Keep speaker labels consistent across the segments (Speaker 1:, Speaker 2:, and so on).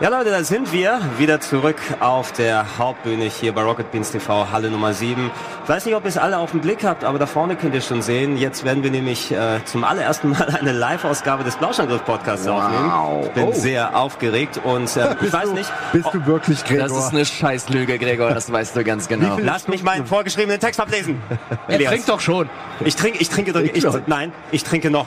Speaker 1: Ja Leute, da sind wir wieder zurück auf der Hauptbühne hier bei Rocket Beans TV, Halle Nummer 7. Ich weiß nicht, ob ihr es alle auf den Blick habt, aber da vorne könnt ihr schon sehen. Jetzt werden wir nämlich äh, zum allerersten Mal eine Live-Ausgabe des Blauschangriff-Podcasts
Speaker 2: Wow.
Speaker 1: aufnehmen. Ich bin
Speaker 2: Oh.
Speaker 1: sehr aufgeregt und äh, ich weiß nicht,
Speaker 2: Bist du wirklich Gregor?
Speaker 3: Das ist eine Scheißlüge, Gregor, das weißt du ganz genau.
Speaker 1: lasst mich meinen vorgeschriebenen Text ablesen.
Speaker 4: Er trinkt doch schon.
Speaker 1: Ich trinke, ich trinke, ich,
Speaker 2: glaub-
Speaker 1: nein, ich trinke noch.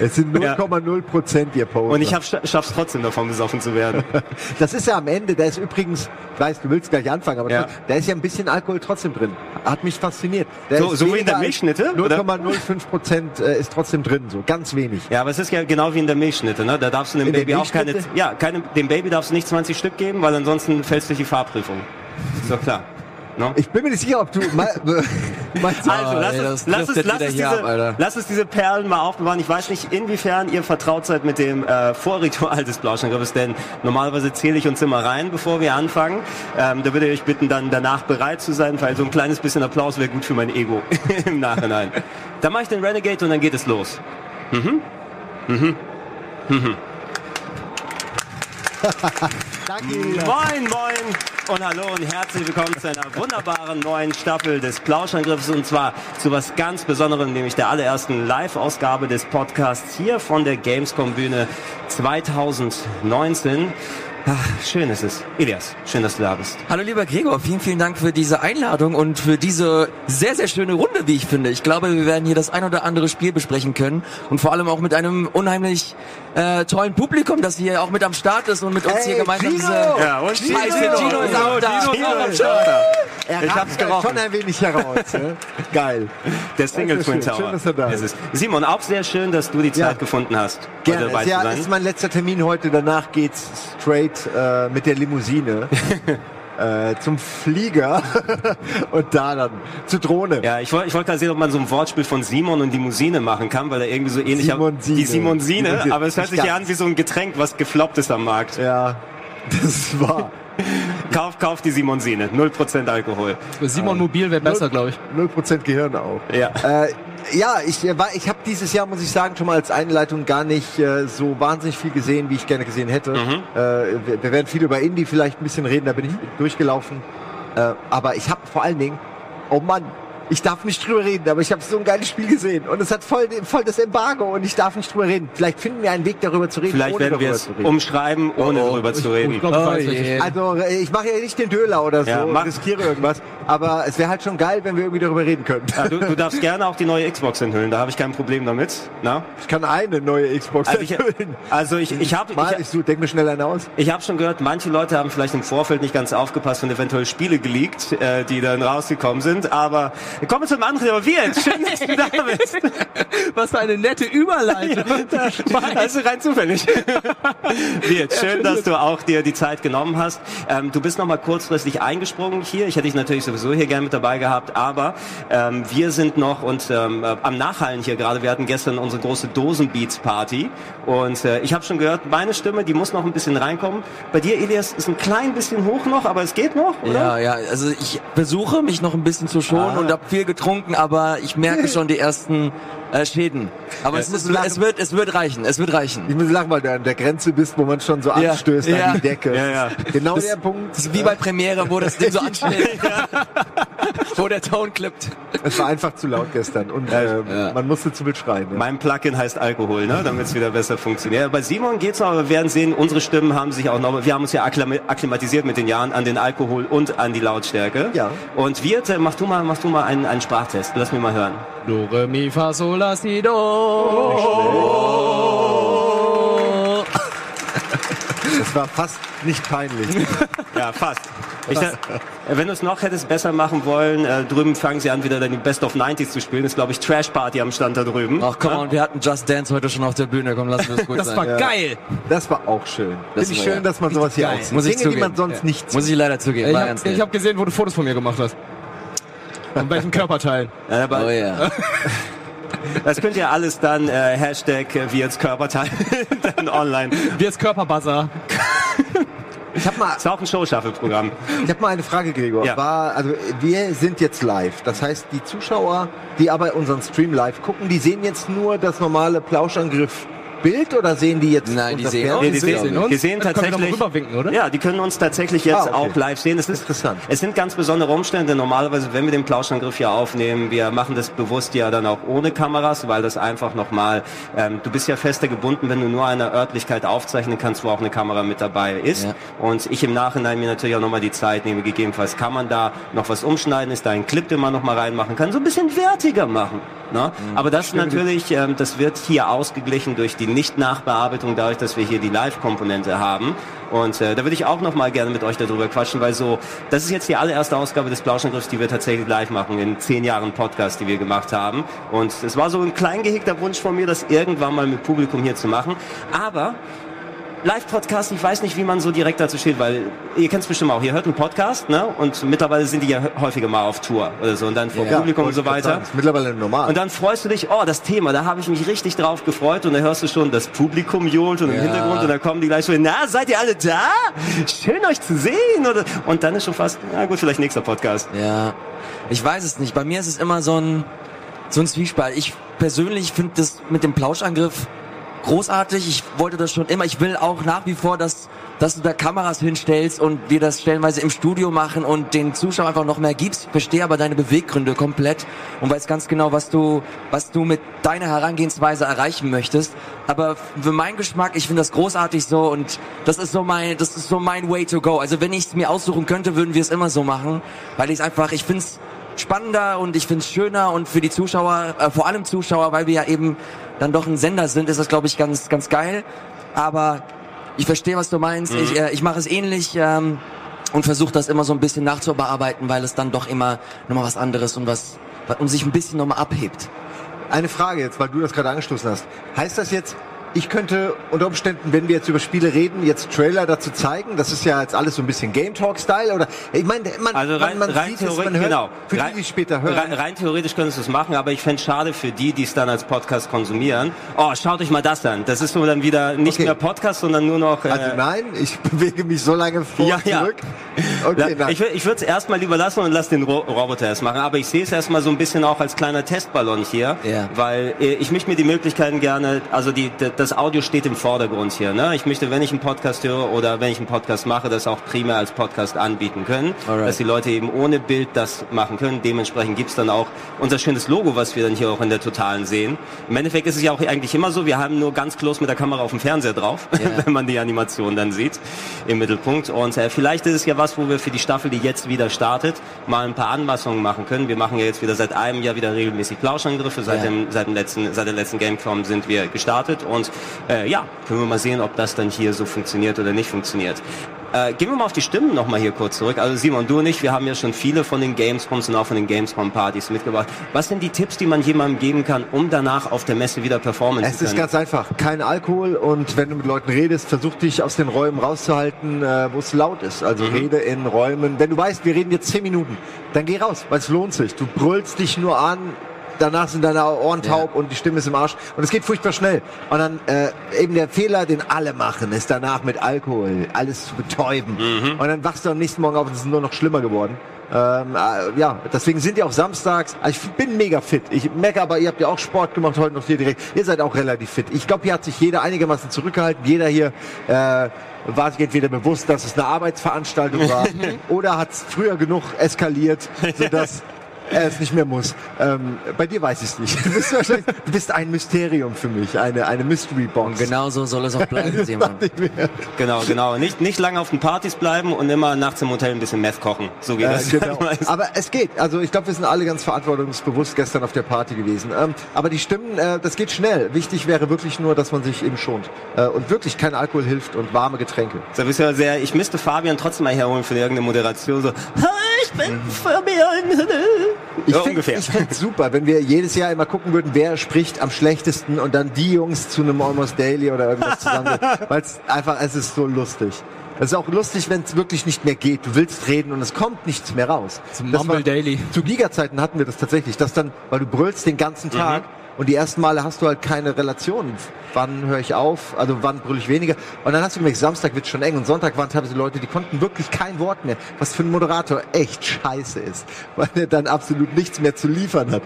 Speaker 2: Es sind
Speaker 1: Ja.
Speaker 2: 0,0 Prozent, ihr Poser.
Speaker 1: Und ich hab, schaff's trotzdem davon, besoffen zu werden.
Speaker 2: das ist ja am Ende, da ist übrigens, ich weiß, du willst gleich anfangen, aber
Speaker 1: Ja.
Speaker 2: da ist ja ein bisschen Alkohol trotzdem drin. Hat mich fasziniert. Da
Speaker 1: So- so wie in der Milchschnitte, oder?
Speaker 2: 0,05 Prozent äh, ist trotzdem drin, so ganz wenig.
Speaker 1: Ja, aber es ist ja genau wie in der Milchschnitte, ne? Da darfst du dem
Speaker 2: In
Speaker 1: Baby auch keine, ja, keine, dem Baby darfst du nicht 20 Stück geben, weil ansonsten fällst du durch die Fahrprüfung. Ist doch klar. No?
Speaker 2: Ich bin mir nicht sicher, ob du mal, meinst,
Speaker 1: Also, lass,
Speaker 3: ey,
Speaker 1: uns,
Speaker 3: das
Speaker 1: lass,
Speaker 3: driftet
Speaker 1: lass, diese,
Speaker 3: ab, Alter.
Speaker 1: lass uns diese Perlen mal aufbewahren. Ich weiß nicht, inwiefern ihr vertraut seid mit dem äh, Vorritual des Blauschangriffes, denn normalerweise zähle ich uns immer rein, bevor wir anfangen. Ähm, da würde ich euch bitten, dann danach bereit zu sein, weil so ein kleines bisschen Applaus wäre gut für mein Ego im Nachhinein. Dann mache ich den Renegade und dann geht es los.
Speaker 2: Danke.
Speaker 1: Moin, moin und hallo und herzlich willkommen zu einer wunderbaren neuen Staffel des Plauschangriffs und zwar zu was ganz Besonderem, nämlich der allerersten Live-Ausgabe des Podcasts hier von der Gamescom-Bühne 2019. Ach, schön ist es. Elias, schön, dass du da bist.
Speaker 3: Hallo lieber Gregor, vielen, vielen Dank für diese Einladung und für diese sehr, sehr schöne Runde, wie ich finde. Ich glaube, wir werden hier das ein oder andere Spiel besprechen können und vor allem auch mit einem unheimlich äh, tollen Publikum, das hier auch mit am Start ist und mit uns
Speaker 2: Hey,
Speaker 3: hier gemeinsam
Speaker 2: Gino!
Speaker 3: diese...
Speaker 1: Ja, und
Speaker 3: Gino, Gino ist auch da.
Speaker 1: Gino ist auch am Start.
Speaker 2: Er
Speaker 1: Ich hab's gerochen.
Speaker 2: schon ein wenig heraus. ne? Geil.
Speaker 1: Der Single Twin
Speaker 2: schön.
Speaker 1: Tower.
Speaker 2: Schön, dass er da
Speaker 1: Es
Speaker 2: ist.
Speaker 1: Simon, auch sehr schön, dass du die Zeit
Speaker 2: Ja.
Speaker 1: gefunden hast,
Speaker 2: Gerne.
Speaker 1: dabei
Speaker 2: Ja,
Speaker 1: zu sein.
Speaker 2: ist mein letzter Termin heute. Danach geht's straight äh, mit der Limousine äh, zum Flieger und da dann zur Drohne.
Speaker 1: Ja, ich wollte ich wollte gerade sehen, ob man so ein Wortspiel von Simon und Limousine machen kann, weil er irgendwie so ähnlich
Speaker 2: Simonsine.
Speaker 1: die Simonsine,
Speaker 2: Simonsine.
Speaker 1: aber es hört sich ja an wie so ein Getränk, was gefloppt ist am Markt.
Speaker 2: Ja, das war
Speaker 1: Kauf, kauf die Simonsine, 0% Alkohol.
Speaker 4: Simon Mobil wäre besser, glaube ich.
Speaker 2: 0% Gehirn auch.
Speaker 1: Ja.
Speaker 2: Äh, ja, ich äh, war, ich habe dieses Jahr, muss ich sagen, schon mal als Einleitung gar nicht äh, so wahnsinnig viel gesehen, wie ich gerne gesehen hätte.
Speaker 1: Mhm.
Speaker 2: Äh, wir, wir werden viel über Indie vielleicht ein bisschen reden, da bin ich durchgelaufen. Äh, aber ich habe vor allen Dingen, oh Mann, ich darf nicht drüber reden, aber ich habe so ein geiles Spiel gesehen und es hat voll, voll das Embargo und ich darf nicht drüber reden. Vielleicht finden wir einen Weg, darüber zu reden,
Speaker 1: Vielleicht
Speaker 2: ohne
Speaker 1: werden wir
Speaker 2: darüber
Speaker 1: es
Speaker 2: zu
Speaker 1: umschreiben, ohne
Speaker 3: Oh, oh.
Speaker 1: drüber zu
Speaker 4: Ich
Speaker 1: reden.
Speaker 4: glaube, ich
Speaker 3: Oh
Speaker 4: weiß,
Speaker 3: je.
Speaker 4: welches-
Speaker 2: Also äh, ich mache ja nicht den Döler oder so
Speaker 1: Ja,
Speaker 2: und
Speaker 1: mach-
Speaker 2: riskiere irgendwas, aber es wäre halt schon geil, wenn wir irgendwie darüber reden könnten.
Speaker 1: Ja, du, du darfst gerne auch die neue Xbox enthüllen, da habe ich kein Problem damit. Na?
Speaker 2: Ich kann eine neue Xbox
Speaker 1: Also ich,
Speaker 2: enthüllen.
Speaker 1: also ich, ich habe
Speaker 2: Mal,
Speaker 1: ich,
Speaker 2: ich, so, denk mir schnell einen aus.
Speaker 1: ich hab schon gehört, manche Leute haben vielleicht im Vorfeld nicht ganz aufgepasst und eventuell Spiele geleakt, äh, die dann rausgekommen sind. Aber kommen wir zum anderen. Aber wir, schön, dass du da bist.
Speaker 4: Was für eine nette Überleitung.
Speaker 1: Also rein zufällig. Wirt, schön, dass du auch dir die Zeit genommen hast. Ähm, du bist noch mal kurzfristig eingesprungen hier. Ich hätte dich natürlich sowieso hier gerne mit dabei gehabt, aber ähm, wir sind noch und ähm, äh, am Nachhallen hier gerade. Wir hatten gestern unsere große Dosenbeats-Party und äh, ich habe schon gehört, meine Stimme, die muss noch ein bisschen reinkommen. Bei dir, Elias, ist ein klein bisschen hoch noch, aber es geht noch, oder?
Speaker 3: Ja, ja, also ich versuche mich noch ein bisschen zu schonen
Speaker 1: Ah.
Speaker 3: und habe viel getrunken, aber ich merke schon die ersten äh, Schäden. Aber es, ist, es wird, es wird reichen, es wird reichen.
Speaker 2: Ich muss lachen, weil du an der Grenze bist, wo man schon so
Speaker 3: Ja.
Speaker 2: anstößt
Speaker 3: Ja.
Speaker 2: an die Decke.
Speaker 1: Ja, ja.
Speaker 2: Genau
Speaker 3: Das-
Speaker 2: der Punkt.
Speaker 3: Das ist wie bei Premiere, wo das Ding so ansteht. wo der Ton klippt.
Speaker 2: Es war einfach zu laut gestern und ähm,
Speaker 3: Ja.
Speaker 2: man musste zu wild schreien. Ja.
Speaker 1: Mein Plugin heißt Alkohol, ne, damit es wieder besser funktioniert. Ja, bei Simon geht's noch, aber wir werden sehen, unsere Stimmen haben sich auch noch, wir haben uns ja akklim- akklimatisiert mit den Jahren an den Alkohol und an die Lautstärke.
Speaker 2: Ja.
Speaker 1: Und Wirt, äh, mach du mal, mach du mal einen, einen Sprachtest. Lass mich mal hören.
Speaker 4: Do, re, mi, fa, sol, la, si, do.
Speaker 2: Das war fast nicht peinlich.
Speaker 1: Ja, fast. Ich, wenn du es noch hättest besser machen wollen, äh, drüben fangen sie an, wieder die Best of 90s zu spielen. Das ist, glaube ich, Trash Party am Stand da drüben.
Speaker 3: Ach komm, und wir hatten Just Dance heute schon auf der Bühne. Komm, lass es gut
Speaker 4: Das
Speaker 3: sein.
Speaker 4: war geil.
Speaker 2: Das war auch schön.
Speaker 3: Das
Speaker 2: Finde ich schön,
Speaker 3: ja
Speaker 2: dass man sowas hier
Speaker 4: geil.
Speaker 2: auch sieht.
Speaker 3: Muss ich
Speaker 2: Dinge, die
Speaker 3: zugeben.
Speaker 2: man sonst nicht
Speaker 3: Muss ich leider zugeben.
Speaker 4: Ich habe hab gesehen, wo du Fotos von mir gemacht hast. Und welchen Körperteilen.
Speaker 1: Ja, aber
Speaker 3: Oh ja.
Speaker 1: Das könnt ihr alles dann äh, Hashtag äh, wie jetzt Körperteil dann online.
Speaker 4: Wie jetzt Körperbuzzer.
Speaker 2: Ich habe mal,
Speaker 1: Ist auch ein Showshuffle-Programm.
Speaker 2: ich hab mal eine Frage, Gregor.
Speaker 1: Ja.
Speaker 2: War, also wir sind jetzt live. Das heißt, die Zuschauer, die aber unseren Stream live gucken, die sehen jetzt nur das normale Plauschangriff Bild oder sehen die jetzt
Speaker 3: Nein, die sehen uns.
Speaker 1: Nee, die
Speaker 4: sehen
Speaker 1: sehen,
Speaker 4: uns.
Speaker 1: die sehen tatsächlich.
Speaker 4: rüberwinken, oder?
Speaker 1: Ja, die können uns tatsächlich jetzt
Speaker 2: Ah, okay.
Speaker 1: auch live sehen. Es ist
Speaker 2: Interessant.
Speaker 1: Es sind ganz besondere Umstände. Normalerweise, wenn wir den Plauschangriff hier aufnehmen, wir machen das bewusst ja dann auch ohne Kameras, weil das einfach nochmal, ähm, du bist ja fester gebunden, wenn du nur eine Örtlichkeit aufzeichnen kannst, wo auch eine Kamera mit dabei ist.
Speaker 3: Ja.
Speaker 1: Und ich im Nachhinein mir natürlich auch nochmal die Zeit nehme, gegebenenfalls kann man da noch was umschneiden, ist da ein Clip, den man nochmal reinmachen kann, so ein bisschen wertiger machen. Ne? Aber das natürlich, ähm, das wird hier ausgeglichen durch die Nicht-Nachbearbeitung, dadurch, dass wir hier die Live-Komponente haben. Und äh, da würde ich auch noch gerne mit euch darüber quatschen, weil so, das ist jetzt die allererste Ausgabe des Plauschangriffs, die wir tatsächlich live machen, in zehn Jahren Podcast, die wir gemacht haben. Und es war so ein klein Wunsch von mir, das irgendwann mal mit Publikum hier zu machen. Aber Live-Podcast, ich weiß nicht, wie man so direkt dazu steht, weil ihr kennt es bestimmt auch, ihr hört einen Podcast, ne? Und mittlerweile sind die ja häufiger mal auf Tour oder so und dann vor
Speaker 2: Ja,
Speaker 1: Publikum und so weiter.
Speaker 2: sagen, ist mittlerweile normal.
Speaker 1: Und dann freust du dich, oh, das Thema, da habe ich mich richtig drauf gefreut und da hörst du schon, das Publikum johlt und im
Speaker 3: Ja.
Speaker 1: Hintergrund und dann kommen die gleich so, na, seid ihr alle da? Schön euch zu sehen. Oder, und dann ist schon fast, na gut, vielleicht nächster Podcast.
Speaker 3: Ja, ich weiß es nicht. Bei mir ist es immer so ein, so ein Zwiespalt. Ich persönlich finde das mit dem Plauschangriff großartig. Ich wollte das schon immer. Ich will auch nach wie vor, dass, dass du da Kameras hinstellst und wir das stellenweise im Studio machen und den Zuschauern einfach noch mehr gibst. Ich verstehe aber deine Beweggründe komplett und weiß ganz genau, was du, was du mit deiner Herangehensweise erreichen möchtest. Aber für meinen Geschmack, ich finde das großartig so und das ist so mein, das ist so mein Way to go. Also wenn ich es mir aussuchen könnte, würden wir es immer so machen, weil ich einfach, ich finde es spannender und ich finde es schöner und für die Zuschauer, äh, vor allem Zuschauer, weil wir ja eben dann doch ein Sender sind, ist das glaube ich ganz ganz geil. Aber ich verstehe, was du meinst. Ich, äh, ich mache es ähnlich ähm, und versuche das immer so ein bisschen nachzubearbeiten, weil es dann doch immer nochmal was anderes und was und sich ein bisschen nochmal abhebt.
Speaker 2: Eine Frage jetzt, weil du das gerade angestoßen hast. Heißt das jetzt, ich könnte unter Umständen, wenn wir jetzt über Spiele reden, jetzt Trailer dazu zeigen? Das ist ja jetzt alles so ein bisschen Game Talk-Style oder? Ich meine, man,
Speaker 1: Also rein,
Speaker 2: man, man
Speaker 1: rein
Speaker 2: sieht es,
Speaker 1: theoretisch,
Speaker 2: man hört,
Speaker 1: genau.
Speaker 2: für die,
Speaker 1: rein,
Speaker 2: die es später hören.
Speaker 1: Rein, rein theoretisch könntest du es machen, aber ich fänd's schade für die, die es dann als Podcast konsumieren. Oh, schaut euch mal das an. Das ist so dann wieder nicht
Speaker 2: Okay.
Speaker 1: mehr Podcast, sondern nur noch... Äh,
Speaker 2: also nein, ich bewege mich so lange vor
Speaker 1: Ja,
Speaker 2: und
Speaker 1: ja.
Speaker 2: zurück. Okay,
Speaker 1: Ja, ich ich würde es erstmal lieber lassen und lass den Ro Roboter es machen. Aber ich sehe es erstmal so ein bisschen auch als kleiner Testballon hier,
Speaker 3: Ja.
Speaker 1: weil äh, ich möchte mir die Möglichkeiten gerne, also die, d- das Audio steht im Vordergrund hier. Ne? Ich möchte, wenn ich einen Podcast höre oder wenn ich einen Podcast mache, das auch primär als Podcast anbieten können,
Speaker 3: Alright.
Speaker 1: dass die Leute eben ohne Bild das machen können. Dementsprechend gibt's dann auch unser schönes Logo, was wir dann hier auch in der Totalen sehen. Im Endeffekt ist es ja auch eigentlich immer so, wir haben nur ganz close mit der Kamera auf dem Fernseher drauf,
Speaker 3: Ja.
Speaker 1: wenn man die Animation dann sieht im Mittelpunkt. Und äh, vielleicht ist es ja was, wo wir für die Staffel, die jetzt wieder startet, mal ein paar Anpassungen machen können. Wir machen ja jetzt wieder seit einem Jahr wieder regelmäßig Plauschangriffe. Seit,
Speaker 3: Ja.
Speaker 1: dem, seit, dem letzten, seit der letzten Gamecom sind wir gestartet. Und äh, ja, können wir mal sehen, ob das dann hier so funktioniert oder nicht funktioniert. Äh, gehen wir mal auf die Stimmen noch mal hier kurz zurück. Also Simon, du und ich, wir haben ja schon viele von den Gamescoms und auch von den Gamescom-Partys mitgebracht. Was sind die Tipps, die man jemandem geben kann, um danach auf der Messe wieder performen
Speaker 2: Es
Speaker 1: zu
Speaker 2: ist
Speaker 1: können?
Speaker 2: ganz einfach. Kein Alkohol und wenn du mit Leuten redest, versuch dich aus den Räumen rauszuhalten, äh, wo es laut ist. Also
Speaker 1: Mhm.
Speaker 2: rede in Räumen. Wenn du weißt, wir reden jetzt zehn Minuten, dann geh raus, weil es lohnt sich. Du brüllst dich nur an. Danach sind deine Ohren taub und die Stimme ist im Arsch. Und es geht furchtbar schnell. Und dann äh, eben der Fehler, den alle machen, ist danach mit Alkohol alles zu betäuben.
Speaker 1: Mhm.
Speaker 2: Und dann wachst du am nächsten Morgen auf und es ist nur noch schlimmer geworden. Ähm, äh, ja, deswegen sind die auch samstags. Also ich bin mega fit. Ich merke aber, ihr habt ja auch Sport gemacht heute noch hier direkt. Ihr seid auch relativ fit. Ich glaube, hier hat sich jeder einigermaßen zurückgehalten. Jeder hier äh, war sich entweder bewusst, dass es eine Arbeitsveranstaltung war, oder hat es früher genug eskaliert, sodass er es nicht mehr muss. Ähm, bei dir weiß ich es nicht. Du bist, wahrscheinlich, du bist ein Mysterium für mich, eine, eine Mystery Box.
Speaker 3: Genau so soll es auch bleiben, Simon.
Speaker 1: Genau, genau. Nicht, nicht lange auf den Partys bleiben und immer nachts im Hotel ein bisschen Meth kochen. So wie
Speaker 2: Äh,
Speaker 1: das
Speaker 2: genau. Aber es geht. Also ich glaube, wir sind alle ganz verantwortungsbewusst gestern auf der Party gewesen. Ähm, aber die Stimmen, äh, das geht schnell. Wichtig wäre wirklich nur, dass man sich eben schont. Äh, und wirklich kein Alkohol hilft und warme Getränke.
Speaker 1: Da bist du ja sehr, ich müsste Fabian trotzdem mal herholen für irgendeine Moderation. So, "Hi, ich bin Fabian.
Speaker 2: Ich
Speaker 1: ja, ungefähr.
Speaker 2: Ich finde super, wenn wir jedes Jahr immer gucken würden, wer spricht am schlechtesten und dann die Jungs zu einem Almost Daily oder irgendwas zusammen. Weil es einfach, es ist so lustig. Es ist auch lustig, wenn es wirklich nicht mehr geht. Du willst reden und es kommt nichts mehr raus.
Speaker 4: Zum Mumble
Speaker 2: war-
Speaker 4: Daily.
Speaker 2: Zu Liga-Zeiten hatten wir das tatsächlich, dass dann, weil du brüllst den ganzen Tag und die ersten Male hast du halt keine Relation. Wann höre ich auf? Also wann brülle ich weniger? Und dann hast du gemerkt, Samstag wird schon eng und Sonntag waren teilweise Leute, die konnten wirklich kein Wort mehr. Was für ein Moderator echt scheiße ist, weil er dann absolut nichts mehr zu liefern hat.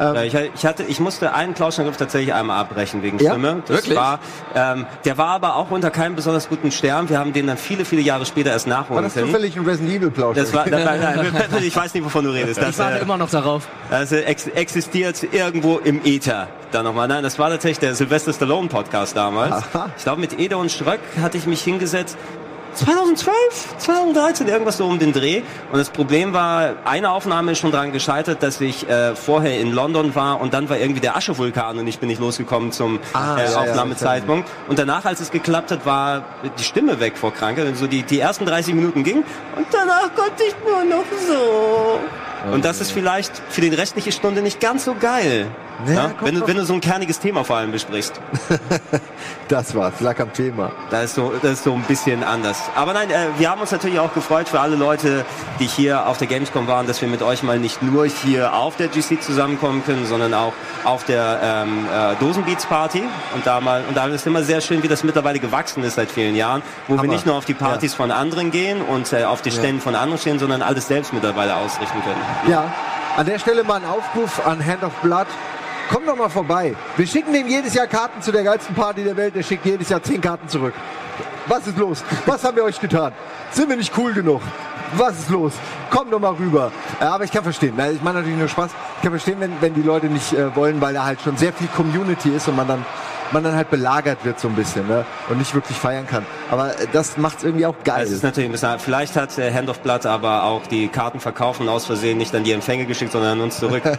Speaker 3: Ja.
Speaker 2: Ähm,
Speaker 1: Ja, ich, ich hatte, ich musste einen Plauschangriff tatsächlich einmal abbrechen wegen
Speaker 2: Ja?
Speaker 1: Stimme. Das
Speaker 3: Wirklich?
Speaker 1: war, ähm, der war aber auch unter keinem besonders guten Stern. Wir haben den dann viele, viele Jahre später erst
Speaker 2: war
Speaker 1: nachholen
Speaker 2: das
Speaker 1: können.
Speaker 2: zufällig ein Resident Evil Plausch?
Speaker 1: Das war, das war nein, ich weiß nicht, wovon du redest.
Speaker 4: Ich
Speaker 1: Das,
Speaker 4: warte
Speaker 1: äh,
Speaker 4: immer noch darauf.
Speaker 1: das äh, ex existiert irgendwo im Äther. Da nochmal. Nein, das war tatsächlich der Sylvester Stallone Podcast damals.
Speaker 2: Aha.
Speaker 1: Ich glaube, mit Ede und Ströck hatte ich mich hingesetzt. 2012, 2013, irgendwas so um den Dreh. Und das Problem war, eine Aufnahme ist schon dran gescheitert, dass ich äh, vorher in London war und dann war irgendwie der Aschevulkan und ich bin nicht losgekommen zum
Speaker 2: Ah,
Speaker 1: äh,
Speaker 2: ja, ja,
Speaker 1: Aufnahmezeitpunkt. Und danach, als es geklappt hat, war die Stimme weg vor Krankheit. Und so die, die ersten 30 Minuten ging und danach konnte ich nur noch so. Und das ist vielleicht für die restliche Stunde nicht ganz so geil.
Speaker 2: Ja,
Speaker 1: Ja,
Speaker 2: kommt
Speaker 1: wenn, du, wenn du so ein kerniges Thema vor allem besprichst.
Speaker 2: Das war's, lag am Thema.
Speaker 1: Da ist so, das ist so ein bisschen anders. Aber nein, äh, wir haben uns natürlich auch gefreut für alle Leute, die hier auf der Gamescom waren, dass wir mit euch mal nicht nur hier auf der GC zusammenkommen können, sondern auch auf der ähm, äh, Dosenbeats Party. Und da mal, und da ist immer sehr schön, wie das mittlerweile gewachsen ist seit vielen Jahren, wo
Speaker 2: Hammer.
Speaker 1: wir nicht nur auf die Partys von anderen gehen und äh, auf die Ständen von anderen stehen, sondern alles selbst mittlerweile ausrichten können.
Speaker 2: Ja, an der Stelle mal ein Aufruf an Hand of Blood. Komm doch mal vorbei. Wir schicken dem jedes Jahr Karten zu der geilsten Party der Welt. Der schickt jedes Jahr zehn Karten zurück. Was ist los? Was haben wir euch getan? Sind wir nicht cool genug? Was ist los? Komm doch mal rüber. Äh, aber ich kann verstehen. Ich meine natürlich nur Spaß. Ich kann verstehen, wenn, wenn die Leute nicht äh, wollen, weil da halt schon sehr viel Community ist und man dann man dann halt belagert wird so ein bisschen ne? und nicht wirklich feiern kann. Aber äh, das macht's irgendwie auch geil.
Speaker 1: Es ist natürlich ein bisschen, vielleicht hat äh, Hand of Blood aber auch die Karten verkaufen aus Versehen nicht an die Empfänge geschickt, sondern an uns zurück.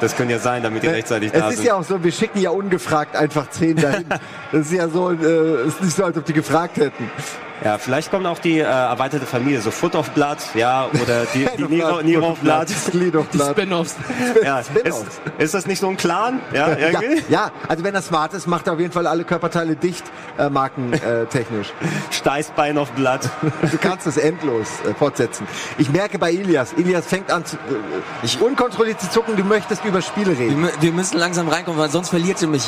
Speaker 1: Das könnte ja sein, damit die rechtzeitig da
Speaker 2: Äh, es ist
Speaker 1: sind.
Speaker 2: ja auch so, wir schicken ja ungefragt einfach zehn dahin. Das ist ja so, äh, ist nicht so, als ob die gefragt hätten.
Speaker 1: Ja, vielleicht kommt auch die äh, erweiterte Familie, so Foot of Blood, ja, oder die, die Nero, Nero of Blood.
Speaker 2: Glied of
Speaker 4: Die
Speaker 2: Blood.
Speaker 4: Spin-Offs.
Speaker 1: Ja, ist,
Speaker 2: Spin-offs.
Speaker 1: ist das nicht so ein Clan? Ja,
Speaker 2: Ja, ja, also wenn er smart ist, macht er auf jeden Fall alle Körperteile dicht, äh, markentechnisch. Äh, technisch.
Speaker 1: Steißbein of Blood.
Speaker 2: Du kannst es endlos äh, fortsetzen. Ich merke bei Ilias, Ilias fängt an, zu, äh, ich unkontrolliert zu zucken, du möchtest über Spiele
Speaker 3: Wir,
Speaker 2: reden.
Speaker 3: mü- wir müssen langsam reinkommen, weil sonst verliert ihr mich.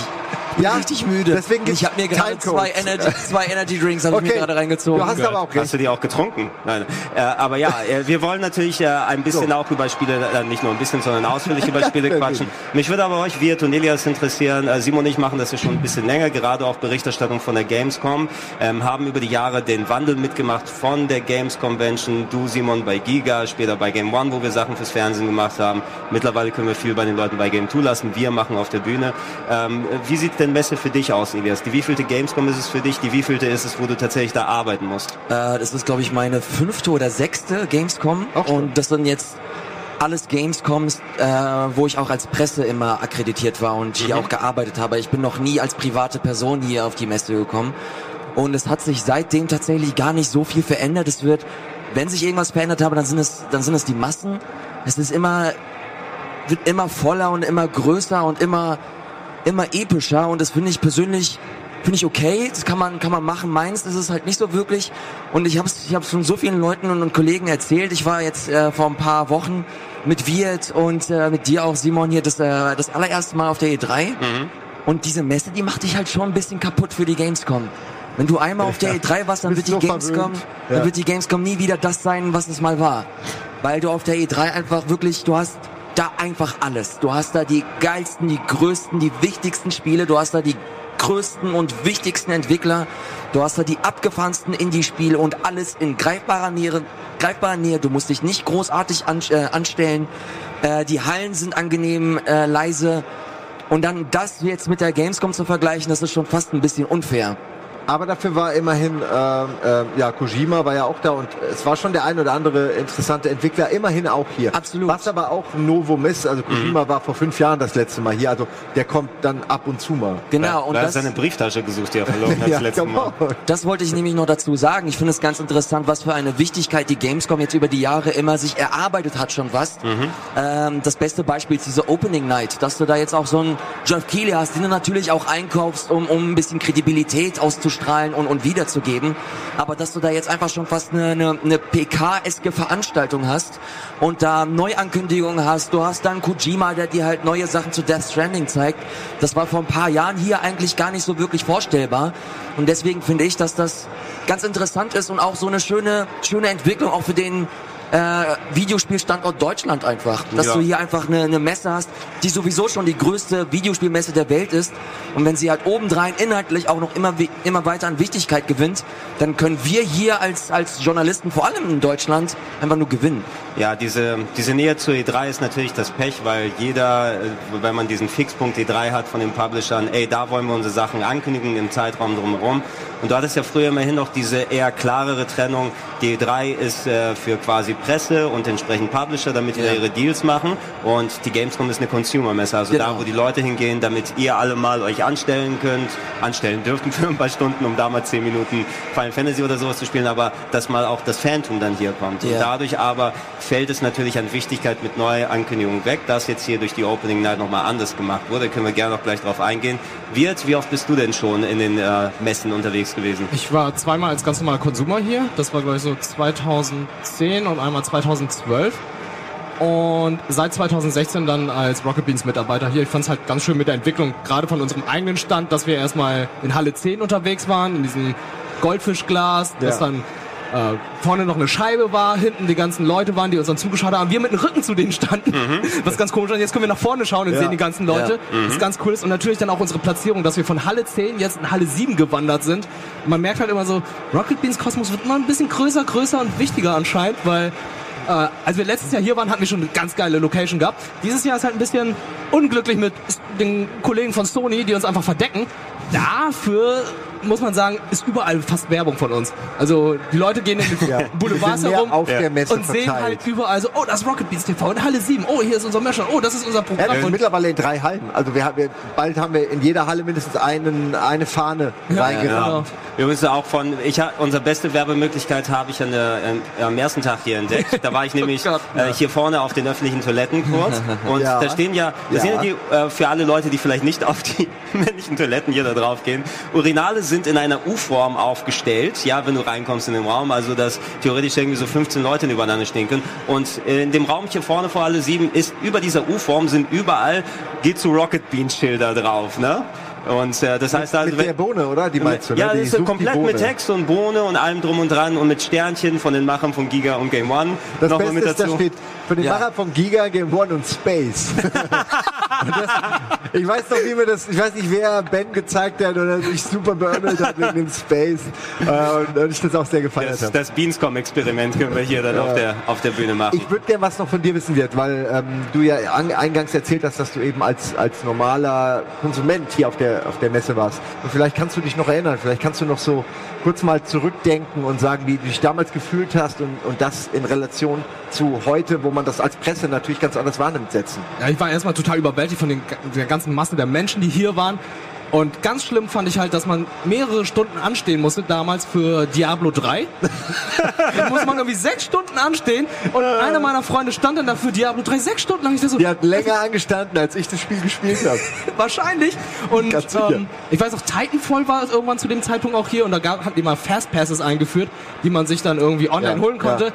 Speaker 3: Ich bin
Speaker 2: Ja,
Speaker 3: richtig müde.
Speaker 2: deswegen
Speaker 3: ich habe mir gerade zwei. Energy, zwei Energy Drinks habe ich mir gerade reingezogen.
Speaker 2: du hast aber auch recht.
Speaker 1: Hast du die auch getrunken? Nein. Äh, aber ja, äh, wir wollen natürlich äh, ein bisschen
Speaker 2: So.
Speaker 1: auch über Spiele, äh, nicht nur ein bisschen, sondern ausführlich über Spiele quatschen. Mich würde aber euch, Wirt und Elias interessieren, äh, Simon und ich machen das ja schon ein bisschen länger, gerade auch Berichterstattung von der Gamescom, ähm, haben über die Jahre den Wandel mitgemacht von der Games Convention, du Simon bei Giga, später bei Game One, wo wir Sachen fürs Fernsehen gemacht haben. Mittlerweile können wir viel bei den Leuten bei Game 2 lassen, wir machen auf der Bühne. Ähm, wie sieht denn Messe für dich aus, Elias? Die wievielte Gamescom ist es für dich? Die wievielte ist es, wo du tatsächlich da arbeiten musst?
Speaker 3: Äh, das ist, glaube ich, meine fünfte oder sechste Gamescom.
Speaker 2: Auch schon.
Speaker 3: und das sind jetzt alles Gamescoms, äh, wo ich auch als Presse immer akkreditiert war und hier auch gearbeitet habe. Ich bin noch nie als private Person hier auf die Messe gekommen. Und es hat sich seitdem tatsächlich gar nicht so viel verändert. Es wird, wenn sich irgendwas verändert habe, dann sind es, dann sind es die Massen. Es ist immer, wird immer voller und immer größer und immer, immer epischer. Und das finde ich persönlich finde ich okay, das kann man kann man machen. Meins ist es halt nicht so wirklich. Und ich habe ich habe schon so vielen Leuten und, und Kollegen erzählt. Ich war jetzt äh, vor ein paar Wochen mit Wirt und äh, mit dir auch Simon hier das äh, das allererste Mal auf der E3. Und diese Messe, die macht dich halt schon ein bisschen kaputt für die Gamescom. Wenn du einmal auf der E3 warst, dann wird die Gamescom.
Speaker 2: Ja.
Speaker 3: dann wird die Gamescom nie wieder das sein, was es mal war. Weil du auf der E3 einfach wirklich, du hast da einfach alles. Du hast da die geilsten, die größten, die wichtigsten Spiele, du hast da die größten und wichtigsten Entwickler, du hast da die abgefahrensten Indie-Spiele und alles in greifbarer Nähe, greifbarer Nähe. Du musst dich nicht großartig an, äh, anstellen. Äh, die Hallen sind angenehm äh, leise. Und dann das jetzt mit der Gamescom zu vergleichen, das ist schon fast ein bisschen unfair.
Speaker 2: Aber dafür war immerhin, ähm, ähm, ja, Kojima war ja auch da und es war schon der ein oder andere interessante Entwickler immerhin auch hier.
Speaker 3: Absolut.
Speaker 2: Was aber auch ein Novum ist, also Kojima war vor fünf Jahren das letzte Mal hier, also der kommt dann ab und zu mal.
Speaker 3: Genau, und
Speaker 1: da hat
Speaker 3: das,
Speaker 1: seine Brieftasche gesucht, die er verloren hat das letzte Mal.
Speaker 2: genau.
Speaker 3: das wollte ich nämlich noch dazu sagen. Ich finde es ganz interessant, was für eine Wichtigkeit die Gamescom jetzt über die Jahre immer sich erarbeitet hat schon was. Ähm, das beste Beispiel ist diese Opening Night, dass du da jetzt auch so einen Jeff Keighley hast, den du natürlich auch einkaufst, um, um ein bisschen Kredibilität auszustrahlen und, und wiederzugeben. Aber dass du da jetzt einfach schon fast eine, eine, eine PK-eske Veranstaltung hast und da Neuankündigungen hast. Du hast dann Kojima, der dir halt neue Sachen zu Death Stranding zeigt. Das war vor ein paar Jahren hier eigentlich gar nicht so wirklich vorstellbar. Und deswegen finde ich, dass das ganz interessant ist und auch so eine schöne, schöne Entwicklung auch für den äh, Videospielstandort Deutschland einfach. Dass
Speaker 1: Ja.
Speaker 3: du hier einfach eine, eine Messe hast, die sowieso schon die größte Videospielmesse der Welt ist. Und wenn sie halt obendrein inhaltlich auch noch immer, immer weiter an Wichtigkeit gewinnt, dann können wir hier als, als Journalisten, vor allem in Deutschland, einfach nur gewinnen.
Speaker 1: Ja, diese, diese Nähe zur E3 ist natürlich das Pech, weil jeder, äh, wenn man diesen Fixpunkt E3 hat von den Publishern, ey, da wollen wir unsere Sachen ankündigen im Zeitraum drumherum. Und du hattest ja früher immerhin noch diese eher klarere Trennung. Die E3 ist äh, für quasi Presse und entsprechend Publisher, damit da ihre Deals machen. Und die Gamescom ist eine Consumer-Messe, also da,
Speaker 3: Genau.
Speaker 1: wo die Leute hingehen, damit ihr alle mal euch anstellen könnt, anstellen dürften für ein paar Stunden, um da mal zehn Minuten Final Fantasy oder sowas zu spielen, aber dass mal auch das Phantom dann hier kommt. Und
Speaker 3: Ja.
Speaker 1: dadurch aber fällt es natürlich an Wichtigkeit mit Neuankündigungen weg, das jetzt hier durch die Opening Night nochmal anders gemacht wurde. Können wir gerne noch gleich drauf eingehen. Wirt, wie oft bist du denn schon in den äh, Messen unterwegs gewesen?
Speaker 4: Ich war zweimal als ganz normaler Konsumer hier. Das war, glaube ich, so 2010 und einmal 2012. Und seit 2016 dann als Rocket Beans Mitarbeiter hier. Ich fand es halt ganz schön mit der Entwicklung, gerade von unserem eigenen Stand, dass wir erstmal in Halle 10 unterwegs waren, in diesem Goldfischglas,
Speaker 2: Ja.
Speaker 4: dann äh, vorne noch eine Scheibe war, hinten die ganzen Leute waren, die uns dann zugeschaut haben. Wir mit dem Rücken zu denen standen, was ganz komisch ist. Jetzt können wir nach vorne schauen und
Speaker 2: Ja.
Speaker 4: sehen die ganzen Leute. Das ist ganz cool ist. Und natürlich dann auch unsere Platzierung, dass wir von Halle 10 jetzt in Halle 7 gewandert sind. Man merkt halt immer so, Rocket Beans Kosmos wird immer ein bisschen größer, größer und wichtiger anscheinend, weil äh, als wir letztes Jahr hier waren, hatten wir schon eine ganz geile Location gehabt. Dieses Jahr ist halt ein bisschen unglücklich mit den Kollegen von Sony, die uns einfach verdecken. Dafür muss man sagen, ist überall fast Werbung von uns. Also die Leute gehen in den
Speaker 2: Ja.
Speaker 4: Boulevards herum
Speaker 2: auf der Messe
Speaker 4: und sehen
Speaker 2: verteilt.
Speaker 4: halt überall so, oh, das ist Rocket Beans TV in Halle 7. Oh, hier ist unser Mescher. Oh, das ist unser
Speaker 2: Ja,
Speaker 4: Programm.
Speaker 2: das ist mittlerweile in drei Hallen. Also wir haben, wir, bald haben wir in jeder Halle mindestens einen, eine Fahne reingerammt.
Speaker 4: genau.
Speaker 1: Wir müssen auch von, ich unsere beste Werbemöglichkeit habe ich an der, ähm, am ersten Tag hier entdeckt. Da war ich nämlich
Speaker 4: Oh Gott.
Speaker 1: äh, hier vorne auf den öffentlichen Toiletten kurz und
Speaker 2: Ja.
Speaker 1: da stehen ja, das
Speaker 2: Ja.
Speaker 1: sind ja die, äh, für alle Leute, die vielleicht nicht auf die männlichen Toiletten hier da drauf gehen. Urinale sind in einer U-Form aufgestellt, ja, wenn du reinkommst in den Raum, also dass theoretisch irgendwie so 15 Leute übereinander stehen können. Und in dem Raum hier vorne vor alle sieben ist über dieser U-Form sind überall geht zu Rocket Bean Schilder drauf, ne? Und äh, das heißt also,
Speaker 2: Mit der Bohne, oder? Die meinst du, ne?
Speaker 1: ja,
Speaker 2: Die
Speaker 1: das ist komplett mit Text und Bohne und allem drum und dran und mit Sternchen von den Machern von Giga und Game One.
Speaker 2: Das
Speaker 1: Nochmal
Speaker 2: Beste
Speaker 1: mit
Speaker 2: ist, da
Speaker 1: dazu.
Speaker 2: steht für den
Speaker 3: Ja.
Speaker 2: Macher von Giga, Game One und Space. und das, ich weiß noch, wie mir das, ich weiß nicht, wer Ben gezeigt hat oder sich super beömmelt hat mit dem Space. Äh, und, und ich das auch sehr
Speaker 1: Das,
Speaker 2: habe.
Speaker 1: das Beanscom-Experiment können wir hier dann auf, der, auf der Bühne machen.
Speaker 2: Ich würde gerne was noch von dir wissen, Wirt, weil ähm, du ja an, eingangs erzählt hast, dass du eben als, als normaler Konsument hier auf der, auf der Messe warst. Und vielleicht kannst du dich noch erinnern, vielleicht kannst du noch so kurz mal zurückdenken und sagen, wie du dich damals gefühlt hast und, und das in Relation zu heute, wo man das als Presse natürlich ganz anders wahrnimmt, setzen.
Speaker 4: Ja, ich war erstmal total überwältigt von den, der ganzen Masse der Menschen, die hier waren. Und ganz schlimm fand ich halt, dass man mehrere Stunden anstehen musste, damals für Diablo 3. da muss man irgendwie sechs Stunden anstehen. Und einer meiner Freunde stand dann dafür Diablo 3 sechs Stunden lang. Ich so,
Speaker 2: Die hat länger angestanden, als ich das Spiel gespielt habe.
Speaker 4: wahrscheinlich. Und ähm, ich weiß auch, Titanfall war es irgendwann zu dem Zeitpunkt auch hier. Und da gab, hatten die mal Fastpasses eingeführt, die man sich dann irgendwie online
Speaker 2: Ja,
Speaker 4: holen konnte.
Speaker 2: ja.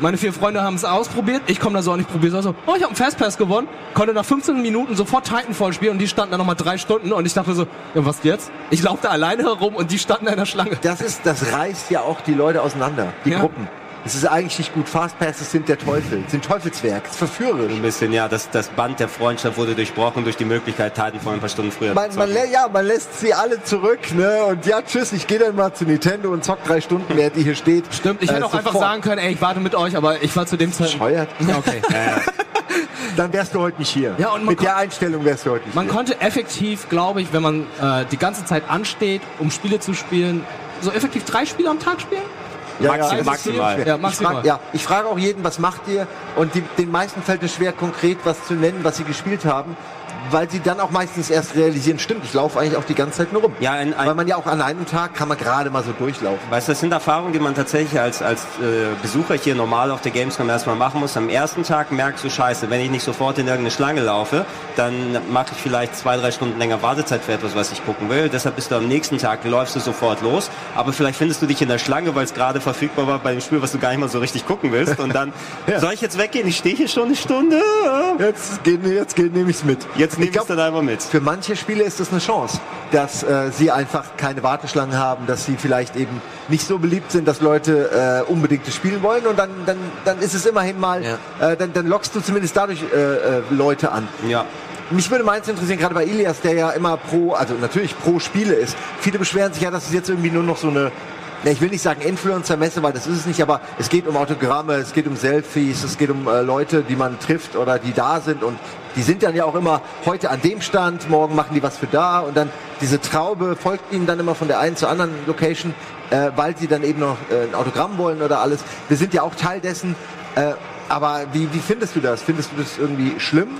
Speaker 4: Meine vier Freunde haben es ausprobiert. Ich komme da so auch nicht probiert. So, oh, ich habe einen Fastpass gewonnen. Konnte nach 15 Minuten sofort Titanfall spielen und die standen da nochmal drei Stunden und ich dachte so, ja, was jetzt? Ich laufe da alleine herum und die standen da in der Schlange.
Speaker 2: Das ist, das reißt ja auch die Leute auseinander, die
Speaker 4: Ja.
Speaker 2: Gruppen. Es ist eigentlich nicht gut. Fastpasses sind der Teufel, sind Teufelswerk, es ist verführerisch.
Speaker 1: ein bisschen, ja, das, das Band der Freundschaft wurde durchbrochen durch die Möglichkeit, Titanfall ein paar Stunden früher
Speaker 2: Man,
Speaker 1: zu
Speaker 2: man, ja, man lässt sie alle zurück, ne? Und ja, tschüss, ich gehe dann mal zu Nintendo und zock drei Stunden, während ihr hier steht.
Speaker 4: Stimmt, ich
Speaker 2: Äh,
Speaker 4: hätte auch einfach
Speaker 2: sofort.
Speaker 4: sagen können, ey, ich warte mit euch, aber ich war zu dem Zeitpunkt.
Speaker 2: Bescheuert.
Speaker 4: Okay.
Speaker 2: dann wärst du heute nicht hier.
Speaker 4: Ja, und man
Speaker 2: Mit der Einstellung wärst du heute nicht
Speaker 4: Man
Speaker 2: hier.
Speaker 4: konnte effektiv, glaube ich, wenn man äh, die ganze Zeit ansteht, um Spiele zu spielen, so effektiv drei Spiele am Tag spielen?
Speaker 2: Ja,
Speaker 1: Maxi-
Speaker 2: ist
Speaker 1: maximal.
Speaker 2: schwer.
Speaker 4: Ja,
Speaker 2: Ich
Speaker 4: maximal.
Speaker 2: frag, ja, ich frage auch jeden, was macht ihr? Und die, den meisten fällt es schwer, konkret was zu nennen, was sie gespielt haben, weil sie dann auch meistens erst realisieren, stimmt, ich laufe eigentlich auch die ganze Zeit nur rum.
Speaker 1: Ja, ein- ein-
Speaker 2: weil man ja auch an einem Tag kann man gerade mal so durchlaufen.
Speaker 1: Weißt du, das sind Erfahrungen, die man tatsächlich als, als äh, Besucher hier normal auf der Gamescom erstmal machen muss. Am ersten Tag merkst du, scheiße, wenn ich nicht sofort in irgendeine Schlange laufe, dann mache ich vielleicht zwei, drei Stunden länger Wartezeit für etwas, was ich gucken will. Deshalb bist du am nächsten Tag, läufst du sofort los. Aber vielleicht findest du dich in der Schlange, weil es gerade verfügbar war bei dem Spiel, was du gar nicht mal so richtig gucken willst. Und dann, soll ich jetzt weggehen? Ich stehe hier schon eine Stunde.
Speaker 2: Jetzt, geht- jetzt geht- nehme ich es mit.
Speaker 1: Jetzt nehme
Speaker 2: ich
Speaker 1: es dann einfach mit.
Speaker 2: für manche Spiele ist das eine Chance, dass äh, sie einfach keine Warteschlangen haben, dass sie vielleicht eben nicht so beliebt sind, dass Leute äh, unbedingt das spielen wollen und dann, dann, dann ist es immerhin mal,
Speaker 3: Ja.
Speaker 2: äh, dann, dann lockst du zumindest dadurch äh, äh, Leute an.
Speaker 1: Ja.
Speaker 2: Mich würde meins interessieren, gerade bei Ilias, der ja immer pro, also natürlich pro Spiele ist. Viele beschweren sich ja, dass es jetzt irgendwie nur noch so eine, ja, ich will nicht sagen Influencer-Messe, weil das ist es nicht, aber es geht um Autogramme, es geht um Selfies, es geht um äh, Leute, die man trifft oder die da sind und die sind dann ja auch immer heute an dem Stand, morgen machen die was für da und dann diese Traube folgt ihnen dann immer von der einen zur anderen Location, äh, weil sie dann eben noch äh, ein Autogramm wollen oder alles. Wir sind ja auch Teil dessen, äh, aber wie, wie findest du das? Findest du das irgendwie schlimm,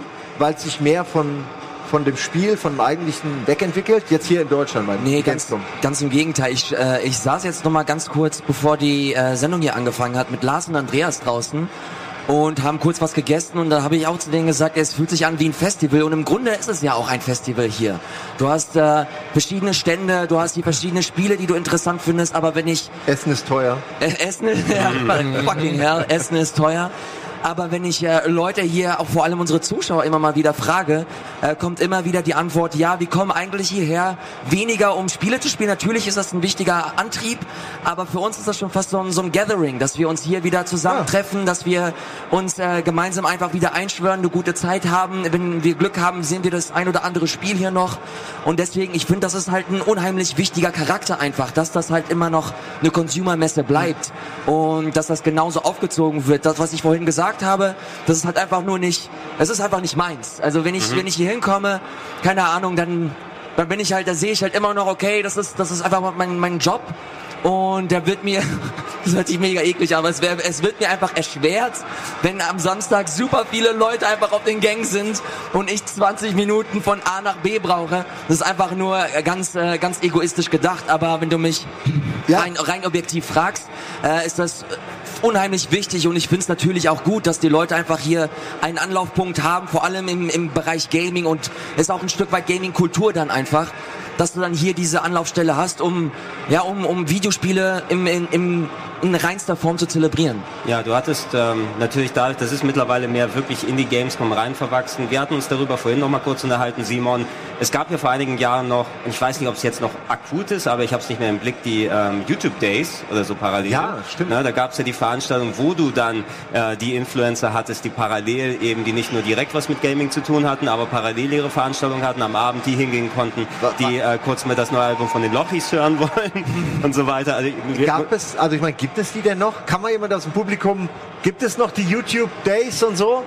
Speaker 2: weil es sich mehr von, von dem Spiel, von dem eigentlichen wegentwickelt? Jetzt hier in Deutschland, mein
Speaker 3: Nee, ganz, ganz im Gegenteil. Ich, äh, ich saß jetzt noch mal ganz kurz, bevor die äh, Sendung hier angefangen hat, mit Lars und Andreas draußen und haben kurz was gegessen und da habe ich auch zu denen gesagt, es fühlt sich an wie ein Festival und im Grunde ist es ja auch ein Festival hier. Du hast äh, verschiedene Stände, du hast die verschiedenen Spiele, die du interessant findest, aber wenn ich
Speaker 2: Essen ist teuer.
Speaker 3: äh, Essen, ja, fucking hell, Essen ist teuer. Aber wenn ich äh, Leute hier, auch vor allem unsere Zuschauer immer mal wieder frage, äh, kommt immer wieder die Antwort, ja, wir kommen eigentlich hierher weniger um Spiele zu spielen. Natürlich ist das ein wichtiger Antrieb, aber für uns ist das schon fast so ein, so ein Gathering, dass wir uns hier wieder zusammentreffen, dass wir uns äh, gemeinsam einfach wieder einschwören, eine gute Zeit haben. Wenn wir Glück haben, sehen wir das ein oder andere Spiel hier noch. Und deswegen, ich finde, das ist halt ein unheimlich wichtiger Charakter einfach, dass das halt immer noch eine Consumer-Messe bleibt und dass das genauso aufgezogen wird. Das, was ich vorhin gesagt habe, das ist halt einfach nur nicht, es ist einfach nicht meins. Also wenn ich, wenn ich hier hinkomme, keine Ahnung, dann, dann bin ich halt, da sehe ich halt immer noch, okay, das ist, das ist einfach mein, mein Job. Und der wird mir, das hört sich mega eklig aber es, wär, es wird mir einfach erschwert, wenn am Samstag super viele Leute einfach auf den Gang sind und ich 20 Minuten von A nach B brauche. Das ist einfach nur ganz, äh, ganz egoistisch gedacht, aber wenn du mich
Speaker 2: Ja.
Speaker 3: rein, rein objektiv fragst, äh, ist das unheimlich wichtig und ich finde es natürlich auch gut, dass die Leute einfach hier einen Anlaufpunkt haben, vor allem im, im Bereich Gaming und ist auch ein Stück weit Gaming-Kultur dann einfach, dass du dann hier diese Anlaufstelle hast, um ja um, um Videospiele im, in, im, in reinster Form zu zelebrieren.
Speaker 1: Ja, du hattest ähm, natürlich dadurch, das ist mittlerweile mehr wirklich in die Gamescom rein verwachsen. Wir hatten uns darüber vorhin noch mal kurz unterhalten, Simon. Es gab ja vor einigen Jahren noch, ich weiß nicht, ob es jetzt noch akut ist, aber ich habe es nicht mehr im Blick, die ähm, YouTube Days oder so parallel.
Speaker 2: Ja, stimmt.
Speaker 1: Na, da gab es ja die Veranstaltung, wo du dann äh, die Influencer hattest, die parallel eben, die nicht nur direkt was mit Gaming zu tun hatten, aber parallel ihre Veranstaltung hatten, am Abend die hingehen konnten,
Speaker 2: Wa-
Speaker 1: die äh, kurz mal das neue Album von den Lochis hören wollen und so weiter. Also,
Speaker 2: Gab es, also ich meine, gibt es die denn noch? Kann man jemand aus dem Publikum, gibt es noch die YouTube Days und so?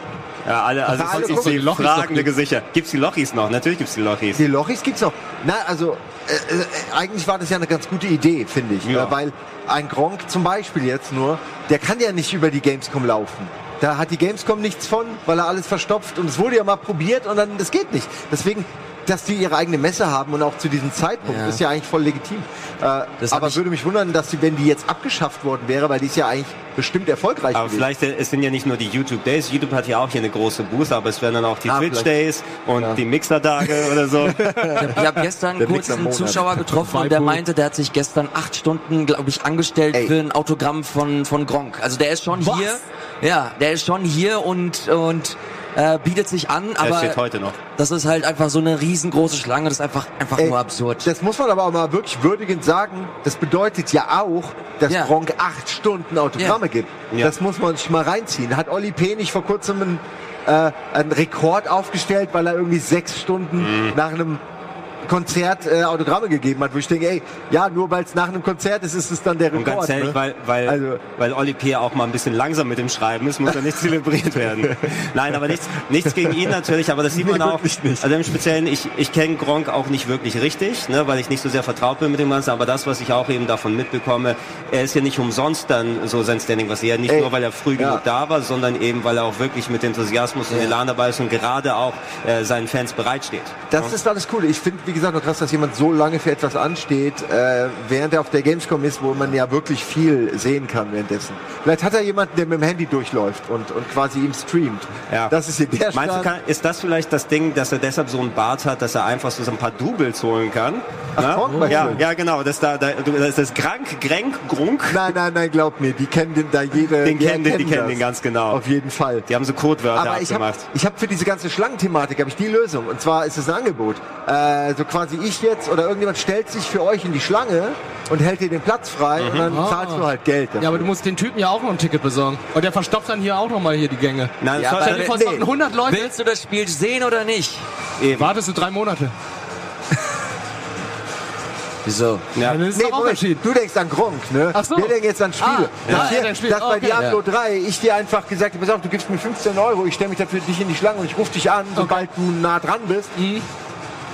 Speaker 1: Ja, alle, also
Speaker 2: Alle
Speaker 1: sonst die
Speaker 4: Lochis
Speaker 1: fragende Gesichter. Gibt's die Lochis noch? Natürlich gibt's die Lochis.
Speaker 2: Die Lochis gibt's noch. Na, also äh, äh, eigentlich war das ja eine ganz gute Idee, finde ich.
Speaker 1: Ja.
Speaker 2: Äh, weil ein Gronk zum Beispiel jetzt nur, der kann ja nicht über die Gamescom laufen. Da hat die Gamescom nichts von, weil er alles verstopft und es wurde ja mal probiert und dann, das geht nicht. Deswegen, dass die ihre eigene Messe haben und auch zu diesem Zeitpunkt,
Speaker 3: Ja.
Speaker 2: ist ja eigentlich voll legitim. Äh, aber
Speaker 3: ich-
Speaker 2: würde mich wundern, dass sie, wenn die jetzt abgeschafft worden wäre, weil die ist ja eigentlich bestimmt erfolgreich
Speaker 1: Aber
Speaker 2: gewesen.
Speaker 1: vielleicht, äh, es sind ja nicht nur die YouTube Days. YouTube hat ja auch hier eine große Booth, aber es werden dann auch die
Speaker 2: Ah,
Speaker 1: Twitch
Speaker 2: vielleicht.
Speaker 1: Days und die Mixer-Tage oder so.
Speaker 3: Ich habe hab gestern
Speaker 2: Der
Speaker 3: kurz einen. Zuschauer getroffen und der meinte, der hat sich gestern acht Stunden, glaube ich, angestellt
Speaker 2: Ey.
Speaker 3: für ein Autogramm von, von Gronk. Also der ist schon
Speaker 4: Was?
Speaker 3: hier. Ja, der ist schon hier und, und äh, bietet sich an,
Speaker 1: Er
Speaker 3: aber
Speaker 1: steht heute noch.
Speaker 3: das ist halt einfach so eine riesengroße Schlange, das ist einfach, einfach
Speaker 2: Ey,
Speaker 3: nur absurd.
Speaker 2: Das muss man aber auch mal wirklich würdigend sagen. Das bedeutet ja auch, dass
Speaker 3: Ja.
Speaker 2: Gronk acht Stunden Autogramme
Speaker 3: Ja.
Speaker 2: gibt.
Speaker 1: Ja.
Speaker 2: Das muss man sich mal reinziehen. Hat Olli P. nicht vor kurzem einen, äh, einen Rekord aufgestellt, weil er irgendwie sechs Stunden
Speaker 1: Mhm.
Speaker 2: nach einem Konzert äh, Autogramme gegeben hat, wo ich denke, ey, ja, nur weil es nach einem Konzert ist, ist es dann der
Speaker 1: Und
Speaker 2: Rekord.
Speaker 1: ganz ehrlich,
Speaker 2: ne?
Speaker 1: weil, weil,
Speaker 2: Also-
Speaker 1: weil Olli P. auch mal ein bisschen langsam mit dem Schreiben ist, muss er nicht zelebriert werden. Nein, aber nichts, nichts gegen ihn natürlich, aber das sieht
Speaker 2: Nee,
Speaker 1: man auch.
Speaker 2: nicht.
Speaker 1: Also im Speziellen, ich, ich kenne Gronk auch nicht wirklich richtig, ne, weil ich nicht so sehr vertraut bin mit dem Ganzen, aber das, was ich auch eben davon mitbekomme, er ist ja nicht umsonst dann so sein Standing, was er nicht
Speaker 2: Ey,
Speaker 1: nur, weil er früh
Speaker 2: ja.
Speaker 1: genug da war, sondern eben, weil er auch wirklich mit Enthusiasmus und Elan dabei ist und gerade auch äh, seinen Fans bereitsteht.
Speaker 2: Das ist alles cool. Ich finde, wie gesagt, nur krass, dass jemand so lange für etwas ansteht, äh, während er auf der Gamescom ist, wo man ja wirklich viel sehen kann währenddessen. Vielleicht hat er jemanden, der mit dem Handy durchläuft und, und quasi ihm streamt.
Speaker 1: Ja.
Speaker 2: Das ist hier der
Speaker 1: Meinst du,
Speaker 2: Stand.
Speaker 1: kann, ist das vielleicht das Ding, dass er deshalb so einen Bart hat, dass er einfach so ein paar Doubles holen kann?
Speaker 2: Ach,
Speaker 1: ja,
Speaker 2: du?
Speaker 1: ja, genau. Das, da, da, das ist das Grank, Grenk, Grunk.
Speaker 2: Nein, nein, nein, glaub mir, die kennen den da jede.
Speaker 1: Den
Speaker 2: die
Speaker 1: kennen den- die kennen
Speaker 2: das.
Speaker 1: den ganz genau.
Speaker 2: Auf jeden Fall.
Speaker 1: Die haben so Codewörter
Speaker 2: Aber ich habe
Speaker 1: abgemacht.
Speaker 2: ich hab für diese ganze Schlangenthematik habe ich die Lösung. Und zwar ist es ein Angebot. Äh, so quasi ich jetzt oder irgendjemand stellt sich für euch in die Schlange und hält dir den Platz frei und dann
Speaker 4: Ah.
Speaker 2: zahlst du halt Geld. dafür.
Speaker 4: Ja, aber du musst den Typen ja auch noch ein Ticket besorgen. Und der verstopft dann hier auch noch mal hier die Gänge.
Speaker 1: Nein,
Speaker 3: Ja,
Speaker 1: das
Speaker 4: Stell dir vor, es
Speaker 2: nee.
Speaker 4: warten 100 Leute.
Speaker 3: Willst du das Spiel sehen oder nicht?
Speaker 1: eben.
Speaker 4: Wartest du drei Monate.
Speaker 3: Wieso?
Speaker 1: Ja.
Speaker 4: Dann ist
Speaker 2: Nee,
Speaker 4: entschieden.
Speaker 2: du denkst an Gronk, ne?
Speaker 4: Ach so.
Speaker 2: Wir denken jetzt an Spiele.
Speaker 4: Ah,
Speaker 2: dass
Speaker 4: ja,
Speaker 2: hier, dass bei
Speaker 4: Okay.
Speaker 2: Diablo 3 ich dir einfach gesagt habe, pass auf, du gibst mir 15 Euro, ich stelle mich dafür dich in die Schlange und ich rufe dich an, sobald du nah dran bist.
Speaker 4: Mhm.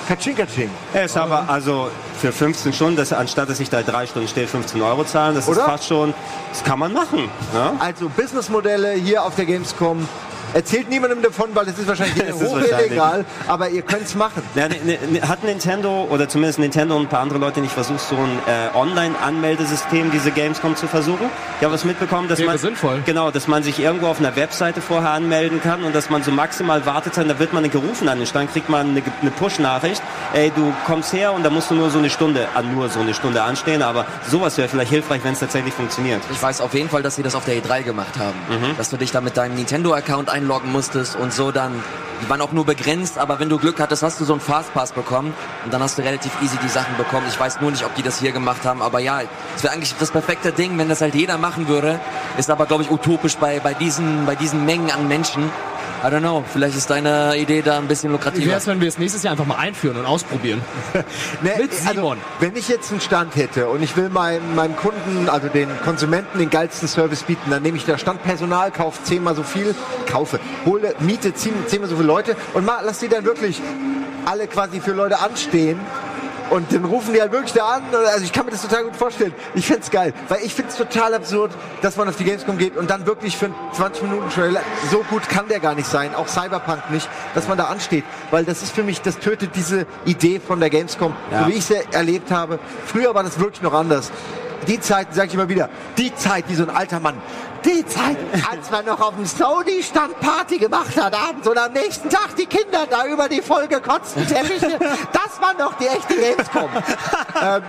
Speaker 2: Katsching, katsching.
Speaker 1: Er ist aber also für 15 Stunden, dass, anstatt dass ich da drei Stunden stehe, 15 Euro zahlen, das
Speaker 2: Oder?
Speaker 1: ist fast schon, das kann man machen. Ne?
Speaker 2: Also Businessmodelle hier auf der Gamescom. Erzählt niemandem davon, weil es ist wahrscheinlich
Speaker 1: Es ist
Speaker 2: hoch
Speaker 1: wahrscheinlich.
Speaker 2: illegal, aber ihr könnt's machen.
Speaker 1: Ja, ne, ne, hat Nintendo oder zumindest Nintendo und ein paar andere Leute nicht versucht, so ein äh, Online-Anmeldesystem diese Gamescom zu versuchen? Ich habe was mitbekommen, dass
Speaker 4: Wäre
Speaker 1: man
Speaker 4: sinnvoll.
Speaker 1: genau, dass man sich irgendwo auf einer Webseite vorher anmelden kann und dass man so maximal wartet, dann wird man gerufen an den Stand, kriegt man eine, eine Push-Nachricht, ey, du kommst her und da musst du nur so eine Stunde, an nur so eine Stunde anstehen, aber sowas wäre vielleicht hilfreich, wenn es tatsächlich funktioniert.
Speaker 3: Ich weiß auf jeden Fall, dass sie das auf der E3 gemacht haben.
Speaker 1: Mhm.
Speaker 3: Dass du dich da mit deinem Nintendo-Account einloggen musstest und so dann, die waren auch nur begrenzt, aber wenn du Glück hattest, hast du so einen Fastpass bekommen und dann hast du relativ easy die Sachen bekommen. Ich weiß nur nicht, ob die das hier gemacht haben, aber ja, es wäre eigentlich das perfekte Ding, wenn das halt jeder machen würde. Ist aber, glaube ich, utopisch bei, bei, diesen, bei diesen Mengen an Menschen. I don't know, vielleicht ist deine Idee da ein bisschen
Speaker 4: Wie
Speaker 3: lukrativer.
Speaker 4: wär's, wenn wir es nächstes Jahr einfach mal einführen und ausprobieren?
Speaker 2: Ne,
Speaker 4: Mit
Speaker 2: Also,
Speaker 4: Simon.
Speaker 2: wenn ich jetzt einen Stand hätte und ich will meinem, meinem Kunden, also den Konsumenten, den geilsten Service bieten, dann nehme ich da Standpersonal, kaufe zehnmal so viel, kaufe, hole, miete zehn- zehnmal so viele Leute und mal, lass die dann wirklich alle quasi für Leute anstehen. Und dann rufen die halt wirklich da an. Also ich kann mir das total gut vorstellen. Ich find's geil. Weil ich find's total absurd, dass man auf die Gamescom geht und dann wirklich für einen 20 Minuten Trailer, so gut kann der gar nicht sein, auch Cyberpunk nicht, dass man da ansteht. Weil das ist für mich, das tötet diese Idee von der Gamescom,
Speaker 1: Ja.
Speaker 2: so wie ich sie erlebt habe. Früher war das wirklich noch anders. Die Zeit, sage ich immer wieder, die Zeit, wie so ein alter Mann. Die Zeit, als man noch auf dem Sony-Stand Party gemacht hat abends und am nächsten Tag die Kinder da über die vollgekotzten Teppiche. Das war noch die echte Gamescom. ähm,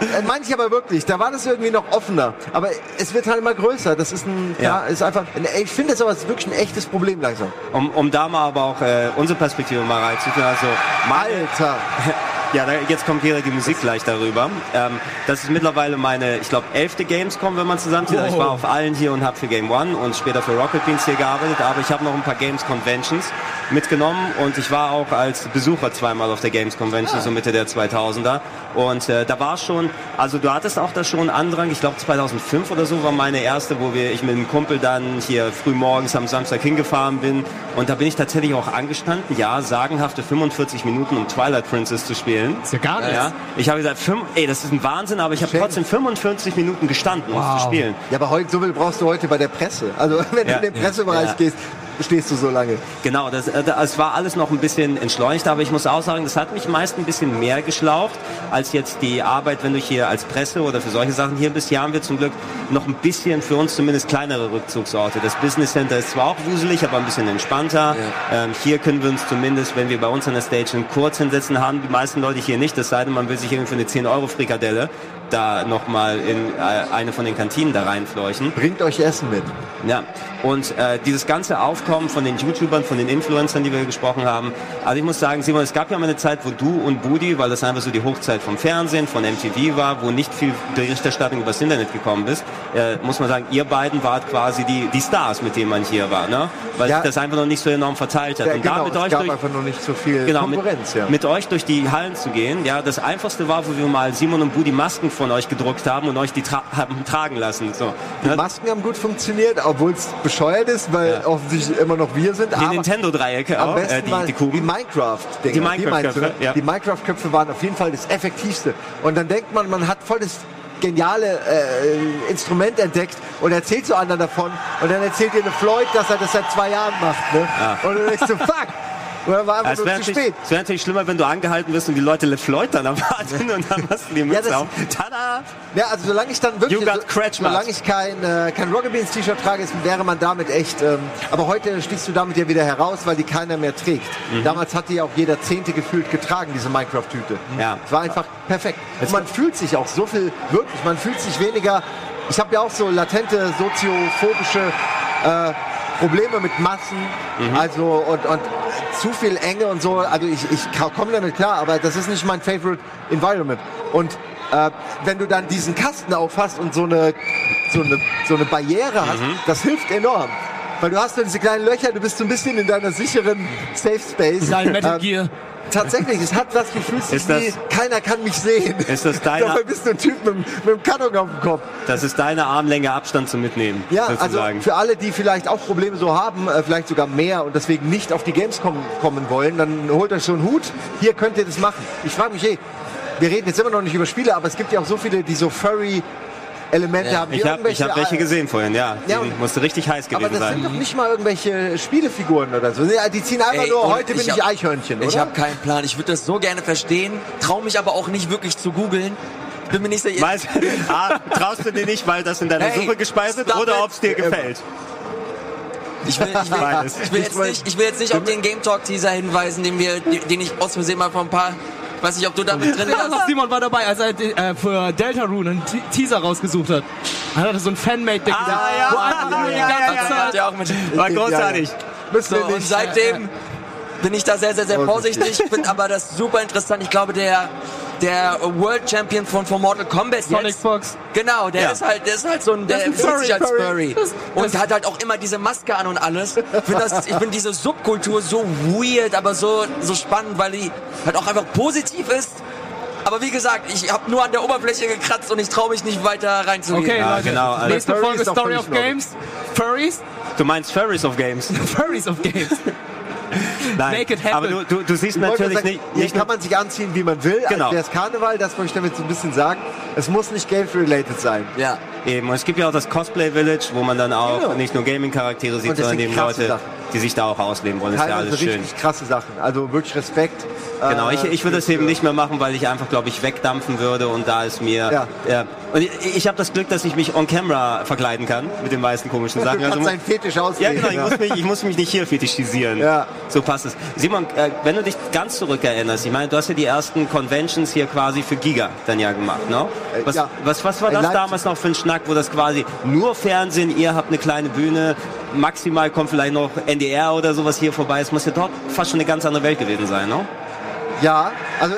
Speaker 2: äh, meine ich aber wirklich, da war das irgendwie noch offener. Aber es wird halt immer größer. Das ist ein, ja,
Speaker 1: Ja.
Speaker 2: ist einfach, ich finde es aber ist wirklich ein echtes Problem langsam.
Speaker 1: Um, um da mal aber auch äh, unsere Perspektive mal reinzuführen, also
Speaker 2: Alter.
Speaker 1: Ja, jetzt kommt hier die Musik gleich darüber. Ähm, das ist mittlerweile meine, ich glaube, elfte Gamescom, wenn man zusammenzieht. Also Ich war auf allen hier und habe für Game One und später für Rocket Beans hier gearbeitet, aber ich habe noch ein paar Games Conventions mitgenommen und ich war auch als Besucher zweimal auf der Games Convention, so Mitte der 2000er. Und äh, da war schon, also du hattest auch da schon Andrang, ich glaube 2005 oder so war meine erste, wo wir, ich mit einem Kumpel dann hier früh morgens am Samstag hingefahren bin und da bin ich tatsächlich auch angestanden, ja, sagenhafte 45 Minuten, um Twilight Princess zu spielen.
Speaker 4: Ist ja gar nichts.
Speaker 1: Ja, ich habe gesagt, fünf, ey, das ist ein Wahnsinn, aber ich habe trotzdem 45 Minuten gestanden, um es zu spielen.
Speaker 2: Ja, aber heute, so viel brauchst du heute bei der Presse. Also wenn
Speaker 1: Ja.
Speaker 2: du in den Pressebereich
Speaker 1: Ja.
Speaker 2: gehst, stehst du so lange.
Speaker 1: Genau, das, äh, das war alles noch ein bisschen entschleunigt, aber ich muss auch sagen, das hat mich meist ein bisschen mehr geschlaucht, als jetzt die Arbeit, wenn du hier als Presse oder für solche Sachen hier bist. Hier haben wir zum Glück noch ein bisschen, für uns zumindest kleinere Rückzugsorte. Das Business Center ist zwar auch wuselig, aber ein bisschen entspannter. Ähm, hier können wir uns zumindest, wenn wir bei uns an der Stage sind, kurz hinsetzen, haben die meisten Leute hier nicht, das sei denn, man will sich irgendwie für eine 10-Euro-Frikadelle da nochmal in äh, eine von den Kantinen da reinfleuchen.
Speaker 2: Bringt euch Essen mit.
Speaker 1: Ja, und äh, dieses ganze kommen, von den YouTubern, von den Influencern, die wir gesprochen haben. Also ich muss sagen, Simon, es gab ja mal eine Zeit, wo du und Budi, weil das einfach so die Hochzeit vom Fernsehen, von MTV war, wo nicht viel Berichterstattung übers Internet gekommen ist, äh, muss man sagen, ihr beiden wart quasi die, die Stars, mit denen man hier war, ne? Weil
Speaker 2: Ja.
Speaker 1: sich das einfach noch nicht so enorm verteilt hat.
Speaker 2: Ja,
Speaker 1: und
Speaker 2: genau,
Speaker 1: da mit
Speaker 2: es
Speaker 1: euch durch,
Speaker 2: einfach noch nicht so viel
Speaker 1: Genau,
Speaker 2: Konkurrenz.
Speaker 1: mit,
Speaker 2: ja.
Speaker 1: mit euch durch die Hallen zu gehen. Ja, das einfachste war, wo wir mal Simon und Budi Masken von euch gedruckt haben und euch die tra haben tragen lassen. So.
Speaker 2: Die
Speaker 1: Ne?
Speaker 2: Masken haben gut funktioniert, obwohl es bescheuert ist, weil
Speaker 1: Ja.
Speaker 2: offensichtlich immer noch wir sind.
Speaker 1: Die
Speaker 2: aber
Speaker 1: Nintendo-Dreiecke
Speaker 2: am
Speaker 1: auch,
Speaker 2: besten
Speaker 1: äh, die,
Speaker 2: mal
Speaker 1: die
Speaker 2: die
Speaker 1: Kuben.
Speaker 2: Minecraft-Dinger.
Speaker 1: Die Minecraft-Köpfe,
Speaker 2: ne?
Speaker 1: ja.
Speaker 2: Die Minecraft-Köpfe waren auf jeden Fall das Effektivste. Und dann denkt man, man hat voll das geniale äh, Instrument entdeckt und erzählt so anderen davon. Und dann erzählt dir eine Floyd, dass er das seit zwei Jahren macht. Ne? Und du denkst so, fuck. Dann war einfach
Speaker 1: Es
Speaker 2: nur
Speaker 1: wäre
Speaker 2: zu
Speaker 1: natürlich,
Speaker 2: spät.
Speaker 1: es wär natürlich schlimmer, wenn du angehalten wirst und die Leute LeFloid dann erwarten und dann hast du die Mütze
Speaker 2: das-
Speaker 1: auf. Tada!
Speaker 2: Ja, also solange ich dann wirklich, so, solange ich kein, äh, kein Rocket Beans T-Shirt trage, ist, wäre man damit echt, ähm, aber heute stichst du damit ja wieder heraus, weil die keiner mehr trägt.
Speaker 1: Mhm.
Speaker 2: Damals hat die auch jeder Zehnte gefühlt getragen, diese Minecraft-Tüte.
Speaker 1: Ja.
Speaker 2: Es war einfach perfekt. Und man fühlt sich auch so viel, wirklich, man fühlt sich weniger, ich habe ja auch so latente soziophobische äh, Probleme mit Massen,
Speaker 1: Mhm.
Speaker 2: also und, und zu viel Enge und so. Also ich, ich komme damit klar, aber das ist nicht mein favorite environment. Und äh, wenn du dann diesen Kasten aufhast und so eine, so eine, so eine Barriere hast,
Speaker 1: Mhm.
Speaker 2: das hilft enorm. Weil du hast dann diese kleinen Löcher, du bist so ein bisschen in deiner sicheren Safe Space.
Speaker 4: Dein Metal
Speaker 2: Ähm,
Speaker 4: Gear.
Speaker 2: Tatsächlich, es hat was,
Speaker 1: das-
Speaker 2: wie, keiner kann mich sehen.
Speaker 1: Ist das deine-
Speaker 2: Dabei bist du ein Typ mit, mit einem Karton auf dem Kopf.
Speaker 1: Das ist deine Armlänge Abstand zum Mitnehmen,
Speaker 2: Ja, also
Speaker 1: sozusagen.
Speaker 2: für alle, die vielleicht auch Probleme so haben, äh, vielleicht sogar mehr und deswegen nicht auf die Games kommen, kommen wollen, dann holt euch so einen Hut. Hier könnt ihr das machen. Ich frage mich eh, wir reden jetzt immer noch nicht über Spiele, aber es gibt ja auch so viele, die so furry Elemente
Speaker 3: Ja,
Speaker 2: haben. die
Speaker 1: ich habe ich hab welche
Speaker 2: äh,
Speaker 1: gesehen vorhin, ja.
Speaker 2: Ja,
Speaker 1: Die musste richtig heiß
Speaker 2: Aber
Speaker 1: gewesen
Speaker 2: das sind
Speaker 1: sein.
Speaker 2: doch nicht mal irgendwelche Spielefiguren oder so. Die ziehen einfach
Speaker 3: Ey,
Speaker 2: nur, heute bin
Speaker 3: ich
Speaker 2: ich
Speaker 3: hab-
Speaker 2: Eichhörnchen,
Speaker 3: Ich
Speaker 2: oder?
Speaker 3: habe keinen Plan. Ich würde das so gerne verstehen, traue mich aber auch nicht wirklich zu googeln. Bin mir nicht sicher.
Speaker 1: Weißt, ah, traust du dir nicht, weil das in deiner
Speaker 3: Hey,
Speaker 1: Suppe gespeist wird
Speaker 3: stop
Speaker 1: oder ob es dir gefällt?
Speaker 3: Ich will, ich will, ich will, jetzt, nicht, ich will jetzt nicht auf den Game Talk Teaser hinweisen, den, wir, den ich aus Versehen mal vor ein paar, weiß nicht, ob du damit drin
Speaker 4: Ja,
Speaker 3: warst.
Speaker 4: Simon war dabei, als er äh, für Delta Rune einen Te- Teaser rausgesucht hat. Er hatte so ein Fanmade-Deck
Speaker 1: Ah,
Speaker 4: gesagt,
Speaker 1: ja, ja, ja, ja, ja, ja.
Speaker 3: Hat ja auch mit,
Speaker 1: War großartig.
Speaker 2: Müssen
Speaker 3: so,
Speaker 2: wir
Speaker 3: und
Speaker 2: nicht.
Speaker 3: seitdem bin ich da sehr, sehr, sehr vorsichtig. Ich finde aber das super interessant. Ich glaube, der, der World Champion von, von Mortal Kombat
Speaker 4: Sonic
Speaker 3: jetzt,
Speaker 4: Fox.
Speaker 3: Genau, der
Speaker 1: Ja.
Speaker 3: ist halt, der ist halt so ein, der
Speaker 4: ist ein
Speaker 3: fühlt sich
Speaker 4: Furry.
Speaker 3: als Furry.
Speaker 4: Das-
Speaker 3: Und hat halt auch immer diese Maske an und alles. Ich finde das, ich finde diese Subkultur so weird, aber so, so spannend, weil die halt auch einfach positiv ist. Aber wie gesagt, ich habe nur an der Oberfläche gekratzt und ich traue mich nicht weiter reinzugehen.
Speaker 4: Okay,
Speaker 1: Ja,
Speaker 4: Leute.
Speaker 1: genau, also
Speaker 4: Nächste
Speaker 2: Furry
Speaker 4: Folge Story of. Games. Furries?
Speaker 1: Du meinst Furries of Games?
Speaker 4: Furries of Games.
Speaker 1: Nein.
Speaker 4: Make it happen.
Speaker 1: Aber du, du, du siehst natürlich
Speaker 2: sagen,
Speaker 1: nicht,
Speaker 2: hier
Speaker 1: nicht
Speaker 2: kann man sich anziehen, wie man will.
Speaker 1: Genau.
Speaker 2: Als wäre es Karneval, das wollte ich damit so ein bisschen sagen. Es muss nicht Game-related sein.
Speaker 3: Ja.
Speaker 1: eben. Und es gibt ja auch das Cosplay Village, wo man dann auch
Speaker 2: Genau.
Speaker 1: nicht nur Gaming-Charaktere sieht,
Speaker 2: das
Speaker 1: sondern eben Leute,
Speaker 2: Sachen.
Speaker 1: Die sich da auch ausleben wollen. Ist ja alles schön.
Speaker 2: richtig krasse Sachen. Also wirklich Respekt.
Speaker 1: Genau,
Speaker 2: Äh,
Speaker 1: ich, ich würde das eben nicht mehr machen, weil ich einfach, glaube ich, wegdampfen würde und da ist mir...
Speaker 2: Ja.
Speaker 1: Ja. Und ich, ich habe das Glück, dass ich mich on camera verkleiden kann mit den meisten komischen
Speaker 2: Du
Speaker 1: Sachen.
Speaker 2: kannst
Speaker 1: Also,
Speaker 2: deinen Fetisch
Speaker 1: ja,
Speaker 2: ausleben.
Speaker 1: genau, ich muss, mich, ich muss mich nicht hier fetischisieren.
Speaker 2: Ja.
Speaker 1: So passt es. Simon, äh, wenn du dich ganz zurückerinnerst, ich meine, du hast ja die ersten Conventions hier quasi für Giga dann ja gemacht, ne?
Speaker 2: Äh,
Speaker 1: Was,
Speaker 2: ja.
Speaker 1: was, was war das damals noch für ein Schnack, wo das quasi nur Fernsehen, ihr habt eine kleine Bühne, maximal kommt vielleicht noch NDR oder sowas hier vorbei. Es muss ja dort fast schon eine ganz andere Welt gewesen sein, ne?
Speaker 2: Ja, also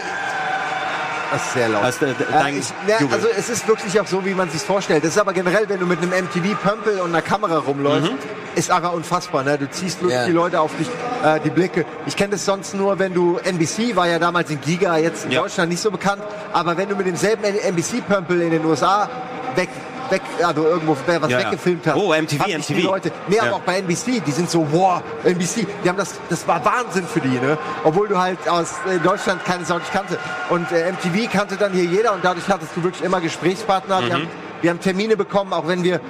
Speaker 2: das ist sehr laut.
Speaker 1: Also, äh,
Speaker 2: ich, ne, also es ist wirklich auch so, wie man sich vorstellt. Das ist aber generell, wenn du mit einem MTV-Pömpel und einer Kamera rumläufst, ist aber unfassbar. Ne? Du ziehst wirklich
Speaker 3: Ja.
Speaker 2: die Leute auf dich, äh, die Blicke. Ich kenne das sonst nur, wenn du, NBC war ja damals in Giga, jetzt in
Speaker 1: Ja.
Speaker 2: Deutschland nicht so bekannt, aber wenn du mit demselben NBC-Pömpel in den USA weg weg, also irgendwo wer was
Speaker 1: Ja,
Speaker 2: weggefilmt hast.
Speaker 1: Oh, MTV,
Speaker 2: sich Die
Speaker 1: MTV.
Speaker 2: Leute, nee,
Speaker 1: Ja.
Speaker 2: aber auch bei NBC, die sind so, wow, NBC, die haben das, das war Wahnsinn für die, ne? Obwohl du halt aus äh, Deutschland keine Sau nicht kannte. Und äh, MTV kannte dann hier jeder und dadurch hattest du wirklich immer Gesprächspartner.
Speaker 1: Mhm.
Speaker 2: Wir, haben, Termine bekommen, auch wenn wir,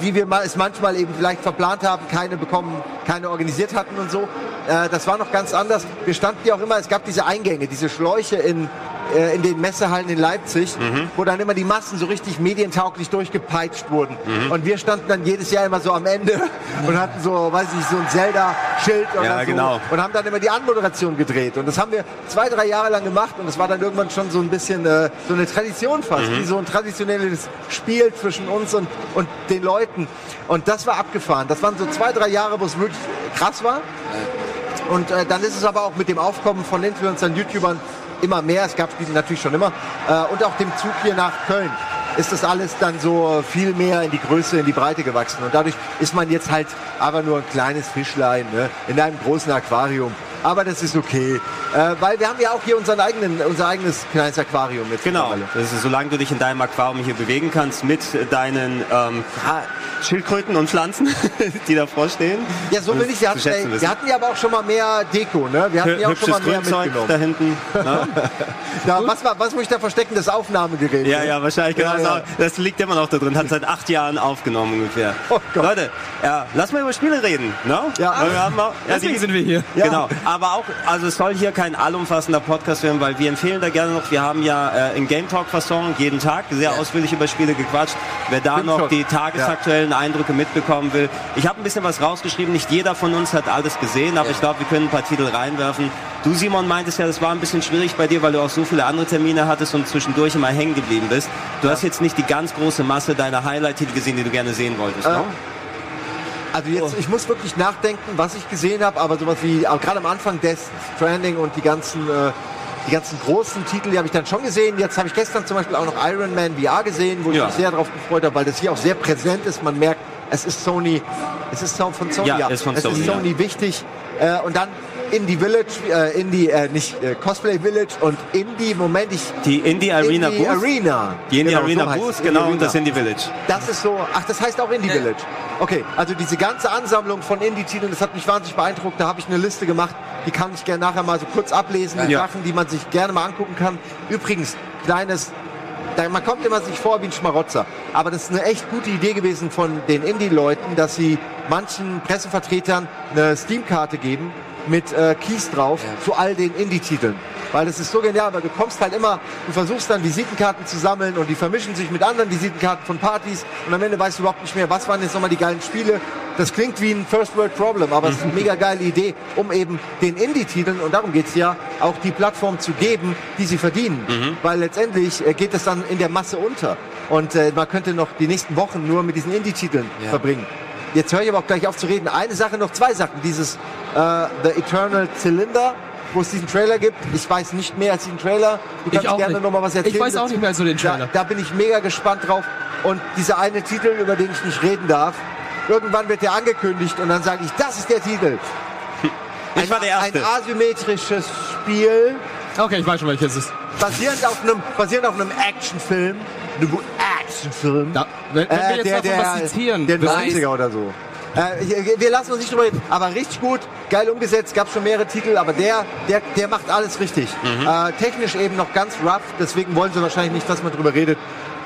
Speaker 2: wie wir es manchmal eben vielleicht verplant haben, keine bekommen, keine organisiert hatten und so. Äh, das war noch ganz anders. Wir standen ja auch immer, es gab diese Eingänge, diese Schläuche in, äh, in den Messehallen in Leipzig,
Speaker 1: Mhm.
Speaker 2: wo dann immer die Massen so richtig medientauglich durchgepeitscht wurden. Und wir standen dann jedes Jahr immer so am Ende und hatten so, weiß ich, so ein Zelda-Schild oder
Speaker 1: Ja,
Speaker 2: so
Speaker 1: genau.
Speaker 2: und haben dann immer die Anmoderation gedreht. Und das haben wir zwei, drei Jahre lang gemacht und das war dann irgendwann schon so ein bisschen äh, so eine Tradition fast, wie so ein traditionelles Spiel zwischen uns und, und den Leuten. Und das war abgefahren. Das waren so zwei, drei Jahre, wo es wirklich krass war. Und äh, dann ist es aber auch mit dem Aufkommen von Influencern, YouTubern immer mehr. Es gab die natürlich schon immer. Äh, und auch dem Zug hier nach Köln ist das alles dann so viel mehr in die Größe, in die Breite gewachsen. Und dadurch ist man jetzt halt aber nur ein kleines Fischlein ne, in einem großen Aquarium. Aber das ist okay, äh, weil wir haben ja auch hier unseren eigenen, unser eigenes kleines Aquarium jetzt.
Speaker 1: Genau, das ist, solange du dich in deinem Aquarium hier bewegen kannst mit deinen ähm, ja, Schildkröten und Pflanzen, die davor stehen.
Speaker 2: Ja, so will ich. Wir hatten,
Speaker 1: schätzen
Speaker 2: ey,
Speaker 1: wissen.
Speaker 2: wir hatten ja aber auch schon mal mehr Deko, ne? Wir hatten ja auch schon mal mehr
Speaker 1: Grünzeug
Speaker 2: mitgenommen.
Speaker 1: da hinten. ne?
Speaker 2: Da, was, war, was muss ich da verstecken? Das Aufnahmegerät.
Speaker 1: Ja,
Speaker 2: ne?
Speaker 1: ja, wahrscheinlich. Genau,
Speaker 2: Ja, ja.
Speaker 1: Das, liegt immer noch da drin. Hat seit acht Jahren aufgenommen ungefähr.
Speaker 2: Oh Gott.
Speaker 1: Leute, ja, lass mal über Spiele reden. Ne?
Speaker 2: Ja.
Speaker 1: Wir haben auch, ja,
Speaker 4: Deswegen
Speaker 1: die-
Speaker 4: sind wir hier.
Speaker 2: Ja.
Speaker 1: Genau, aber auch, also es soll hier kein allumfassender Podcast werden, weil wir empfehlen da gerne noch, wir haben ja äh, in Game Talk Fasson jeden Tag sehr ausführlich über Spiele gequatscht. Wer da
Speaker 2: Stimmt
Speaker 1: noch
Speaker 2: schon.
Speaker 1: die tagesaktuellen Eindrücke mitbekommen will. Ich habe ein bisschen was rausgeschrieben, nicht jeder von uns hat alles gesehen, aber ich glaube, wir können ein paar Titel reinwerfen. Du Simon meintest ja, das war ein bisschen schwierig bei dir, weil du auch so viele andere Termine hattest und zwischendurch immer hängen geblieben bist. Du hast jetzt nicht die ganz große Masse deiner Highlight-Titel gesehen, die du gerne sehen wolltest,
Speaker 2: Äh,
Speaker 1: ne?
Speaker 2: Also jetzt, ich muss wirklich nachdenken, was ich gesehen habe, aber sowas wie, aber gerade am Anfang Death Stranding und die ganzen, äh, die ganzen großen Titel, die habe ich dann schon gesehen. Jetzt habe ich gestern zum Beispiel auch noch Iron Man VR gesehen, wo ich
Speaker 1: Ja.
Speaker 2: mich sehr darauf gefreut habe, weil das hier auch sehr präsent ist. Man merkt, es ist Sony, es ist von Sony,
Speaker 1: Ja, ist von
Speaker 2: es
Speaker 1: Sony,
Speaker 2: ist
Speaker 1: ja.
Speaker 2: Sony wichtig. Äh, und dann Indie Village, äh, Indie, äh, nicht äh, Cosplay Village und Indie, Moment, ich...
Speaker 1: Die Indie Arena
Speaker 2: Indie
Speaker 1: Booth.
Speaker 2: Arena.
Speaker 1: Die Indie
Speaker 2: Genau,
Speaker 1: Arena
Speaker 2: so
Speaker 1: Booth, genau,
Speaker 2: Indie
Speaker 1: und das
Speaker 2: Arena.
Speaker 1: Indie Village.
Speaker 2: Das ist so, ach, das heißt auch Indie Village. Okay, also diese ganze Ansammlung von Indie-Titeln, das hat mich wahnsinnig beeindruckt. Da habe ich eine Liste gemacht, die kann ich gerne nachher mal so kurz ablesen, die
Speaker 1: Ja.
Speaker 2: Sachen, die man sich gerne mal angucken kann. Übrigens, kleines, man kommt immer sich vor wie ein Schmarotzer, aber das ist eine echt gute Idee gewesen von den Indie-Leuten, dass sie manchen Pressevertretern eine Steam-Karte geben mit äh, Keys drauf zu all den Indie-Titeln. Weil das ist so genial, weil du kommst halt immer, du versuchst dann Visitenkarten zu sammeln und die vermischen sich mit anderen Visitenkarten von Partys und am Ende weißt du überhaupt nicht mehr, was waren jetzt nochmal die geilen Spiele. Das klingt wie ein First World Problem, aber es ist eine mega geile Idee, um eben den Indie-Titeln, und darum geht's ja, auch die Plattform zu geben, die sie verdienen. Weil letztendlich äh, geht es dann in der Masse unter. Und äh, man könnte noch die nächsten Wochen nur mit diesen Indie-Titeln
Speaker 3: Ja.
Speaker 2: verbringen. Jetzt höre ich aber auch gleich auf zu reden. Eine Sache, noch zwei Sachen. Dieses äh, The Eternal Cylinder, wo es diesen Trailer gibt. Ich weiß nicht mehr als diesen Trailer. Du
Speaker 4: Ich
Speaker 2: kannst
Speaker 4: auch
Speaker 2: gerne
Speaker 4: nicht.
Speaker 2: noch mal was
Speaker 4: Ich
Speaker 2: erzählen.
Speaker 4: weiß auch nicht mehr als so den Trailer.
Speaker 2: Da, da bin ich mega gespannt drauf. Und dieser eine Titel, über den ich nicht reden darf, irgendwann wird der angekündigt und dann sage ich, das ist der Titel.
Speaker 1: Ich war der Erste.
Speaker 2: Ein asymmetrisches Spiel,
Speaker 4: Okay, ich weiß schon, welches es ist.
Speaker 2: basierend auf einem, basierend auf einem Actionfilm. Einem Actionfilm.
Speaker 4: Da, wenn, wenn wir jetzt
Speaker 2: Äh, der, der,
Speaker 4: was zitieren,
Speaker 2: der
Speaker 4: das
Speaker 2: 90er oder so. Äh, wir lassen uns nicht drüber reden, aber richtig gut, geil umgesetzt, gab schon mehrere Titel, aber der, der, der macht alles richtig.
Speaker 4: Mhm.
Speaker 2: Äh, technisch eben noch ganz rough, deswegen wollen sie wahrscheinlich nicht, dass man drüber redet.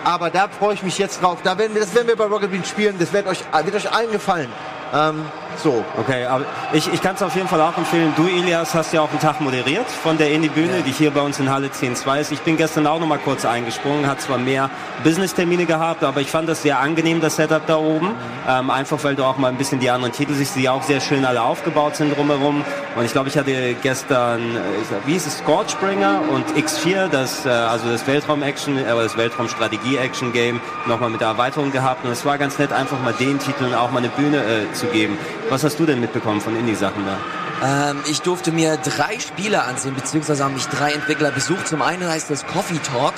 Speaker 2: Aber da freue ich mich jetzt drauf. Da werden wir, das werden wir bei Rocket Bean spielen, das wird euch, wird euch allen gefallen. Ähm, so.
Speaker 1: Okay, aber ich, ich kann es auf jeden Fall auch empfehlen. Du, Elias, hast ja auch einen Tag moderiert von der Indie-Bühne, die hier bei uns in Halle 10.2 ist. Ich bin gestern auch noch mal kurz eingesprungen, hat zwar mehr Business-Termine gehabt, aber ich fand das sehr angenehm, das Setup da oben. Ähm, einfach, weil du auch mal ein bisschen die anderen Titel siehst, die auch sehr schön alle aufgebaut sind drumherum. Und ich glaube, ich hatte gestern, äh, wie hieß es, Scorchbringer und X4, das, äh, also das Weltraum-Action, äh, das Weltraum-Strategie-Action-Game, nochmal mit der Erweiterung gehabt. Und es war ganz nett, einfach mal den Titeln auch mal eine Bühne äh, zu geben. Was hast du denn mitbekommen von Indie-Sachen da?
Speaker 3: Ähm, ich durfte mir drei Spiele ansehen, beziehungsweise haben mich drei Entwickler besucht. Zum einen heißt das Coffee Talk.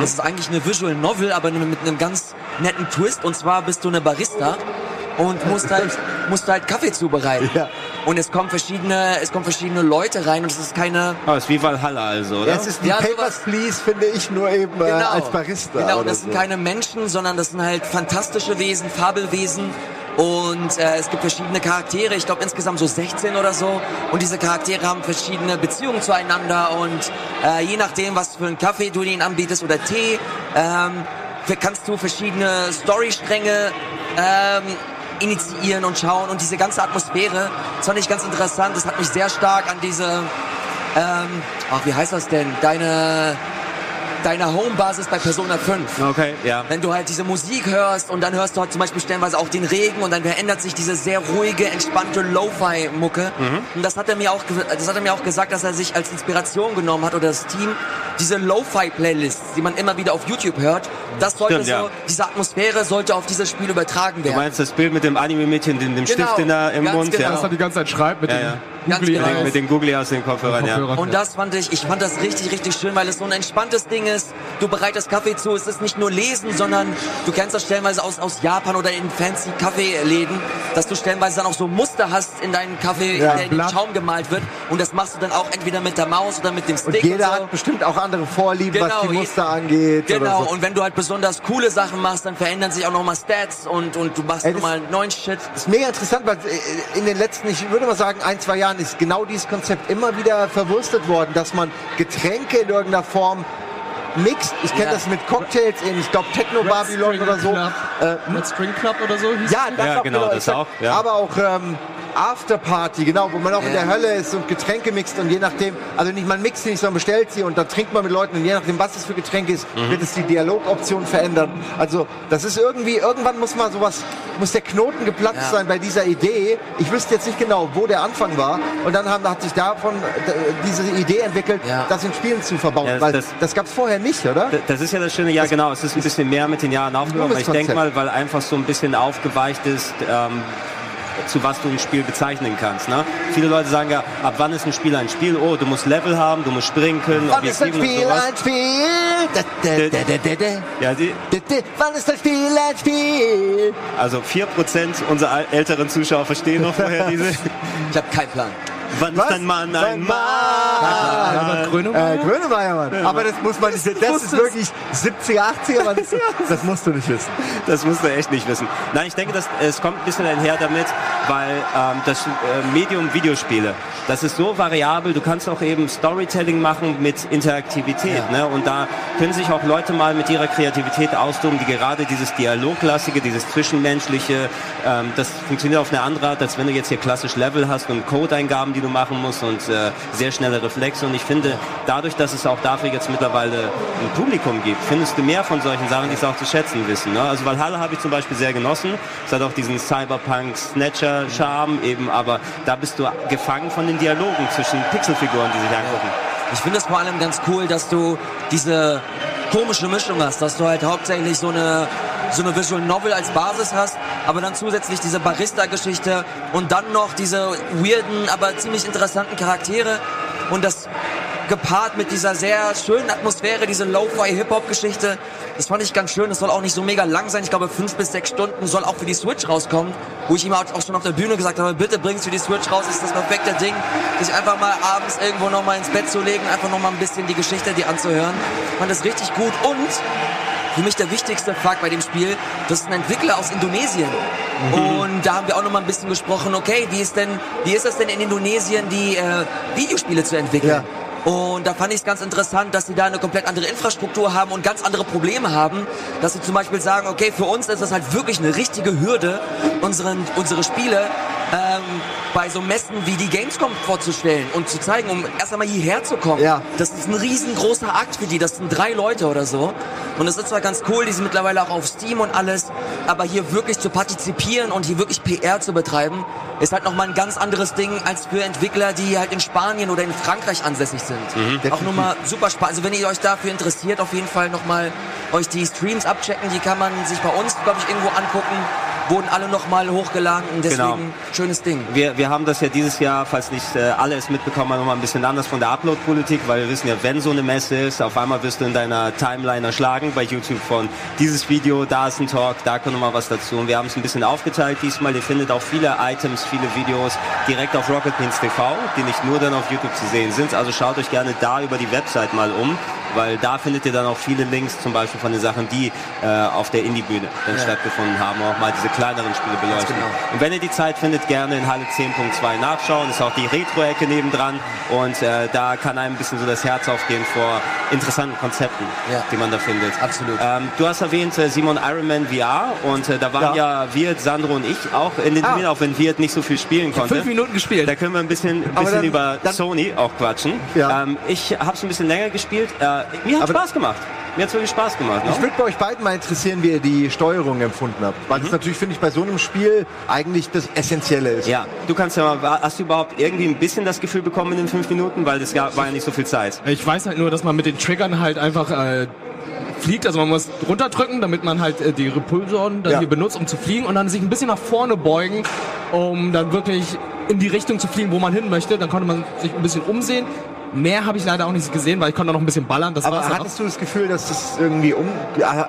Speaker 3: Das ist eigentlich eine Visual Novel, aber mit einem ganz netten Twist. Und zwar bist du eine Barista und musst halt, musst halt Kaffee zubereiten.
Speaker 2: Ja.
Speaker 3: Und es kommen verschiedene, es kommen verschiedene Leute rein und es ist keine,
Speaker 1: Oh, ist wie Valhalla also, oder?
Speaker 2: Es ist wie
Speaker 3: Ja,
Speaker 2: Papers, Please, finde ich, nur eben äh, als Barista.
Speaker 3: Genau,
Speaker 2: oder
Speaker 3: das sind
Speaker 2: so.
Speaker 3: keine Menschen, sondern das sind halt fantastische Wesen, Fabelwesen. Und äh, es gibt verschiedene Charaktere, ich glaube insgesamt so 16 oder so. Und diese Charaktere haben verschiedene Beziehungen zueinander. Und äh, je nachdem, was für einen Kaffee du ihnen anbietest oder Tee, ähm, kannst du verschiedene Storystränge ähm, initiieren und schauen. Und diese ganze Atmosphäre, das fand ich ganz interessant. Das hat mich sehr stark an diese, ähm, ach, wie heißt das denn? Deine deiner Homebasis bei Persona 5.
Speaker 1: Okay, ja.
Speaker 3: Wenn du halt diese Musik hörst und dann hörst du halt zum Beispiel stellenweise auch den Regen und dann verändert sich diese sehr ruhige, entspannte Lo-Fi-Mucke.
Speaker 1: Mhm.
Speaker 3: Und das hat er mir auch, das hat er mir auch gesagt, dass er sich als Inspiration genommen hat oder das Team diese Lo-Fi-Playlists, die man immer wieder auf YouTube hört, das sollte
Speaker 1: Stimmt,
Speaker 3: so,
Speaker 1: ja.
Speaker 3: diese Atmosphäre sollte auf dieses Spiel übertragen
Speaker 1: Du
Speaker 3: werden.
Speaker 1: meinst das Bild mit dem Anime-Mädchen, dem, dem
Speaker 3: Genau,
Speaker 1: Stift in der, im Mund?
Speaker 3: genau.
Speaker 4: Das er die ganze Zeit schreibt mit
Speaker 1: Ja,
Speaker 4: dem
Speaker 1: ja.
Speaker 3: Ganz
Speaker 4: Googly
Speaker 3: genau.
Speaker 1: Mit den Googly aus den Kopfhörern, ja.
Speaker 4: Kopfhörern.
Speaker 3: Und das fand ich, ich fand das richtig, richtig schön, weil es so ein entspanntes Ding ist. Du bereitest Kaffee zu, es ist nicht nur lesen, sondern du kennst das stellenweise aus, aus Japan oder in fancy Kaffeeläden, dass du stellenweise dann auch so Muster hast in deinen Kaffee,
Speaker 2: Ja,
Speaker 3: der in den. Schaum gemalt wird. Und das machst du dann auch entweder mit der Maus oder mit dem
Speaker 2: Und
Speaker 3: Stick.
Speaker 2: jeder
Speaker 3: und so.
Speaker 2: hat bestimmt auch andere Vorlieben, was
Speaker 3: Genau,
Speaker 2: die
Speaker 3: je-
Speaker 2: Muster angeht.
Speaker 3: Genau,
Speaker 2: Oder so.
Speaker 3: und wenn du halt besonders coole Sachen machst, dann verändern sich auch nochmal Stats und, und du machst nochmal neuen Shit.
Speaker 2: Das ist mega interessant, weil äh, in den letzten, ich würde mal sagen, ein, zwei Jahren ist genau dieses Konzept immer wieder verwurstet worden, dass man Getränke in irgendeiner Form mixt. Ich kenne
Speaker 3: Ja.
Speaker 2: das mit Cocktails in, ich glaube, Techno
Speaker 4: Red
Speaker 2: Babylon
Speaker 4: String
Speaker 2: oder so.
Speaker 4: Club.
Speaker 2: Äh,
Speaker 4: Red String Club oder so hieß
Speaker 2: ja, das
Speaker 1: Ja,
Speaker 2: auch
Speaker 1: genau, das
Speaker 2: exakt.
Speaker 1: auch, ja.
Speaker 2: Aber auch ähm, Afterparty, genau, wo man auch in der Hölle ist und Getränke mixt und je nachdem, also nicht man mixt sie nicht, sondern bestellt sie und dann trinkt man mit Leuten und je nachdem, was es für Getränke ist,
Speaker 1: Mhm.
Speaker 2: wird es die Dialogoption verändern. Also das ist irgendwie, irgendwann muss mal sowas, muss der Knoten geplatzt
Speaker 3: Ja.
Speaker 2: sein bei dieser Idee. Ich wüsste jetzt nicht genau, wo der Anfang war und dann haben, hat sich davon äh, diese Idee entwickelt,
Speaker 3: Ja.
Speaker 2: das in Spielen zu verbauen,
Speaker 1: Ja,
Speaker 2: weil
Speaker 1: das-
Speaker 2: das, gab es vorher nicht, oder?
Speaker 1: D- Das ist ja das Schöne, ja genau, es ist ein bisschen mehr mit den Jahren aber ich denke mal, weil einfach so ein bisschen aufgeweicht ist, ähm, zu was du ein Spiel bezeichnen kannst. Ne? Viele Leute sagen ja, ab wann ist ein Spiel ein Spiel? Oh, du musst Level haben, du musst springen können,
Speaker 2: Wann ist ein Spiel ein Spiel?
Speaker 1: Ja, die.
Speaker 2: Wann ist ein Spiel ein Spiel?
Speaker 1: also 4% unserer älteren Zuschauer verstehen noch vorher diese.
Speaker 3: Ich habe keinen Plan.
Speaker 1: Wann
Speaker 2: Was?
Speaker 1: ist ein Mann ein Mann?
Speaker 4: Herbert Grönemeyer?
Speaker 2: Äh, Grönemeyer, Mann. Aber das muss man nicht, das ist wirklich 70er, 80er, Mann. Das, das musst du nicht wissen.
Speaker 1: Das musst du echt nicht wissen. Nein, ich denke, das, es kommt ein bisschen einher damit, weil ähm, das äh, Medium Videospiele, das ist so variabel, du kannst auch eben Storytelling machen mit Interaktivität. Ne? Und da können sich auch Leute mal mit ihrer Kreativität austoben, die gerade dieses Dialoglastige, dieses Zwischenmenschliche, ähm, das funktioniert auf eine andere Art, als wenn du jetzt hier klassisch Level hast und Codeingaben, die du machen musst und äh, sehr schnelle Reflexe. Und ich finde, dadurch, dass es auch dafür jetzt mittlerweile ein Publikum gibt, findest du mehr von solchen Sachen, die es auch zu schätzen wissen. Ne? Also Valhalla habe ich zum Beispiel sehr genossen. Es hat auch diesen Cyberpunk-Snatcher-Charme eben, aber da bist du gefangen von den Dialogen zwischen Pixelfiguren, die sich angucken.
Speaker 3: Ich finde es vor allem ganz cool, dass du diese komische Mischung hast, dass du halt hauptsächlich so eine so eine Visual Novel als Basis hast, aber dann zusätzlich diese Barista-Geschichte und dann noch diese weirden, aber ziemlich interessanten Charaktere und das gepaart mit dieser sehr schönen Atmosphäre, diese Lo-Fi-Hip-Hop-Geschichte. Das fand ich ganz schön. Das soll auch nicht so mega lang sein. Ich glaube, fünf bis sechs Stunden soll auch für die Switch rauskommen. Wo ich ihm auch schon auf der Bühne gesagt habe, bitte bring's für die Switch raus. ist das perfekte Ding, sich einfach mal abends irgendwo noch mal ins Bett zu legen, einfach noch mal ein bisschen die Geschichte die anzuhören. Ich fand das richtig gut. Und für mich der wichtigste Fakt bei dem Spiel, das ist ein Entwickler aus Indonesien. Und da haben wir auch noch mal ein bisschen gesprochen, okay, wie ist denn, wie ist das denn in Indonesien, die äh, Videospiele zu entwickeln? Und da fand ich es ganz interessant, dass sie da eine komplett andere Infrastruktur haben und ganz andere Probleme haben. Dass sie zum Beispiel sagen, okay, für uns ist das halt wirklich eine richtige Hürde, unseren, unsere Spiele ähm, bei so Messen wie die Gamescom vorzustellen und zu zeigen, um erst einmal hierher zu kommen.
Speaker 2: Ja.
Speaker 3: Das ist ein riesengroßer Akt für die. Das sind drei Leute oder so. Und es ist zwar ganz cool, die sind mittlerweile auch auf Steam und alles, aber hier wirklich zu partizipieren und hier wirklich PR zu betreiben, ist halt nochmal ein ganz anderes Ding als für Entwickler, die halt in Spanien oder in Frankreich ansässig sind. Auch nochmal super spannend. Also wenn ihr euch dafür interessiert, auf jeden Fall nochmal euch die Streams abchecken. Die kann man sich bei uns, glaube ich, irgendwo angucken. Wurden alle nochmal hochgeladen. Und deswegen
Speaker 1: Genau.
Speaker 3: schönes Ding.
Speaker 1: Wir, wir haben das ja dieses Jahr, falls nicht äh, alle es mitbekommen haben, nochmal ein bisschen anders von der Upload-Politik, weil wir wissen ja, wenn so eine Messe ist, auf einmal wirst du in deiner Timeline erschlagen bei YouTube von dieses Video, da ist ein Talk, da kommt nochmal was dazu. Und wir haben es ein bisschen aufgeteilt diesmal. Ihr findet auch viele Items, viele Videos direkt auf Rocket Beans TV, die nicht nur dann auf YouTube zu sehen sind. Also schaut euch gerne da über die Website mal um, weil da findet ihr dann auch viele Links, zum Beispiel von den Sachen, die äh, auf der Indie-Bühne dann stattgefunden haben, auch mal diese kleineren Spiele beleuchten.
Speaker 3: genau.
Speaker 1: Und wenn ihr die Zeit findet, gerne in Halle 10.2 nachschauen. Ist auch die Retro-Ecke nebendran. Und äh, da kann einem ein bisschen so das Herz aufgehen vor interessanten Konzepten,
Speaker 3: Ja.
Speaker 1: die man da findet.
Speaker 3: Absolut.
Speaker 1: Ähm, du hast erwähnt äh, Simon Ironman VR und äh, da waren ja. Wirt, Sandro und ich auch in den
Speaker 2: Ah.
Speaker 1: Terminen, auch wenn Wirt nicht so viel spielen konnte.
Speaker 4: Fünf Minuten gespielt.
Speaker 1: Da können wir ein bisschen, ein bisschen
Speaker 2: dann-
Speaker 1: über
Speaker 2: dann-
Speaker 1: Sony auch quatschen.
Speaker 2: Ja.
Speaker 1: Ähm, ich habe es ein bisschen länger gespielt. Äh, mir hat
Speaker 2: Aber-
Speaker 1: Spaß gemacht. Mir hat's wirklich Spaß gemacht. Ne?
Speaker 2: Ich würde bei euch beiden mal interessieren, wie ihr die Steuerung empfunden habt. Weil das natürlich, finde ich, bei so einem Spiel eigentlich das Essentielle ist.
Speaker 1: Ja, du kannst ja mal, hast du überhaupt irgendwie ein bisschen das Gefühl bekommen in den fünf Minuten, weil das war ja nicht so viel Zeit.
Speaker 4: Ich weiß halt nur, dass man mit den Triggern halt einfach äh, fliegt. Also man muss runterdrücken, damit man halt äh, die Repulsoren dann
Speaker 2: Ja.
Speaker 4: hier benutzt, um zu fliegen und dann sich ein bisschen nach vorne beugen, um dann wirklich in die Richtung zu fliegen, wo man hin möchte. Dann konnte man sich ein bisschen umsehen. Mehr habe ich leider auch nicht gesehen, weil ich konnte noch ein bisschen ballern. Das
Speaker 2: Aber hattest du das Gefühl, dass das irgendwie um,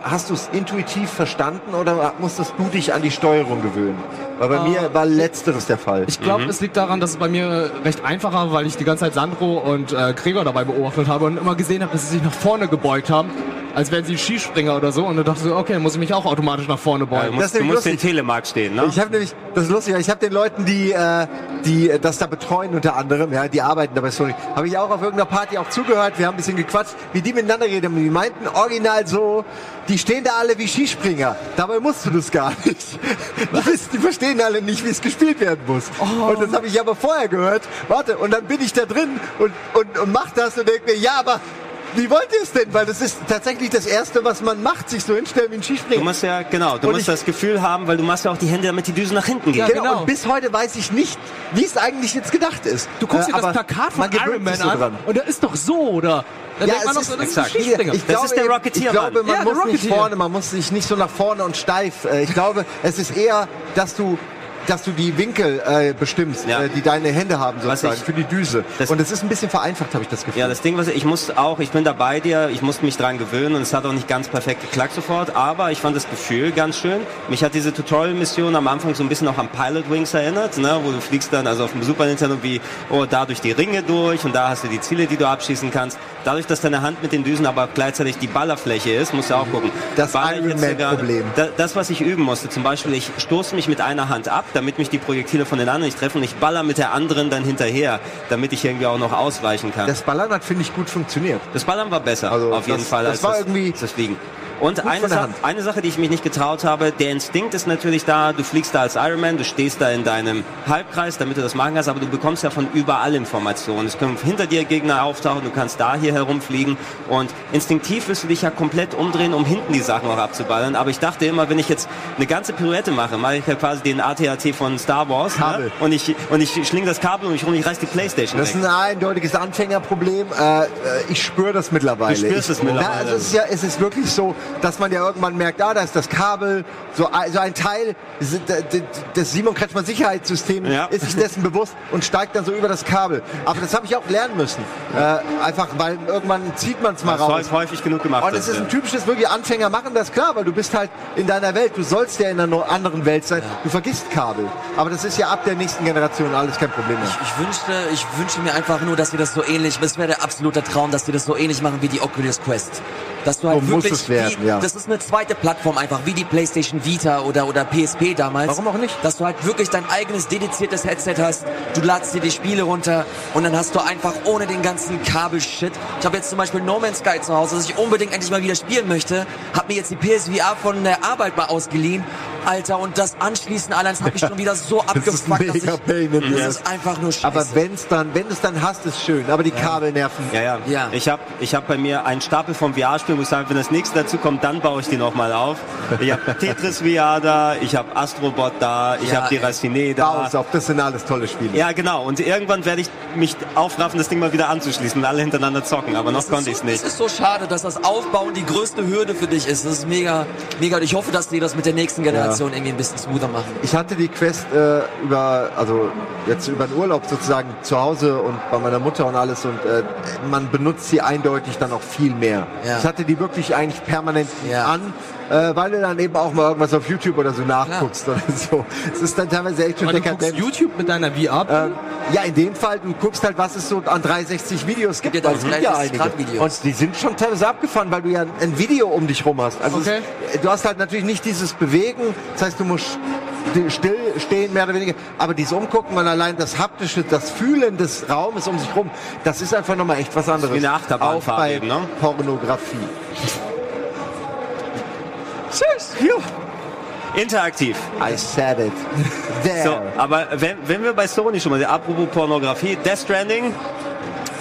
Speaker 2: hast du es intuitiv verstanden oder musstest du dich an die Steuerung gewöhnen? Weil bei mir war letzteres der Fall.
Speaker 4: Ich glaube, es liegt daran, dass es bei mir recht einfach war, weil ich die ganze Zeit Sandro und äh, Gregor dabei beobachtet habe und immer gesehen habe, dass sie sich nach vorne gebeugt haben, als wären sie Skispringer oder so. Und dann dachte ich so, okay, dann muss ich mich auch automatisch nach vorne
Speaker 1: Ja,
Speaker 4: beugen.
Speaker 1: du musst,
Speaker 2: Das ist
Speaker 1: du musst den. Telemark stehen, ne?
Speaker 2: Ich habe nämlich, das ist lustig, ich habe den Leuten, die, äh, die das da betreuen unter anderem, ja, die arbeiten da bei Sony, habe ich auch auf irgendeiner Party auch zugehört, wir haben ein bisschen gequatscht, wie die miteinander reden. Die meinten original so, die stehen da alle wie Skispringer. Dabei musst du das gar nicht. Die, wissen, die verstehen alle nicht, wie es gespielt werden muss. Und das habe ich aber vorher gehört. Warte, und dann bin ich da drin und, und, und mach das und denke mir, ja, aber wie wollt ihr es denn? Weil das ist tatsächlich das Erste, was man macht, sich so hinstellen wie ein Skispringer.
Speaker 1: Du musst ja, genau, du
Speaker 2: Und
Speaker 1: musst
Speaker 2: ich-
Speaker 1: das Gefühl haben, weil du machst ja auch die Hände, damit die Düsen nach hinten gehen.
Speaker 2: Genau,
Speaker 4: genau.
Speaker 2: und bis heute weiß ich nicht, wie es eigentlich jetzt gedacht ist.
Speaker 4: Du guckst
Speaker 2: Äh,
Speaker 4: dir das Plakat von Iron Man
Speaker 2: so
Speaker 4: an
Speaker 2: dran.
Speaker 4: und der ist doch so, oder? Da
Speaker 2: Ja,
Speaker 4: denkt man
Speaker 2: ist
Speaker 4: so, das ist ein Skispringer.
Speaker 2: Ich
Speaker 1: Das
Speaker 2: glaube,
Speaker 1: ist der Rocketeer,
Speaker 2: Ich glaube, man
Speaker 4: Ja,
Speaker 2: muss nicht vorne, man muss sich nicht so nach vorne und steif. Äh, Ich glaube, es ist eher, dass du dass du die Winkel äh, bestimmst,
Speaker 1: Ja.
Speaker 2: äh, die deine Hände haben sozusagen
Speaker 1: ich-
Speaker 2: für die Düse.
Speaker 1: Das-
Speaker 2: und es ist ein bisschen vereinfacht, habe ich das Gefühl.
Speaker 1: Ja, das Ding, was ich muss auch, ich bin da bei dir, ich musste mich dran gewöhnen und es hat auch nicht ganz perfekt geklappt sofort, aber ich fand das Gefühl ganz schön. Mich hat diese Tutorial-Mission am Anfang so ein bisschen auch an Pilot Wings erinnert, ne, wo du fliegst dann also auf dem Super Nintendo wie, oh, da durch die Ringe durch und da hast du die Ziele, die du abschießen kannst. Dadurch, dass deine Hand mit den Düsen aber gleichzeitig die Ballerfläche ist, musst du auch gucken.
Speaker 2: Das
Speaker 1: ich gerade- Da, das, was ich üben musste, zum Beispiel, ich stoße mich mit einer Hand ab, damit mich die Projektile von den anderen nicht treffen und ich baller mit der anderen dann hinterher, damit ich irgendwie auch noch ausweichen kann.
Speaker 2: Das Ballern hat, finde ich, gut funktioniert.
Speaker 1: Das Ballern war besser,
Speaker 2: Also
Speaker 1: auf jeden
Speaker 2: das-
Speaker 1: Fall,
Speaker 2: das
Speaker 1: als
Speaker 2: war
Speaker 1: das,
Speaker 2: irgendwie
Speaker 1: das Fliegen. Und eine, Sa eine Sache, die ich mich nicht getraut habe, der Instinkt ist natürlich da, du fliegst da als Ironman, du stehst da in deinem Halbkreis, damit du das machen kannst, aber du bekommst ja von überall Informationen. Es können hinter dir Gegner auftauchen, du kannst da hier herumfliegen und instinktiv wirst du dich ja komplett umdrehen, um hinten die Sachen auch abzuballern. Aber ich dachte immer, wenn ich jetzt eine ganze Pirouette mache, mache ich ja quasi den AT-AT von Star Wars. Ne? und ich und ich schlinge das Kabel um mich rum, ich reiß die Playstation
Speaker 2: Das ist
Speaker 1: weg.
Speaker 2: ein eindeutiges Anfängerproblem. Äh, äh, ich spüre das mittlerweile.
Speaker 1: Du spürst
Speaker 2: ich,
Speaker 1: es mittlerweile.
Speaker 2: Na, also es ist ja, es ist wirklich so, dass man ja irgendwann merkt, ah, da ist das Kabel, so, ein- so ein Teil des- Simon Kretschmann Sicherheitssystems
Speaker 1: Ja.
Speaker 2: ist sich dessen bewusst und steigt dann so über das Kabel. Aber das habe ich auch lernen müssen. Äh, einfach, weil irgendwann zieht man es mal
Speaker 1: Das
Speaker 2: raus.
Speaker 1: häufig, häufig genug gemacht.
Speaker 2: Und es ist
Speaker 1: ja.
Speaker 2: ein typisches wirklich Anfänger machen das klar, weil du bist halt in deiner Welt. Du sollst ja in einer anderen Welt sein. Du vergisst Kabel. Aber das ist ja ab der nächsten Generation alles kein Problem mehr.
Speaker 3: Ich wünschte, ich wünsche mir einfach nur, dass wir das so ähnlich, es wäre der absolute Traum, dass wir das so ähnlich machen wie die Oculus Quest. Dass du halt
Speaker 2: So muss
Speaker 3: wirklich,
Speaker 2: es
Speaker 3: wie,
Speaker 2: ja.
Speaker 3: das ist eine zweite Plattform einfach, wie die PlayStation Vita oder, oder PSP damals.
Speaker 2: Warum auch nicht?
Speaker 3: Dass du halt wirklich dein eigenes dediziertes Headset hast, du ladst dir die Spiele runter und dann hast du einfach ohne den ganzen Kabelshit. Ich habe jetzt zum Beispiel No Man's Sky zu Hause, das ich unbedingt endlich mal wieder spielen möchte, habe mir jetzt die PSVR von der Arbeit mal ausgeliehen. Alter, und das Anschließen allein, das habe ich schon wieder so
Speaker 2: Das ist
Speaker 3: abgefuckt, dass ich, das ist einfach nur scheiße.
Speaker 2: Aber wenn's dann, wenn du es dann hast, ist schön. Aber die Kabel nerven.
Speaker 1: Ja, ja.
Speaker 3: Ja.
Speaker 1: Ich habe ich hab bei mir einen Stapel vom VR-Spiel, wo ich sage, wenn das nächste dazu kommt, dann baue ich die nochmal auf. Ich habe Tetris VR da, ich habe Astrobot da, ich
Speaker 3: Ja,
Speaker 1: habe
Speaker 3: ey.
Speaker 1: Deracine da.
Speaker 2: Baus auf, das sind alles tolle Spiele.
Speaker 1: Ja, genau. Und irgendwann werde ich mich aufraffen, das Ding mal wieder anzuschließen und alle hintereinander zocken. Aber noch konnte
Speaker 3: ist
Speaker 1: ich
Speaker 3: so,
Speaker 1: es nicht.
Speaker 3: Es ist so schade, dass das Aufbauen die größte Hürde für dich ist. Das ist mega, mega. Ich hoffe, dass die das mit der nächsten Generation irgendwie ein bisschen smoother machen.
Speaker 2: Ich hatte die Quest äh, über, also jetzt über den Urlaub sozusagen zu Hause und bei meiner Mutter und alles und äh, man benutzt sie eindeutig dann auch viel mehr.
Speaker 3: Ja.
Speaker 2: Ich hatte die wirklich eigentlich permanent
Speaker 3: Ja.
Speaker 2: an, äh, weil du dann eben auch mal irgendwas auf YouTube oder so nachguckst oder so. Es ist dann teilweise echt schon
Speaker 4: Aber du guckst
Speaker 2: dekadent.
Speaker 4: YouTube mit deiner VR.
Speaker 2: Ähm, ja, in dem Fall, du guckst halt, was es so an 360 Videos gibt.
Speaker 3: Gibt ja
Speaker 2: weil es sind
Speaker 3: 360 Grad Videos.
Speaker 2: Und die sind schon teilweise abgefahren, weil du ja ein Video um dich rum hast. Also
Speaker 4: Okay.
Speaker 2: es, du hast halt natürlich nicht dieses Bewegen, das heißt, du musst sti- still stehen, mehr oder weniger. Aber dieses Umgucken, man allein das haptische, das Fühlen des Raumes um sich rum, das ist einfach nochmal echt was anderes.
Speaker 1: wie eine Achterbahnfahrt
Speaker 2: Auch bei
Speaker 1: eben, ne?
Speaker 2: Pornografie.
Speaker 1: Interaktiv.
Speaker 2: I said it. There.
Speaker 1: So, aber wenn, wenn wir bei Sony schon mal sind, apropos Pornografie, Death Stranding,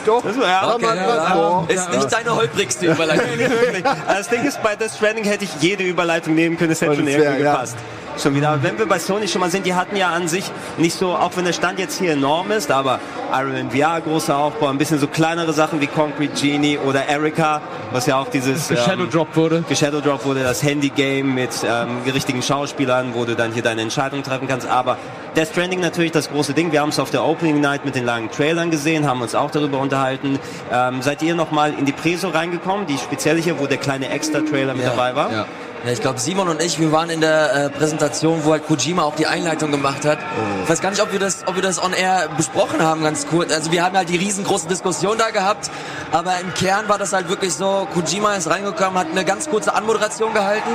Speaker 2: doch.
Speaker 1: Das war- ja, okay, ja.
Speaker 3: Ist nicht deine holprigste Überleitung.
Speaker 1: Wirklich. Das Ding ist, bei Death Stranding hätte ich jede Überleitung nehmen können, es hätte
Speaker 2: Und
Speaker 1: schon irgendwie
Speaker 2: ja.
Speaker 1: gepasst. Schon wieder. Aber wenn wir bei Sony schon mal sind, die hatten ja an sich nicht so, auch wenn der Stand jetzt hier enorm ist, aber Iron Man VR, großer Aufbau, ein bisschen so kleinere Sachen wie Concrete Genie oder Erika, was ja auch dieses
Speaker 4: Shadow
Speaker 1: ähm,
Speaker 4: Drop wurde.
Speaker 1: Shadow Drop wurde das Handy-Game mit ähm, richtigen Schauspielern, wo du dann hier deine Entscheidung treffen kannst. Aber Death Stranding natürlich das große Ding. Wir haben es auf der Opening Night mit den langen Trailern gesehen, haben uns auch darüber unterhalten. Ähm, seid ihr nochmal in die Preso reingekommen, die spezielle hier, wo der kleine Extra-Trailer mit
Speaker 3: Ja.
Speaker 1: dabei war?
Speaker 3: Ja. Ich glaube, Simon und ich, wir waren in der äh, Präsentation, wo halt Kojima auch die Einleitung gemacht hat. Ich weiß gar nicht, ob wir das, ob wir das on air besprochen haben, ganz kurz. Also wir haben halt die riesengroße Diskussion da gehabt, aber im Kern war das halt wirklich so, Kojima ist reingekommen, hat eine ganz kurze Anmoderation gehalten,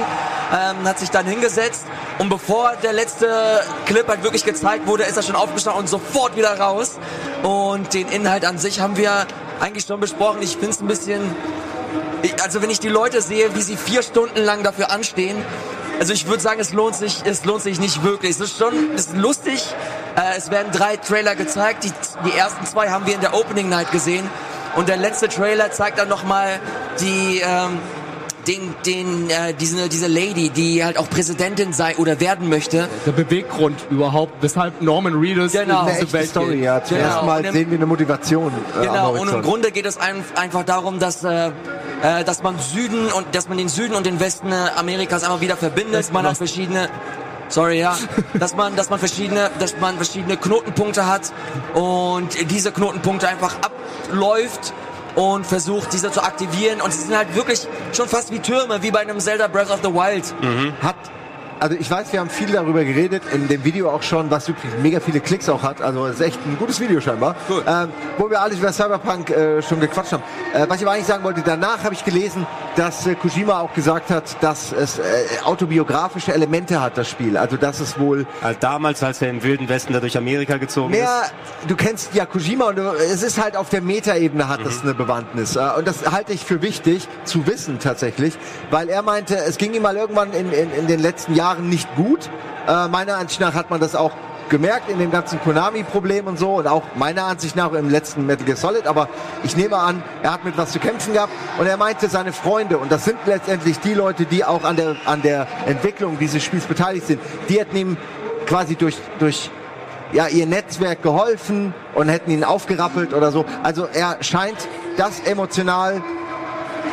Speaker 3: ähm, hat sich dann hingesetzt und bevor der letzte Clip halt wirklich gezeigt wurde, ist er schon aufgestanden und sofort wieder raus. Und den Inhalt an sich haben wir eigentlich schon besprochen. Ich finde es ein bisschen also wenn ich die Leute sehe, wie sie vier Stunden lang dafür anstehen, also ich würde sagen, es lohnt sich, es lohnt sich nicht wirklich. Es ist schon, es ist lustig. Äh, es werden drei Trailer gezeigt. Die, die ersten zwei haben wir in der Opening Night gesehen. Und der letzte Trailer zeigt dann nochmal die, ähm, den, den, äh, diese, diese Lady, die halt auch Präsidentin sei oder werden möchte.
Speaker 4: Der Beweggrund überhaupt, weshalb Norman Reedus
Speaker 3: Genau.
Speaker 4: in
Speaker 2: Eine
Speaker 4: diese Welt
Speaker 2: Story,
Speaker 4: geht.
Speaker 2: ja.
Speaker 3: Genau.
Speaker 2: ersten Mal
Speaker 3: Und im-
Speaker 2: sehen wir eine Motivation. Äh, am
Speaker 3: Genau, und im. Grunde geht es ein, einfach darum, dass, äh, äh, dass man Süden und dass man den Süden und den Westen äh, Amerikas einmal wieder verbindet. Man hat verschiedene Sorry, ja. Dass man, dass man verschiedene, dass man verschiedene Knotenpunkte hat und diese Knotenpunkte einfach abläuft und versucht, diese zu aktivieren. Und sie sind halt wirklich schon fast wie Türme, wie bei einem Zelda Breath of the Wild.
Speaker 2: hat, also ich weiß, wir haben viel darüber geredet, in dem Video auch schon, was übrigens mega viele Klicks auch hat. Also es ist echt ein gutes Video scheinbar.
Speaker 3: Cool.
Speaker 2: Ähm, wo wir alles über Cyberpunk äh, schon gequatscht haben. Äh, was ich aber eigentlich sagen wollte, danach habe ich gelesen, dass äh, Kojima auch gesagt hat, dass es äh, autobiografische Elemente hat, das Spiel. Also dass es wohl
Speaker 1: Also damals, als er im Wilden Westen da durch Amerika gezogen
Speaker 2: mehr,
Speaker 1: ist.
Speaker 2: du kennst ja Kojima und du, es ist halt auf der Metaebene hat das eine Bewandtnis. Äh, Und das halte ich für wichtig zu wissen tatsächlich, weil er meinte, es ging ihm mal irgendwann in, in, in den letzten Jahren nicht gut. Äh, meiner Ansicht nach hat man das auch gemerkt in dem ganzen Konami-Problem und so und auch meiner Ansicht nach im letzten Metal Gear Solid, aber ich nehme an, er hat mit was zu kämpfen gehabt und er meinte seine Freunde und das sind letztendlich die Leute, die auch an der, an der Entwicklung dieses Spiels beteiligt sind, die hätten ihm quasi durch, durch ja, ihr Netzwerk geholfen und hätten ihn aufgerappelt oder so. Also er scheint das emotional,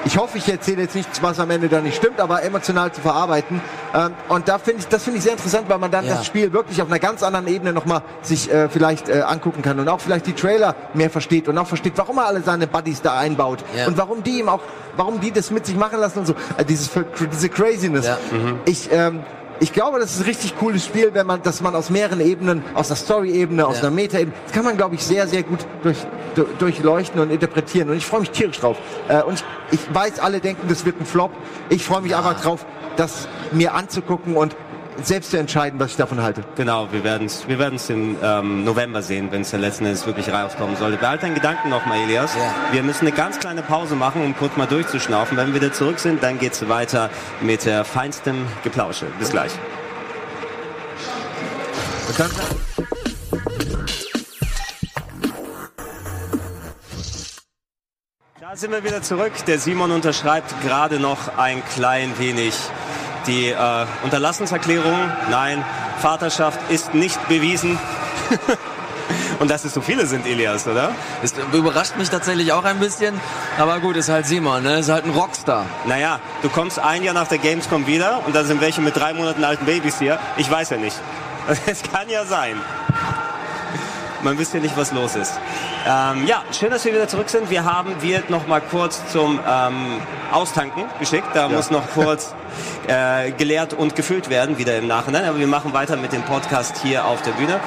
Speaker 2: ich hoffe, ich erzähle jetzt nichts, was am Ende da nicht stimmt, aber emotional zu verarbeiten. Ähm, und da finde ich, das finde ich sehr interessant, weil man dann
Speaker 3: Ja.
Speaker 2: das Spiel wirklich auf einer ganz anderen Ebene nochmal sich äh, vielleicht äh, angucken kann und auch vielleicht die Trailer mehr versteht und auch versteht, warum er alle seine Buddies da einbaut
Speaker 3: Ja.
Speaker 2: und warum die ihm auch, warum die das mit sich machen lassen und so. Äh, dieses, diese Craziness.
Speaker 3: Ja.
Speaker 2: Ich, ähm, ich glaube, das ist ein richtig cooles Spiel, wenn man, dass man aus mehreren Ebenen, aus der Story-Ebene, aus
Speaker 3: Ja.
Speaker 2: einer Meta-Ebene, das kann man, glaube ich, sehr, sehr gut durch, du- durchleuchten und interpretieren. Und ich freue mich tierisch drauf. Äh, und ich, ich weiß, alle denken, das wird ein Flop. Ich freue mich einfach drauf, das mir anzugucken und selbst zu entscheiden, was ich davon halte.
Speaker 1: Genau, wir werden es wir werden's im ähm, November sehen, wenn es dann letzten Endes wirklich rauskommen sollte. Behalt deinen Gedanken nochmal, Elias.
Speaker 3: Ja.
Speaker 1: Wir müssen eine ganz kleine Pause machen, um kurz mal durchzuschnaufen. Wenn wir wieder zurück sind, dann geht's weiter mit der feinstem Geplausche. Bis gleich. Da sind wir wieder zurück. Der Simon unterschreibt gerade noch ein klein wenig die äh, Unterlassenserklärung. Nein, Vaterschaft ist nicht bewiesen. Und dass es so viele sind, Elias, oder?
Speaker 3: Das überrascht mich tatsächlich auch ein bisschen. Aber gut, ist halt Simon, ne? Ist halt ein Rockstar.
Speaker 1: Naja, du kommst ein Jahr nach der Gamescom wieder und da sind welche mit drei Monaten alten Babys hier. Ich weiß ja nicht. Es kann ja sein. Man wisst ja nicht, was los ist. Ähm, ja, schön, dass wir wieder zurück sind. Wir haben Wirt noch mal kurz zum ähm, Austanken geschickt. Da muss noch kurz äh, geleert und gefüllt werden, wieder im Nachhinein. Aber wir machen weiter mit dem Podcast hier auf der Bühne.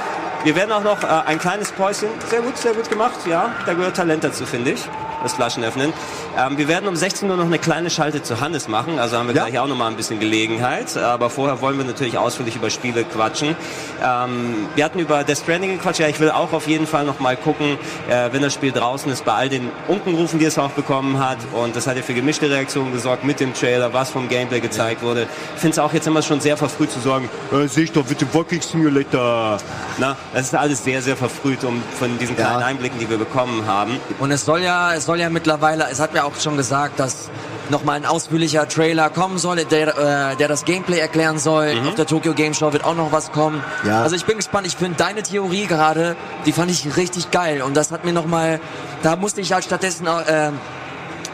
Speaker 1: Wir werden auch noch äh, ein kleines Päuschen. Sehr gut, sehr gut gemacht. Ja, da gehört Talent dazu, finde ich. Das Flaschenöffnen. Ähm, wir werden um 16 Uhr noch eine kleine Schalte zu Hannes machen, also haben wir
Speaker 2: Ja.
Speaker 1: gleich auch noch mal ein bisschen Gelegenheit. Aber vorher wollen wir natürlich ausführlich über Spiele quatschen. Ähm, wir hatten über Death Stranding gequatscht. Ja, ich will auch auf jeden Fall noch mal gucken, äh, wenn das Spiel draußen ist, bei all den Unkenrufen, die es auch bekommen hat. Und das hat ja für gemischte Reaktionen gesorgt mit dem Trailer, was vom Gameplay gezeigt wurde. Ich finde es auch jetzt immer schon sehr verfrüht zu sagen, äh, sehe ich doch mit dem Walking Simulator. Na, das ist alles sehr, sehr verfrüht um, von diesen
Speaker 2: Ja.
Speaker 1: kleinen Einblicken, die wir bekommen haben.
Speaker 3: Und es soll ja, es soll ja mittlerweile, es hat mir auch schon gesagt, dass nochmal ein ausführlicher Trailer kommen soll, der, äh, der das Gameplay erklären soll. Auf der Tokyo Game Show wird auch noch was kommen.
Speaker 2: Ja.
Speaker 3: Also ich bin gespannt. Ich finde deine Theorie gerade, die fand ich richtig geil. Und das hat mir nochmal, da musste ich halt stattdessen äh,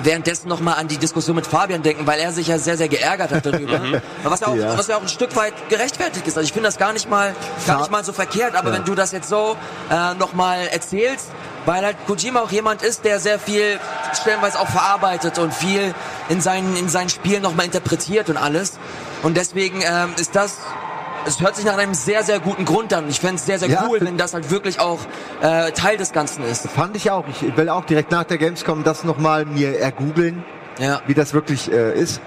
Speaker 3: währenddessen noch mal an die Diskussion mit Fabian denken, weil er sich ja sehr, sehr geärgert hat darüber. was, ja auch,
Speaker 2: Ja.
Speaker 3: was ja auch ein Stück weit gerechtfertigt ist. Also ich finde das gar nicht mal, gar nicht mal so verkehrt. Aber wenn du das jetzt so äh, noch mal erzählst, weil halt Kojima auch jemand ist, der sehr viel stellenweise auch verarbeitet und viel in seinen, in seinen Spielen noch mal interpretiert und alles. Und deswegen ähm, ist das es hört sich nach einem sehr, sehr guten Grund an. Ich fände es sehr, sehr
Speaker 2: Ja.
Speaker 3: cool, wenn das halt wirklich auch äh, Teil des Ganzen ist.
Speaker 2: Fand ich auch. Ich will auch direkt nach der Gamescom das nochmal mir ergoogeln,
Speaker 3: Ja.
Speaker 2: wie das wirklich äh, ist.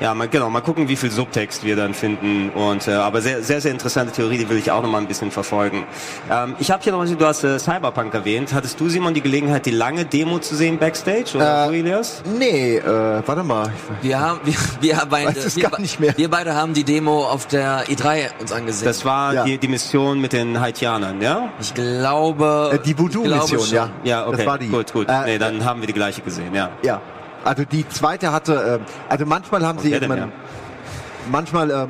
Speaker 1: Ja, mal, genau, mal gucken, wie viel Subtext wir dann finden. Und äh, aber sehr, sehr, sehr interessante Theorie, die will ich auch noch mal ein bisschen verfolgen. Ähm, ich habe hier noch, du hast äh, Cyberpunk erwähnt. Hattest du, Simon, die Gelegenheit, die lange Demo zu sehen backstage? Oder
Speaker 2: Äh,
Speaker 1: du, Elias?
Speaker 2: Nee, äh, warte mal.
Speaker 3: Wir haben, wir, wir beide, wir,
Speaker 2: gar nicht mehr.
Speaker 3: wir beide haben die Demo auf der E3 uns angesehen.
Speaker 1: Das war
Speaker 2: Ja.
Speaker 1: die, die Mission mit den Haitianern, ja?
Speaker 3: ich glaube,
Speaker 2: Äh, die Voodoo-Mission, ja.
Speaker 1: Ja, okay.
Speaker 2: Das war die.
Speaker 1: Gut, gut.
Speaker 2: Äh,
Speaker 1: nee, dann haben wir die gleiche gesehen, ja.
Speaker 2: Ja. Also die zweite hatte, äh, also manchmal haben sie irgendwann, manchmal ähm,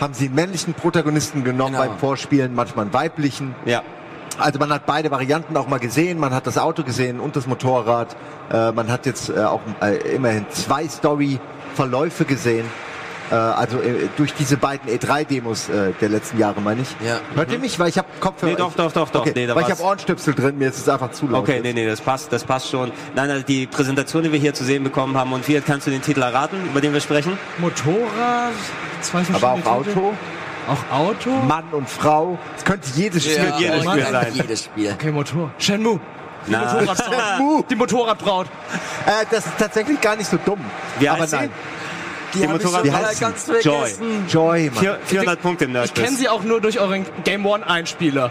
Speaker 2: haben sie einen männlichen Protagonisten genommen
Speaker 3: Genau.
Speaker 2: beim Vorspielen, manchmal einen weiblichen.
Speaker 1: Ja.
Speaker 2: Also man hat beide Varianten auch mal gesehen. Man hat das Auto gesehen und das Motorrad. Äh, man hat jetzt äh, auch äh, immerhin zwei Story-Verläufe gesehen. Äh, also äh, durch diese beiden E3-Demos äh, der letzten Jahre, meine ich.
Speaker 3: Ja.
Speaker 2: Hört ihr mich? Weil ich habe Kopfhörer.
Speaker 1: Nee, doch, doch, doch, doch.
Speaker 2: Okay,
Speaker 1: Nee,
Speaker 2: weil ich habe Ohrenstöpsel drin. Mir ist es einfach zu laut.
Speaker 1: Okay,
Speaker 2: jetzt.
Speaker 1: nee, nee, das passt, das passt schon. Nein, also die Präsentation, die wir hier zu sehen bekommen haben, und wie kannst du den Titel erraten, über den wir sprechen?
Speaker 4: Motorrad, zwei verschiedene
Speaker 2: Aber auch
Speaker 4: Titel.
Speaker 2: Auto,
Speaker 4: Auch Auto?
Speaker 2: Mann und Frau. Es könnte jedes Spiel
Speaker 3: Ja,
Speaker 1: jedes Spiel
Speaker 3: Mann,
Speaker 1: sein.
Speaker 3: Jedes Spiel.
Speaker 4: Okay, Motor. Shenmue. Die. Motorradbraut.
Speaker 2: Shenmue.
Speaker 4: Die Motorradbraut.
Speaker 2: Äh, das ist tatsächlich gar nicht so dumm.
Speaker 1: Wie
Speaker 2: Aber
Speaker 1: heißt sie?
Speaker 3: Die,
Speaker 1: Die
Speaker 3: ich
Speaker 1: Motorrad-
Speaker 2: Wie heißt
Speaker 3: ganz?
Speaker 1: Joy.
Speaker 2: Joy, Mann.
Speaker 1: Vier, 400 Punkte im
Speaker 4: Ich
Speaker 1: Nerdquiz.
Speaker 4: kenne sie auch nur durch euren Game One Einspieler.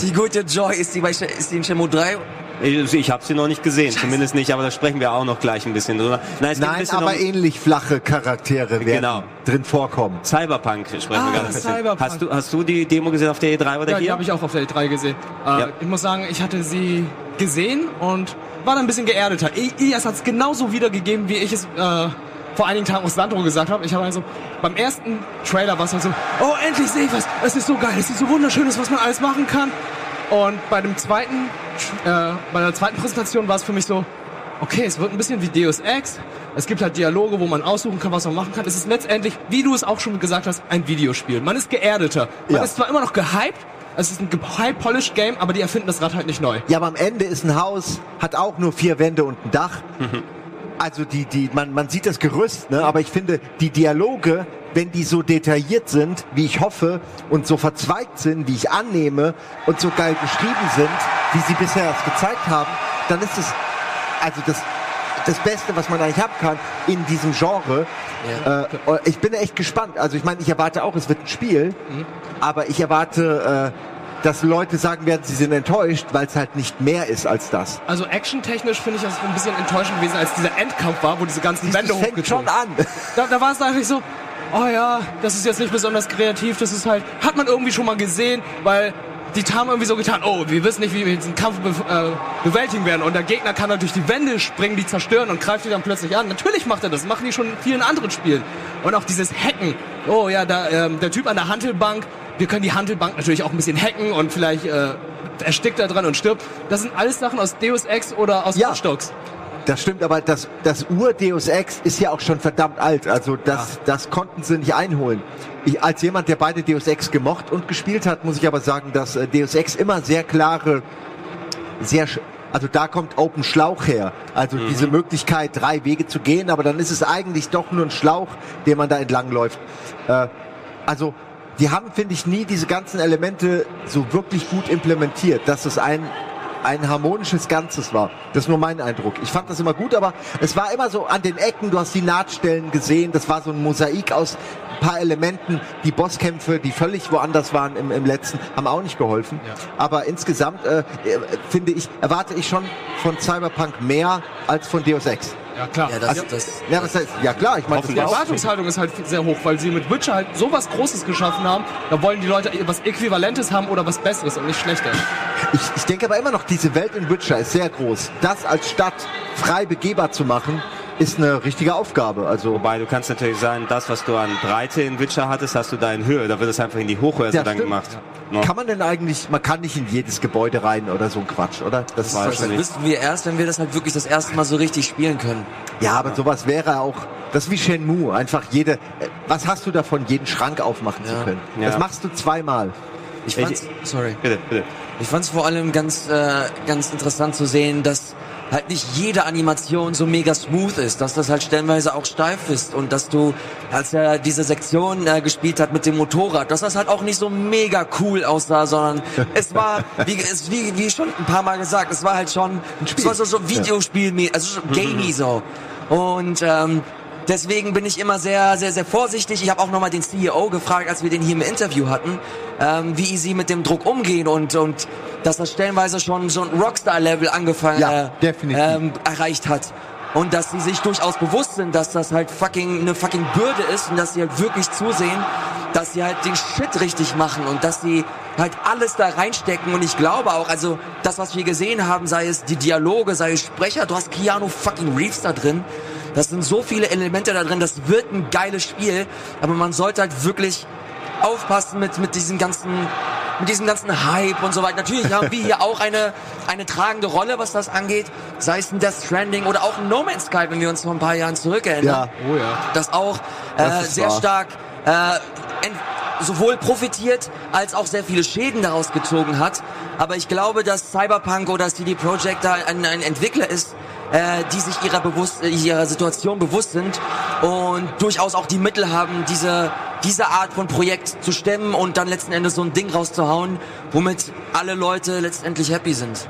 Speaker 3: Die gute Joy, ist die, bei, ist die in Shenmue 3?
Speaker 1: Ich, ich habe sie noch nicht gesehen, zumindest nicht, aber da sprechen wir auch noch gleich ein bisschen drüber. Nein, es geht ein
Speaker 2: Nein,
Speaker 1: bisschen
Speaker 2: aber
Speaker 1: um
Speaker 2: ähnlich flache Charaktere werden
Speaker 1: Genau.
Speaker 2: drin vorkommen.
Speaker 1: Cyberpunk sprechen
Speaker 4: Ah,
Speaker 1: wir gerade.
Speaker 4: Cyberpunk.
Speaker 1: Hast du, hast du die Demo gesehen auf der E3 oder
Speaker 4: Ja, die
Speaker 1: hier?
Speaker 4: habe ich auch auf der E3 gesehen. Äh,
Speaker 1: Ja.
Speaker 4: Ich muss sagen, ich hatte sie gesehen und war dann ein bisschen geerdeter. Ias hat es genauso wiedergegeben, wie ich es äh, vor einigen Tagen aus Sandro gesagt habe. Ich habe also beim ersten Trailer war es halt so, oh, endlich sehe ich was. Es ist so geil, es ist so wunderschön, was man alles machen kann. Und bei dem zweiten, äh, bei der zweiten Präsentation war es für mich so, okay, es wird ein bisschen wie Deus Ex. Es gibt halt Dialoge, wo man aussuchen kann, was man machen kann. Es ist letztendlich, wie du es auch schon gesagt hast, ein Videospiel. Man ist geerdeter. Man
Speaker 2: Ja.
Speaker 4: ist zwar immer noch gehypt, es ist ein high-polished Game, aber die erfinden das Rad halt nicht neu.
Speaker 2: Ja, aber am Ende ist ein Haus, hat auch nur vier Wände und ein Dach. Also die, die, man, man sieht das Gerüst, ne? aber ich finde, die Dialoge, wenn die so detailliert sind, wie ich hoffe, und so verzweigt sind, wie ich annehme, und so geil geschrieben sind, wie sie bisher es gezeigt haben, dann ist es, also das, das Beste, was man eigentlich haben kann in diesem Genre.
Speaker 3: Ja.
Speaker 2: Äh, ich bin echt gespannt. Also ich meine, ich erwarte auch, es wird ein Spiel, aber ich erwarte, äh, dass Leute sagen werden, sie sind enttäuscht, weil es halt nicht mehr ist als das.
Speaker 4: Also actiontechnisch finde ich das ein bisschen enttäuschend gewesen, als dieser Endkampf war, wo diese ganzen
Speaker 2: Das
Speaker 4: Wände
Speaker 2: fängt schon an.
Speaker 4: Da, da war es eigentlich so, oh ja, das ist jetzt nicht besonders kreativ, das ist halt, hat man irgendwie schon mal gesehen, weil die haben irgendwie so getan, oh, wir wissen nicht, wie wir diesen Kampf be äh, bewältigen werden. Und der Gegner kann dann durch die Wände springen, die zerstören und greift die dann plötzlich an. Natürlich macht er das, machen die schon in vielen anderen Spielen. Und auch dieses Hacken. Oh ja, da, ähm, der Typ an der Hantelbank, wir können die Hantelbank natürlich auch ein bisschen hacken und vielleicht äh, erstickt er dran und stirbt. Das sind alles Sachen aus Deus Ex oder aus
Speaker 2: Ja.
Speaker 4: Watch.
Speaker 2: Das stimmt, aber das, das Ur-Deus Ex ist ja auch schon verdammt alt. Also das, das konnten sie nicht einholen. Ich, als jemand, der beide Deus Ex gemocht und gespielt hat, muss ich aber sagen, dass äh, Deus Ex immer sehr klare, sehr, also da kommt Open Schlauch her. Also diese Möglichkeit, drei Wege zu gehen, aber dann ist es eigentlich doch nur ein Schlauch, den man da entlang läuft. Äh, also die haben, finde ich, nie diese ganzen Elemente so wirklich gut implementiert, dass es ein ein harmonisches Ganzes war. Das ist nur mein Eindruck. Ich fand das immer gut, aber es war immer so an den Ecken, du hast die Nahtstellen gesehen, das war so ein Mosaik aus ein paar Elementen. Die Bosskämpfe, die völlig woanders waren im, im letzten, haben auch nicht geholfen. Aber insgesamt äh, äh, finde ich, erwarte ich schon von Cyberpunk mehr als von Deus Ex.
Speaker 4: Ja, klar.
Speaker 3: Ja, das, das,
Speaker 2: Ja, was heißt, ja klar, ich meine, das
Speaker 4: Die Erwartungshaltung ist halt sehr hoch, weil sie mit Witcher halt sowas Großes geschaffen haben. Da wollen die Leute was Äquivalentes haben oder was Besseres und nicht schlechter.
Speaker 2: Ich, ich denke aber immer noch, diese Welt in Witcher ist sehr groß. Das als Stadt frei begehbar zu machen, ist eine richtige Aufgabe. Also
Speaker 1: Wobei du kannst natürlich sagen, das, was du an Breite in Witcher hattest, hast du da in Höhe. Da wird es einfach in die Hochhäuser
Speaker 2: Ja,
Speaker 1: dann gemacht. No.
Speaker 2: kann man denn eigentlich, man kann nicht in jedes Gebäude rein oder so ein Quatsch, oder? Das
Speaker 1: weiß
Speaker 2: ist
Speaker 1: ich
Speaker 3: das
Speaker 1: nicht.
Speaker 3: wüssten wir erst, wenn wir das halt wirklich das erste Mal so richtig spielen können.
Speaker 2: Ja, aber sowas wäre auch, das ist wie Shenmue, einfach jede, äh, was hast du davon, jeden Schrank aufmachen zu
Speaker 3: Ja.
Speaker 2: können?
Speaker 1: Ja.
Speaker 2: Das machst du zweimal.
Speaker 3: Ich
Speaker 1: Ich-
Speaker 3: fand's, sorry.
Speaker 1: Bitte, bitte.
Speaker 3: Ich fand es vor allem ganz, äh, ganz interessant zu sehen, dass halt nicht jede Animation so mega smooth ist, dass das halt stellenweise auch steif ist und dass du, als er diese Sektion äh, gespielt hat mit dem Motorrad, dass das halt auch nicht so mega cool aussah, sondern es war, wie, es, wie, wie schon ein paar Mal gesagt, es war halt schon, es war so, so Videospiel, also so gamey so. Und ähm, Deswegen bin ich immer sehr, sehr, sehr vorsichtig. Ich habe auch nochmal den CEO gefragt, als wir den hier im Interview hatten, ähm, wie sie mit dem Druck umgehen und, und dass das stellenweise schon so ein Rockstar-Level angefangen
Speaker 2: Ja,
Speaker 3: äh. Ähm, erreicht hat. Und dass sie sich durchaus bewusst sind, dass das halt fucking eine fucking Bürde ist und dass sie halt wirklich zusehen, dass sie halt den Shit richtig machen und dass sie halt alles da reinstecken. Und ich glaube auch, also das, was wir gesehen haben, sei es die Dialoge, sei es Sprecher, du hast Keanu fucking Reeves da drin. Das sind so viele Elemente da drin, das wird ein geiles Spiel, aber man sollte halt wirklich aufpassen mit, mit diesem ganzen, mit diesem ganzen Hype und so weiter. Natürlich haben wir hier auch eine, eine tragende Rolle, was das angeht, sei es ein Death Stranding oder auch ein No Man's Sky, wenn wir uns vor ein paar Jahren zurückerinnern.
Speaker 2: Ja.
Speaker 4: Oh ja.
Speaker 3: Das auch
Speaker 2: Das
Speaker 3: äh,
Speaker 2: ist
Speaker 3: sehr
Speaker 2: wahr.
Speaker 3: stark äh, sowohl profitiert als auch sehr viele Schäden daraus gezogen hat. Aber ich glaube, dass Cyberpunk oder CD Projekt da ein, ein Entwickler ist, äh, die sich ihrer, bewusst, äh, ihrer Situation bewusst sind und durchaus auch die Mittel haben, diese, diese Art von Projekt zu stemmen und dann letzten Endes so ein Ding rauszuhauen, womit alle Leute letztendlich happy sind.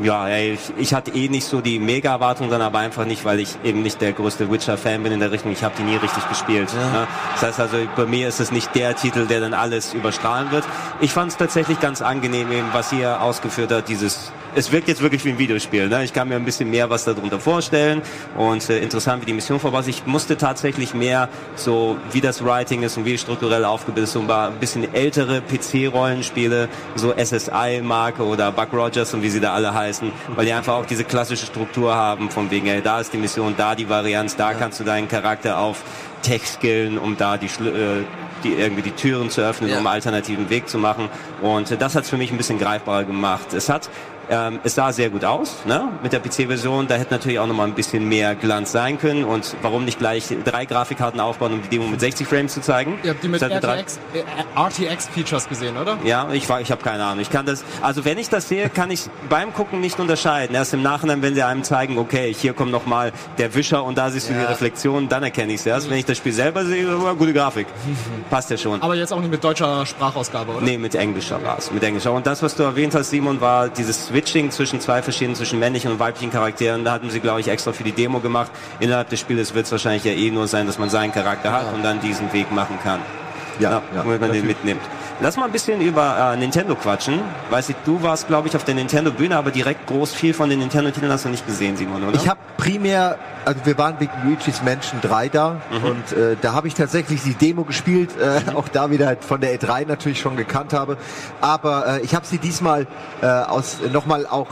Speaker 1: Ja, ey, ich, ich hatte eh nicht so die Mega-Erwartung dann, aber einfach nicht, weil ich eben nicht der größte Witcher-Fan bin in der Richtung. Ich habe die nie richtig gespielt. Ne? Das heißt also, bei mir ist es nicht der Titel, der dann alles überstrahlen wird. Ich fand es tatsächlich ganz angenehm, eben, was ihr ausgeführt hat, dieses es wirkt jetzt wirklich wie ein Videospiel. Ne? Ich kann mir ein bisschen mehr was darunter vorstellen und äh, interessant, wie die Mission vorbei ist. Ich musste tatsächlich mehr so, wie das Writing ist und wie strukturell aufgebildet ist, so ein bisschen ältere PC-Rollenspiele, so SSI-Marke oder Buck Rogers und wie sie da alle heißen, weil die einfach auch diese klassische Struktur haben, von wegen, ey, da ist die Mission, da die Varianz, da kannst du deinen Charakter auf Tech skillen, um da die, äh, die irgendwie die Türen zu öffnen,
Speaker 3: Ja.
Speaker 1: um einen alternativen Weg zu machen. Und äh, das hat es für mich ein bisschen greifbarer gemacht. Es hat ähm, es sah sehr gut aus, ne? Mit der PC-Version. Da hätte natürlich auch noch mal ein bisschen mehr Glanz sein können. Und warum nicht gleich drei Grafikkarten aufbauen, um die Demo mit 60 Frames zu zeigen?
Speaker 4: Ihr habt die mit
Speaker 1: Das hat drei-
Speaker 4: RTX, äh, RTX-Features gesehen, oder?
Speaker 1: ja, ich ich habe keine Ahnung. Ich kann das, also wenn ich das sehe, kann ich beim Gucken nicht unterscheiden. Erst im Nachhinein, wenn sie einem zeigen, okay, hier kommt noch mal der Wischer und da siehst du die
Speaker 3: Ja.
Speaker 1: Reflexion, dann erkenne ich es erst. Wenn ich das Spiel selber sehe, oh, gute Grafik, passt ja schon.
Speaker 4: Aber jetzt auch nicht mit deutscher Sprachausgabe, oder?
Speaker 1: Nee, mit englischer war es. Mit englischer. Und das, was du erwähnt hast, Simon, war dieses Switching zwischen zwei verschiedenen, zwischen männlichen und weiblichen Charakteren. Da hatten sie, glaube ich, extra für die Demo gemacht. Innerhalb des Spieles wird es wahrscheinlich ja eh nur sein, dass man seinen Charakter hat und dann diesen Weg machen kann.
Speaker 2: Ja, ja,
Speaker 1: wenn man den mitnimmt. Lass mal ein bisschen über äh, Nintendo quatschen. Weiß ich, du warst, glaube ich, auf der Nintendo-Bühne, aber direkt groß viel von den Nintendo-Titeln hast du nicht gesehen, Simon, oder?
Speaker 2: Ich habe primär, also wir waren wegen Luigi's Mansion 3 da und äh, da habe ich tatsächlich die Demo gespielt, äh, auch da wieder von der E3 natürlich schon gekannt habe, aber äh, ich habe sie diesmal äh, aus nochmal auch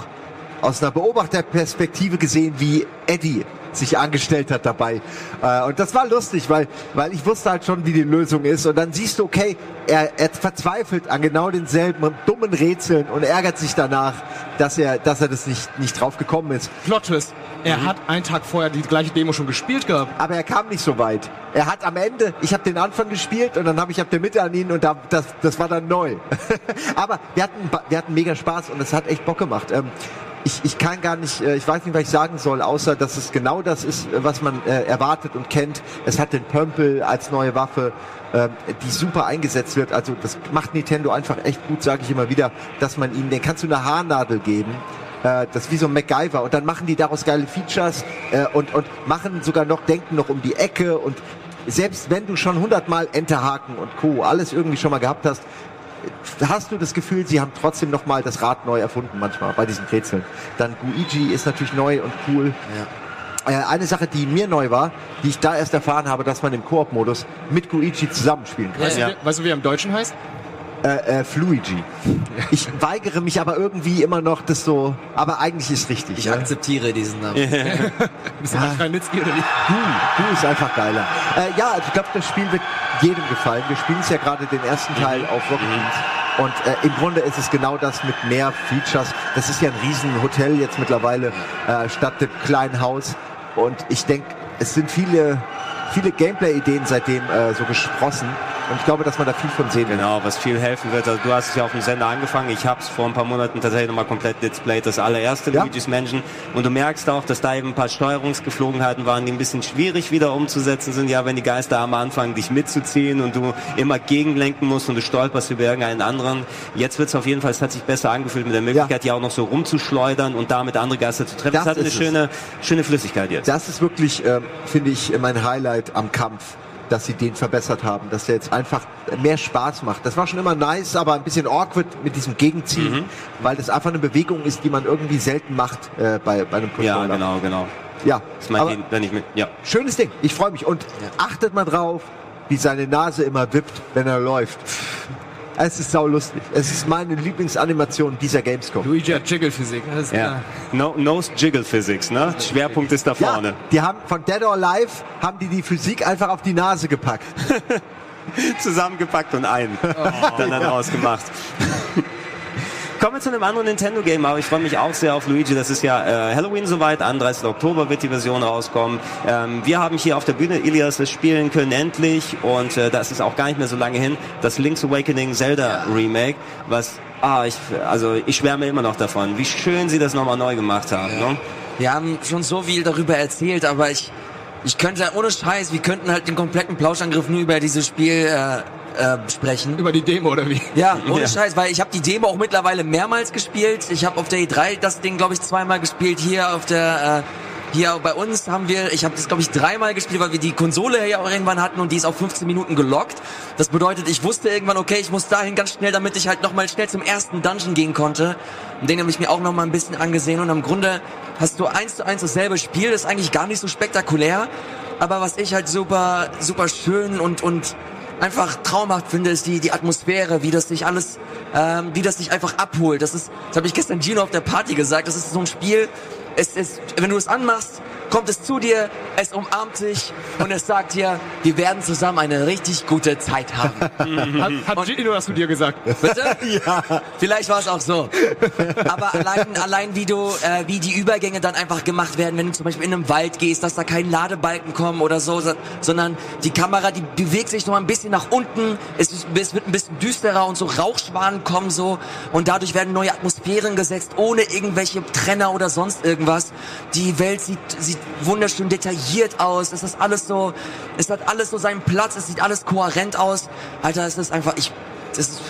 Speaker 2: aus einer Beobachterperspektive gesehen, wie Eddie sich angestellt hat dabei. Äh, und das war lustig, weil, weil ich wusste halt schon, wie die Lösung ist. Und dann siehst du, okay, er, er verzweifelt an genau denselben dummen Rätseln und ärgert sich danach, dass er, dass er das nicht, nicht drauf gekommen ist.
Speaker 4: Plot Twist. Er hat einen Tag vorher die gleiche Demo schon gespielt gehabt.
Speaker 2: Aber er kam nicht so weit. Er hat am Ende, ich habe den Anfang gespielt und dann habe ich ab der Mitte an ihn und da, das, das war dann neu. Aber wir hatten, wir hatten mega Spaß und es hat echt Bock gemacht. Ähm, ich, ich kann gar nicht, äh, ich weiß nicht, was ich sagen soll, außer dass es genau das ist, was man äh, erwartet und kennt. Es hat den Pömpel als neue Waffe, äh, die super eingesetzt wird. Also das macht Nintendo einfach echt gut, sage ich immer wieder, dass man ihm, den kannst du eine Haarnadel geben. Äh, das ist wie so ein MacGyver. Und dann machen die daraus geile Features äh, und, und machen sogar noch, denken noch um die Ecke und selbst wenn du schon hundertmal Enterhaken und Co. alles irgendwie schon mal gehabt hast, hast du das Gefühl, sie haben trotzdem noch mal das Rad neu erfunden manchmal bei diesen Rätseln. Dann Guigi ist natürlich neu und cool. Äh, eine Sache, die mir neu war, die ich da erst erfahren habe, dass man im Koop-Modus mit Guigi zusammenspielen kann.
Speaker 4: Weißt, du, wie- weißt du, wie er im Deutschen heißt?
Speaker 2: Äh, äh, Fluigi. Ich weigere mich aber irgendwie immer noch, das so, aber eigentlich ist richtig.
Speaker 3: Ich
Speaker 2: ne?
Speaker 3: akzeptiere diesen Namen.
Speaker 4: Bist du Ralf Ranitzky oder wie?
Speaker 2: Du, du ist einfach geiler. Äh, ja, also ich glaube, das Spiel wird jedem gefallen. Wir spielen es ja gerade den ersten Teil auf Rocket Beans. Und äh, im Grunde ist es genau das mit mehr Features. Das ist ja ein riesen Hotel jetzt mittlerweile äh, statt dem kleinen Haus. Und ich denke, es sind viele, viele Gameplay-Ideen seitdem äh, so gesprossen. Und ich glaube, dass man da viel von sehen wird.
Speaker 1: Genau, was viel helfen wird. Also du hast es ja auf dem Sender angefangen. Ich habe es vor ein paar Monaten tatsächlich nochmal komplett displayed, das allererste
Speaker 2: Ja.
Speaker 1: Luigi's Mansion. Und du merkst auch, dass da eben ein paar Steuerungsgeflogenheiten waren, die ein bisschen schwierig wieder umzusetzen sind. Ja, wenn die Geisterarme anfangen, dich mitzuziehen und du immer gegenlenken musst und du stolperst über irgendeinen anderen. Jetzt wird es auf jeden Fall, es hat sich besser angefühlt mit der Möglichkeit, ja auch noch so rumzuschleudern und damit andere Geister zu treffen.
Speaker 2: Das
Speaker 1: Das, hat eine
Speaker 2: es.
Speaker 1: schöne, schöne Flüssigkeit jetzt.
Speaker 2: Das ist wirklich, ähm, finde ich, mein Highlight am Kampf, dass sie den verbessert haben, dass der jetzt einfach mehr Spaß macht. Das war schon immer nice, aber ein bisschen awkward mit diesem Gegenziehen,
Speaker 1: Mhm.
Speaker 2: weil das einfach eine Bewegung ist, die man irgendwie selten macht äh, bei, bei einem
Speaker 1: Ja,
Speaker 2: Controller.
Speaker 1: genau, genau.
Speaker 2: Ja,
Speaker 1: Das meint
Speaker 2: aber
Speaker 1: wenn ich mit, ja.
Speaker 2: schönes Ding. Ich freue mich und achtet mal drauf, wie seine Nase immer wippt, wenn er läuft. Es ist sau lustig. Es ist meine Lieblingsanimation dieser Gamescom.
Speaker 4: Luigi hat Jiggle-Physik. Das ist,
Speaker 1: Ja. No, Nose Jiggle Physics, ne? Schwerpunkt ist da
Speaker 2: Ja,
Speaker 1: vorne.
Speaker 2: die haben von Dead or Alive haben die die Physik einfach auf die Nase gepackt.
Speaker 1: zusammengepackt und ein.
Speaker 2: Oh.
Speaker 1: dann dann rausgemacht. Kommen wir zu einem anderen Nintendo-Game, aber ich freue mich auch sehr auf Luigi. Das ist ja äh, Halloween soweit, 31. Oktober wird die Version rauskommen. Ähm, wir haben hier auf der Bühne Ilias das spielen können endlich und äh, das ist auch gar nicht mehr so lange hin. Das Link's Awakening Zelda Remake, was ah, ich, also ich schwärme immer noch davon, wie schön sie das nochmal neu gemacht haben. Ne?
Speaker 3: Wir haben schon so viel darüber erzählt, aber ich, ich könnte, ohne Scheiß, wir könnten halt den kompletten Plauschangriff nur über dieses Spiel äh, äh, sprechen.
Speaker 4: Über die Demo oder wie?
Speaker 3: Ja, ohne
Speaker 1: Ja.
Speaker 3: Scheiß, weil ich habe die Demo auch mittlerweile mehrmals gespielt. Ich habe auf der E3 das Ding, glaube ich, zweimal gespielt. Hier auf der... Äh, hier bei uns haben wir, ich habe das glaube ich dreimal gespielt, weil wir die Konsole ja auch irgendwann hatten und die ist auf 15 Minuten gelockt. Das bedeutet, ich wusste irgendwann, okay, ich muss dahin ganz schnell, damit ich halt nochmal schnell zum ersten Dungeon gehen konnte. Und den habe ich mir auch nochmal ein bisschen angesehen und im Grunde hast du eins zu eins dasselbe Spiel, das ist eigentlich gar nicht so spektakulär. Aber was ich halt super, super schön und, und einfach traumhaft finde, ist die, die Atmosphäre, wie das sich alles, ähm, wie das sich einfach abholt. Das ist, das habe ich gestern Gino auf der Party gesagt, das ist so ein Spiel, es ist, wenn du es anmachst, kommt es zu dir, es umarmt dich und es sagt dir, wir werden zusammen eine richtig gute Zeit haben.
Speaker 4: Hat, hat Gino das zu dir gesagt?
Speaker 3: Bitte? Ja. Vielleicht war es auch so. Aber allein, allein wie du, äh, wie die Übergänge dann einfach gemacht werden, wenn du zum Beispiel in einem Wald gehst, dass da kein Ladebalken kommen oder so, so- sondern die Kamera, die bewegt sich noch ein bisschen nach unten, es, ist, es wird ein bisschen düsterer und so Rauchschwanen kommen so und dadurch werden neue Atmosphären gesetzt, ohne irgendwelche Trenner oder sonst irgendwas. Die Welt sieht, sieht wunderschön detailliert aus, es ist alles so, es hat alles so seinen Platz, es sieht alles kohärent aus. Alter, es ist einfach, ich, das ist,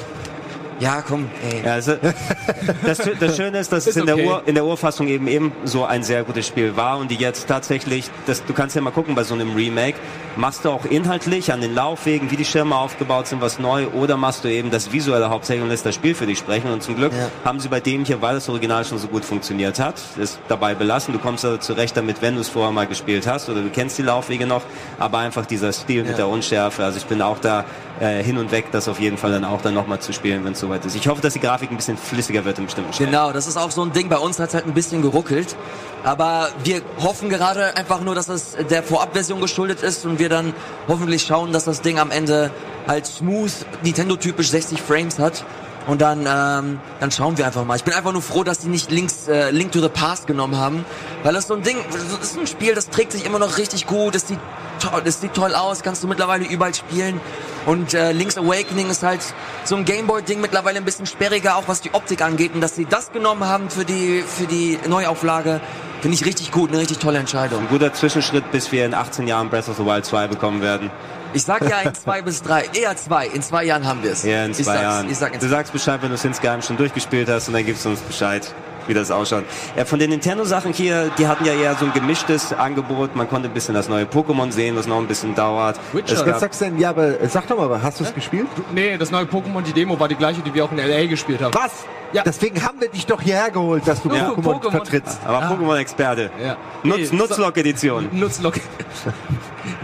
Speaker 3: ja, komm, ey.
Speaker 1: Ja, also, das, das Schöne ist, dass es in, der
Speaker 4: okay.
Speaker 1: Ur, in der Urfassung eben eben so ein sehr gutes Spiel war und die jetzt tatsächlich, das, du kannst ja mal gucken bei so einem Remake, machst du auch inhaltlich an den Laufwegen, wie die Schirme aufgebaut sind, was neu oder machst du eben das Visuelle hauptsächlich und lässt das Spiel für dich sprechen und zum Glück
Speaker 3: Ja.
Speaker 1: haben sie bei dem hier, weil das Original schon so gut funktioniert hat, es dabei belassen. Du kommst also zurecht damit, wenn du es vorher mal gespielt hast oder du kennst die Laufwege noch, aber einfach dieser Stil mit
Speaker 3: Ja.
Speaker 1: der Unschärfe, also ich bin auch da äh, hin und weg, das auf jeden Fall dann auch dann nochmal zu spielen, wenn es soweit ist. Ich hoffe, dass die Grafik ein bisschen flüssiger wird in bestimmten Stellen.
Speaker 3: Genau, das ist auch so ein Ding. Bei uns hat es halt ein bisschen geruckelt. Aber wir hoffen gerade einfach nur, dass es der Vorabversion geschuldet ist und wir dann hoffentlich schauen, dass das Ding am Ende halt smooth, Nintendo-typisch 60 Frames hat. Und dann, ähm, dann schauen wir einfach mal. Ich bin einfach nur froh, dass die nicht Links, äh, Link to the Past genommen haben. Weil das so ein Ding, das ist ein Spiel, das trägt sich immer noch richtig gut, es sieht, toll, es sieht toll aus, kannst du mittlerweile überall spielen. Und äh, Link's Awakening ist halt so ein Gameboy-Ding mittlerweile ein bisschen sperriger, auch was die Optik angeht. Und dass sie das genommen haben für die, für die Neuauflage, finde ich richtig gut, eine richtig tolle Entscheidung.
Speaker 1: Ein guter Zwischenschritt, bis wir in 18 Jahren Breath of the Wild 2 bekommen werden.
Speaker 3: Ich sag ja in zwei bis drei, eher zwei. In zwei Jahren haben wir es.
Speaker 1: Ja, in
Speaker 3: ich
Speaker 1: zwei
Speaker 3: sag's,
Speaker 1: Jahren.
Speaker 3: Ich sag in
Speaker 1: du sagst Bescheid, wenn du es insgeheim schon durchgespielt hast und dann gibst du uns Bescheid, wie das ausschaut. Ja, von den Nintendo-Sachen hier, die hatten ja eher so ein gemischtes Angebot. Man konnte ein bisschen das neue Pokémon sehen, was noch ein bisschen dauert.
Speaker 4: Witcher.
Speaker 2: Was sagst du denn? Ja, aber äh, sag doch mal, hast du es gespielt?
Speaker 4: Nee, das neue Pokémon, die Demo war die gleiche, die wir auch in L.A. gespielt haben.
Speaker 2: Was?
Speaker 4: Ja.
Speaker 2: Deswegen haben wir dich doch hierher geholt, dass du
Speaker 4: für
Speaker 2: Pokémon
Speaker 4: Pokémon.
Speaker 2: vertrittst.
Speaker 1: aber Pokémon-Experte.
Speaker 4: Ja.
Speaker 1: Nutz, Nutzlock-Edition.
Speaker 4: Nutzlock.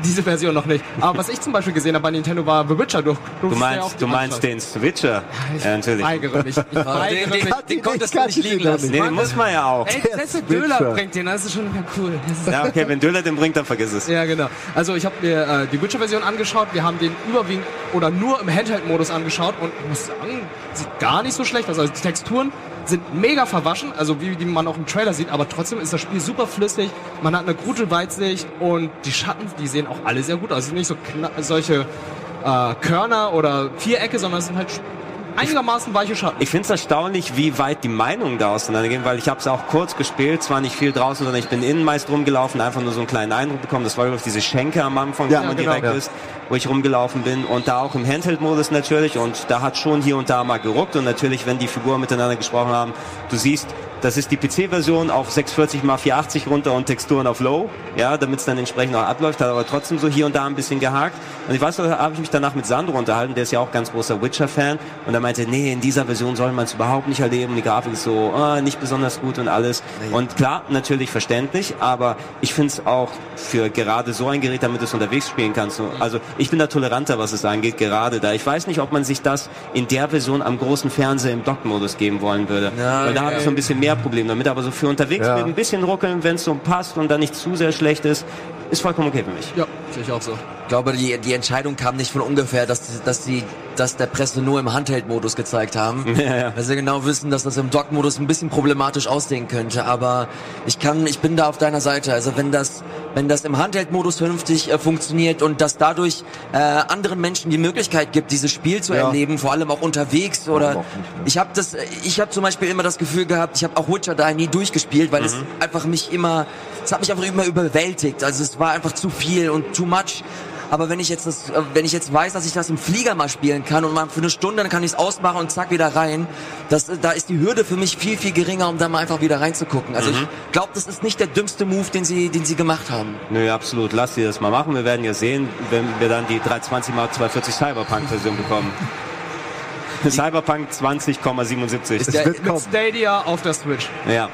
Speaker 4: Diese Version noch nicht. Aber was ich zum Beispiel gesehen habe bei Nintendo war The Witcher. Du,
Speaker 1: Du meinst, du meinst den Switcher. Ja, natürlich.
Speaker 4: Weigere mich. Ich
Speaker 3: Den,
Speaker 4: weigere
Speaker 3: den,
Speaker 4: mich.
Speaker 3: den, konntest
Speaker 2: Ich
Speaker 3: du nicht liegen
Speaker 2: den
Speaker 3: lassen.
Speaker 1: Nee, den muss man ja auch.
Speaker 4: Ey,
Speaker 2: Der
Speaker 4: Jesse
Speaker 2: Switcher.
Speaker 4: Döler bringt den, das ist schon cool.
Speaker 1: Ja, okay, wenn Döller den bringt, dann vergiss es.
Speaker 4: Ja, genau. Also ich habe mir äh, die Witcher-Version angeschaut. Wir haben den überwiegend oder nur im Handheld-Modus angeschaut und muss sagen, sieht gar nicht so schlecht aus. Also die Texturen sind mega verwaschen, also wie die man auch im Trailer sieht, aber trotzdem ist das Spiel super flüssig. Man hat eine gute Weitsicht und die Schatten, die sehen auch alle sehr gut aus. Es sind nicht so solche äh, Körner oder Vierecke, sondern es sind halt einigermaßen weiche Schatten.
Speaker 1: Ich finde es erstaunlich, wie weit die Meinungen da auseinandergehen, weil ich habe es auch kurz gespielt, zwar nicht viel draußen, sondern ich bin innen meist rumgelaufen, einfach nur so einen kleinen Eindruck bekommen. Das war glaube ich diese Schenke am Anfang,
Speaker 2: Ja,
Speaker 1: wo man
Speaker 2: genau,
Speaker 1: direkt
Speaker 2: ja.
Speaker 1: ist, wo ich rumgelaufen bin und da auch im Handheld-Modus natürlich und da hat schon hier und da mal geruckt und natürlich, wenn die Figuren miteinander gesprochen haben, du siehst, das ist die PC-Version auf 640 x 480 runter und Texturen auf Low, ja, damit es dann entsprechend auch abläuft, hat aber trotzdem so hier und da ein bisschen gehakt. Und ich weiß, da habe ich mich danach mit Sandro unterhalten, der ist ja auch ganz großer Witcher-Fan und er meinte, nee, in dieser Version soll man es überhaupt nicht erleben, die Grafik ist so ah, nicht besonders gut und alles. Und klar, natürlich verständlich, aber ich finde es auch für gerade so ein Gerät, damit du es unterwegs spielen kannst. Also ich bin da toleranter, was es angeht, gerade da. Ich weiß nicht, ob man sich das in der Version am großen Fernseher im Dock-Modus geben wollen würde.
Speaker 3: Ja,
Speaker 1: Weil da
Speaker 3: ja,
Speaker 1: habe ich so ein bisschen mehr Problem damit, aber so für unterwegs
Speaker 2: Ja.
Speaker 1: mit ein bisschen ruckeln, wenn es so passt und dann nicht zu sehr schlecht ist, ist vollkommen okay für mich.
Speaker 4: Ja, sehe ich auch so.
Speaker 3: Ich glaube, die, die Entscheidung kam nicht von ungefähr, dass, dass sie das der Presse nur im Handheld-Modus gezeigt haben.
Speaker 1: Ja, ja.
Speaker 3: Weil sie genau wissen, dass das im Dock-Modus ein bisschen problematisch aussehen könnte. Aber ich kann, ich bin da auf deiner Seite. Also wenn das, wenn das im Handheld-Modus vernünftig äh, funktioniert und das dadurch äh, anderen Menschen die Möglichkeit gibt, dieses Spiel zu
Speaker 2: Ja.
Speaker 3: erleben, vor allem auch unterwegs oder
Speaker 2: ne?
Speaker 3: ich habe das, ich habe zum Beispiel immer das Gefühl gehabt, ich habe auch Witcher 3 nie durchgespielt, weil es einfach mich immer, es hat mich einfach immer überwältigt. Also es war einfach zu viel und too much. Aber wenn ich jetzt das, äh, wenn ich jetzt weiß, dass ich das im Flieger mal spielen kann und mal für eine Stunde, dann kann ich es ausmachen und zack wieder rein. Das, äh, da ist die Hürde für mich viel viel geringer, um da mal einfach wieder reinzugucken. Also ich glaube, das ist nicht der dümmste Move, den sie, den sie gemacht haben.
Speaker 1: Nö, absolut. Lass sie das mal machen. Wir werden ja sehen, wenn wir dann die 320 x 240 Cyberpunk-Version bekommen. Cyberpunk 20,77.
Speaker 3: Ist der,
Speaker 4: Mit
Speaker 2: kommen.
Speaker 4: Stadia auf der Switch.
Speaker 1: Ja.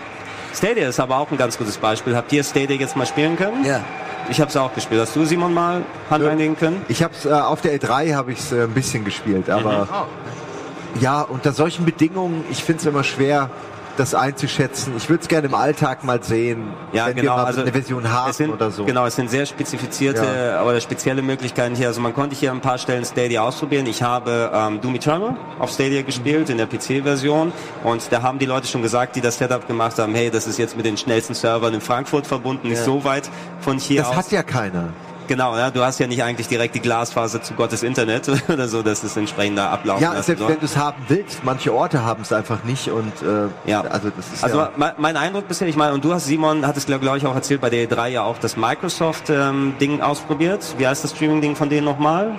Speaker 1: Stadia ist aber auch ein ganz gutes Beispiel. Habt ihr Stadia jetzt mal spielen können?
Speaker 3: ja.
Speaker 1: Ich habe es auch gespielt. Hast du, Simon, mal Hand
Speaker 2: Ja.
Speaker 1: einlegen können?
Speaker 2: Ich habe es äh, auf der L3 habe ich es äh, ein bisschen gespielt, aber
Speaker 4: Oh.
Speaker 2: ja, unter solchen Bedingungen, ich finde es immer schwer, das einzuschätzen. Ich würde es gerne im Alltag mal sehen,
Speaker 1: Ja,
Speaker 2: wenn
Speaker 1: genau.
Speaker 2: wir mal
Speaker 1: also
Speaker 2: eine Version haben
Speaker 1: sind,
Speaker 2: oder so.
Speaker 1: Genau, es sind sehr spezifizierte oder spezielle Möglichkeiten hier. Also man konnte hier an ein paar Stellen Stadia ausprobieren. Ich habe ähm, Doom Eternal auf Stadia gespielt in der PC-Version und da haben die Leute schon gesagt, die das Setup gemacht haben, hey, das ist jetzt mit den schnellsten Servern in Frankfurt verbunden, nicht
Speaker 3: Ja.
Speaker 1: so weit von hier
Speaker 2: Das
Speaker 1: aus.
Speaker 2: hat ja keiner.
Speaker 1: Genau, ja, du hast ja nicht eigentlich direkt die Glasfaser zu Gottes Internet oder so, dass es entsprechend da ablaufen
Speaker 2: Ja,
Speaker 1: lassen
Speaker 2: selbst
Speaker 1: soll.
Speaker 2: wenn du es haben willst, manche Orte haben es einfach nicht und äh,
Speaker 1: Ja.
Speaker 2: also das ist
Speaker 1: Also
Speaker 2: ja,
Speaker 1: mein, mein Eindruck bisher, ich meine, und du hast Simon, hattest glaube glaub ich auch erzählt bei der E3 ja auch das Microsoft-Ding ausprobiert. Wie heißt das Streaming-Ding von denen nochmal?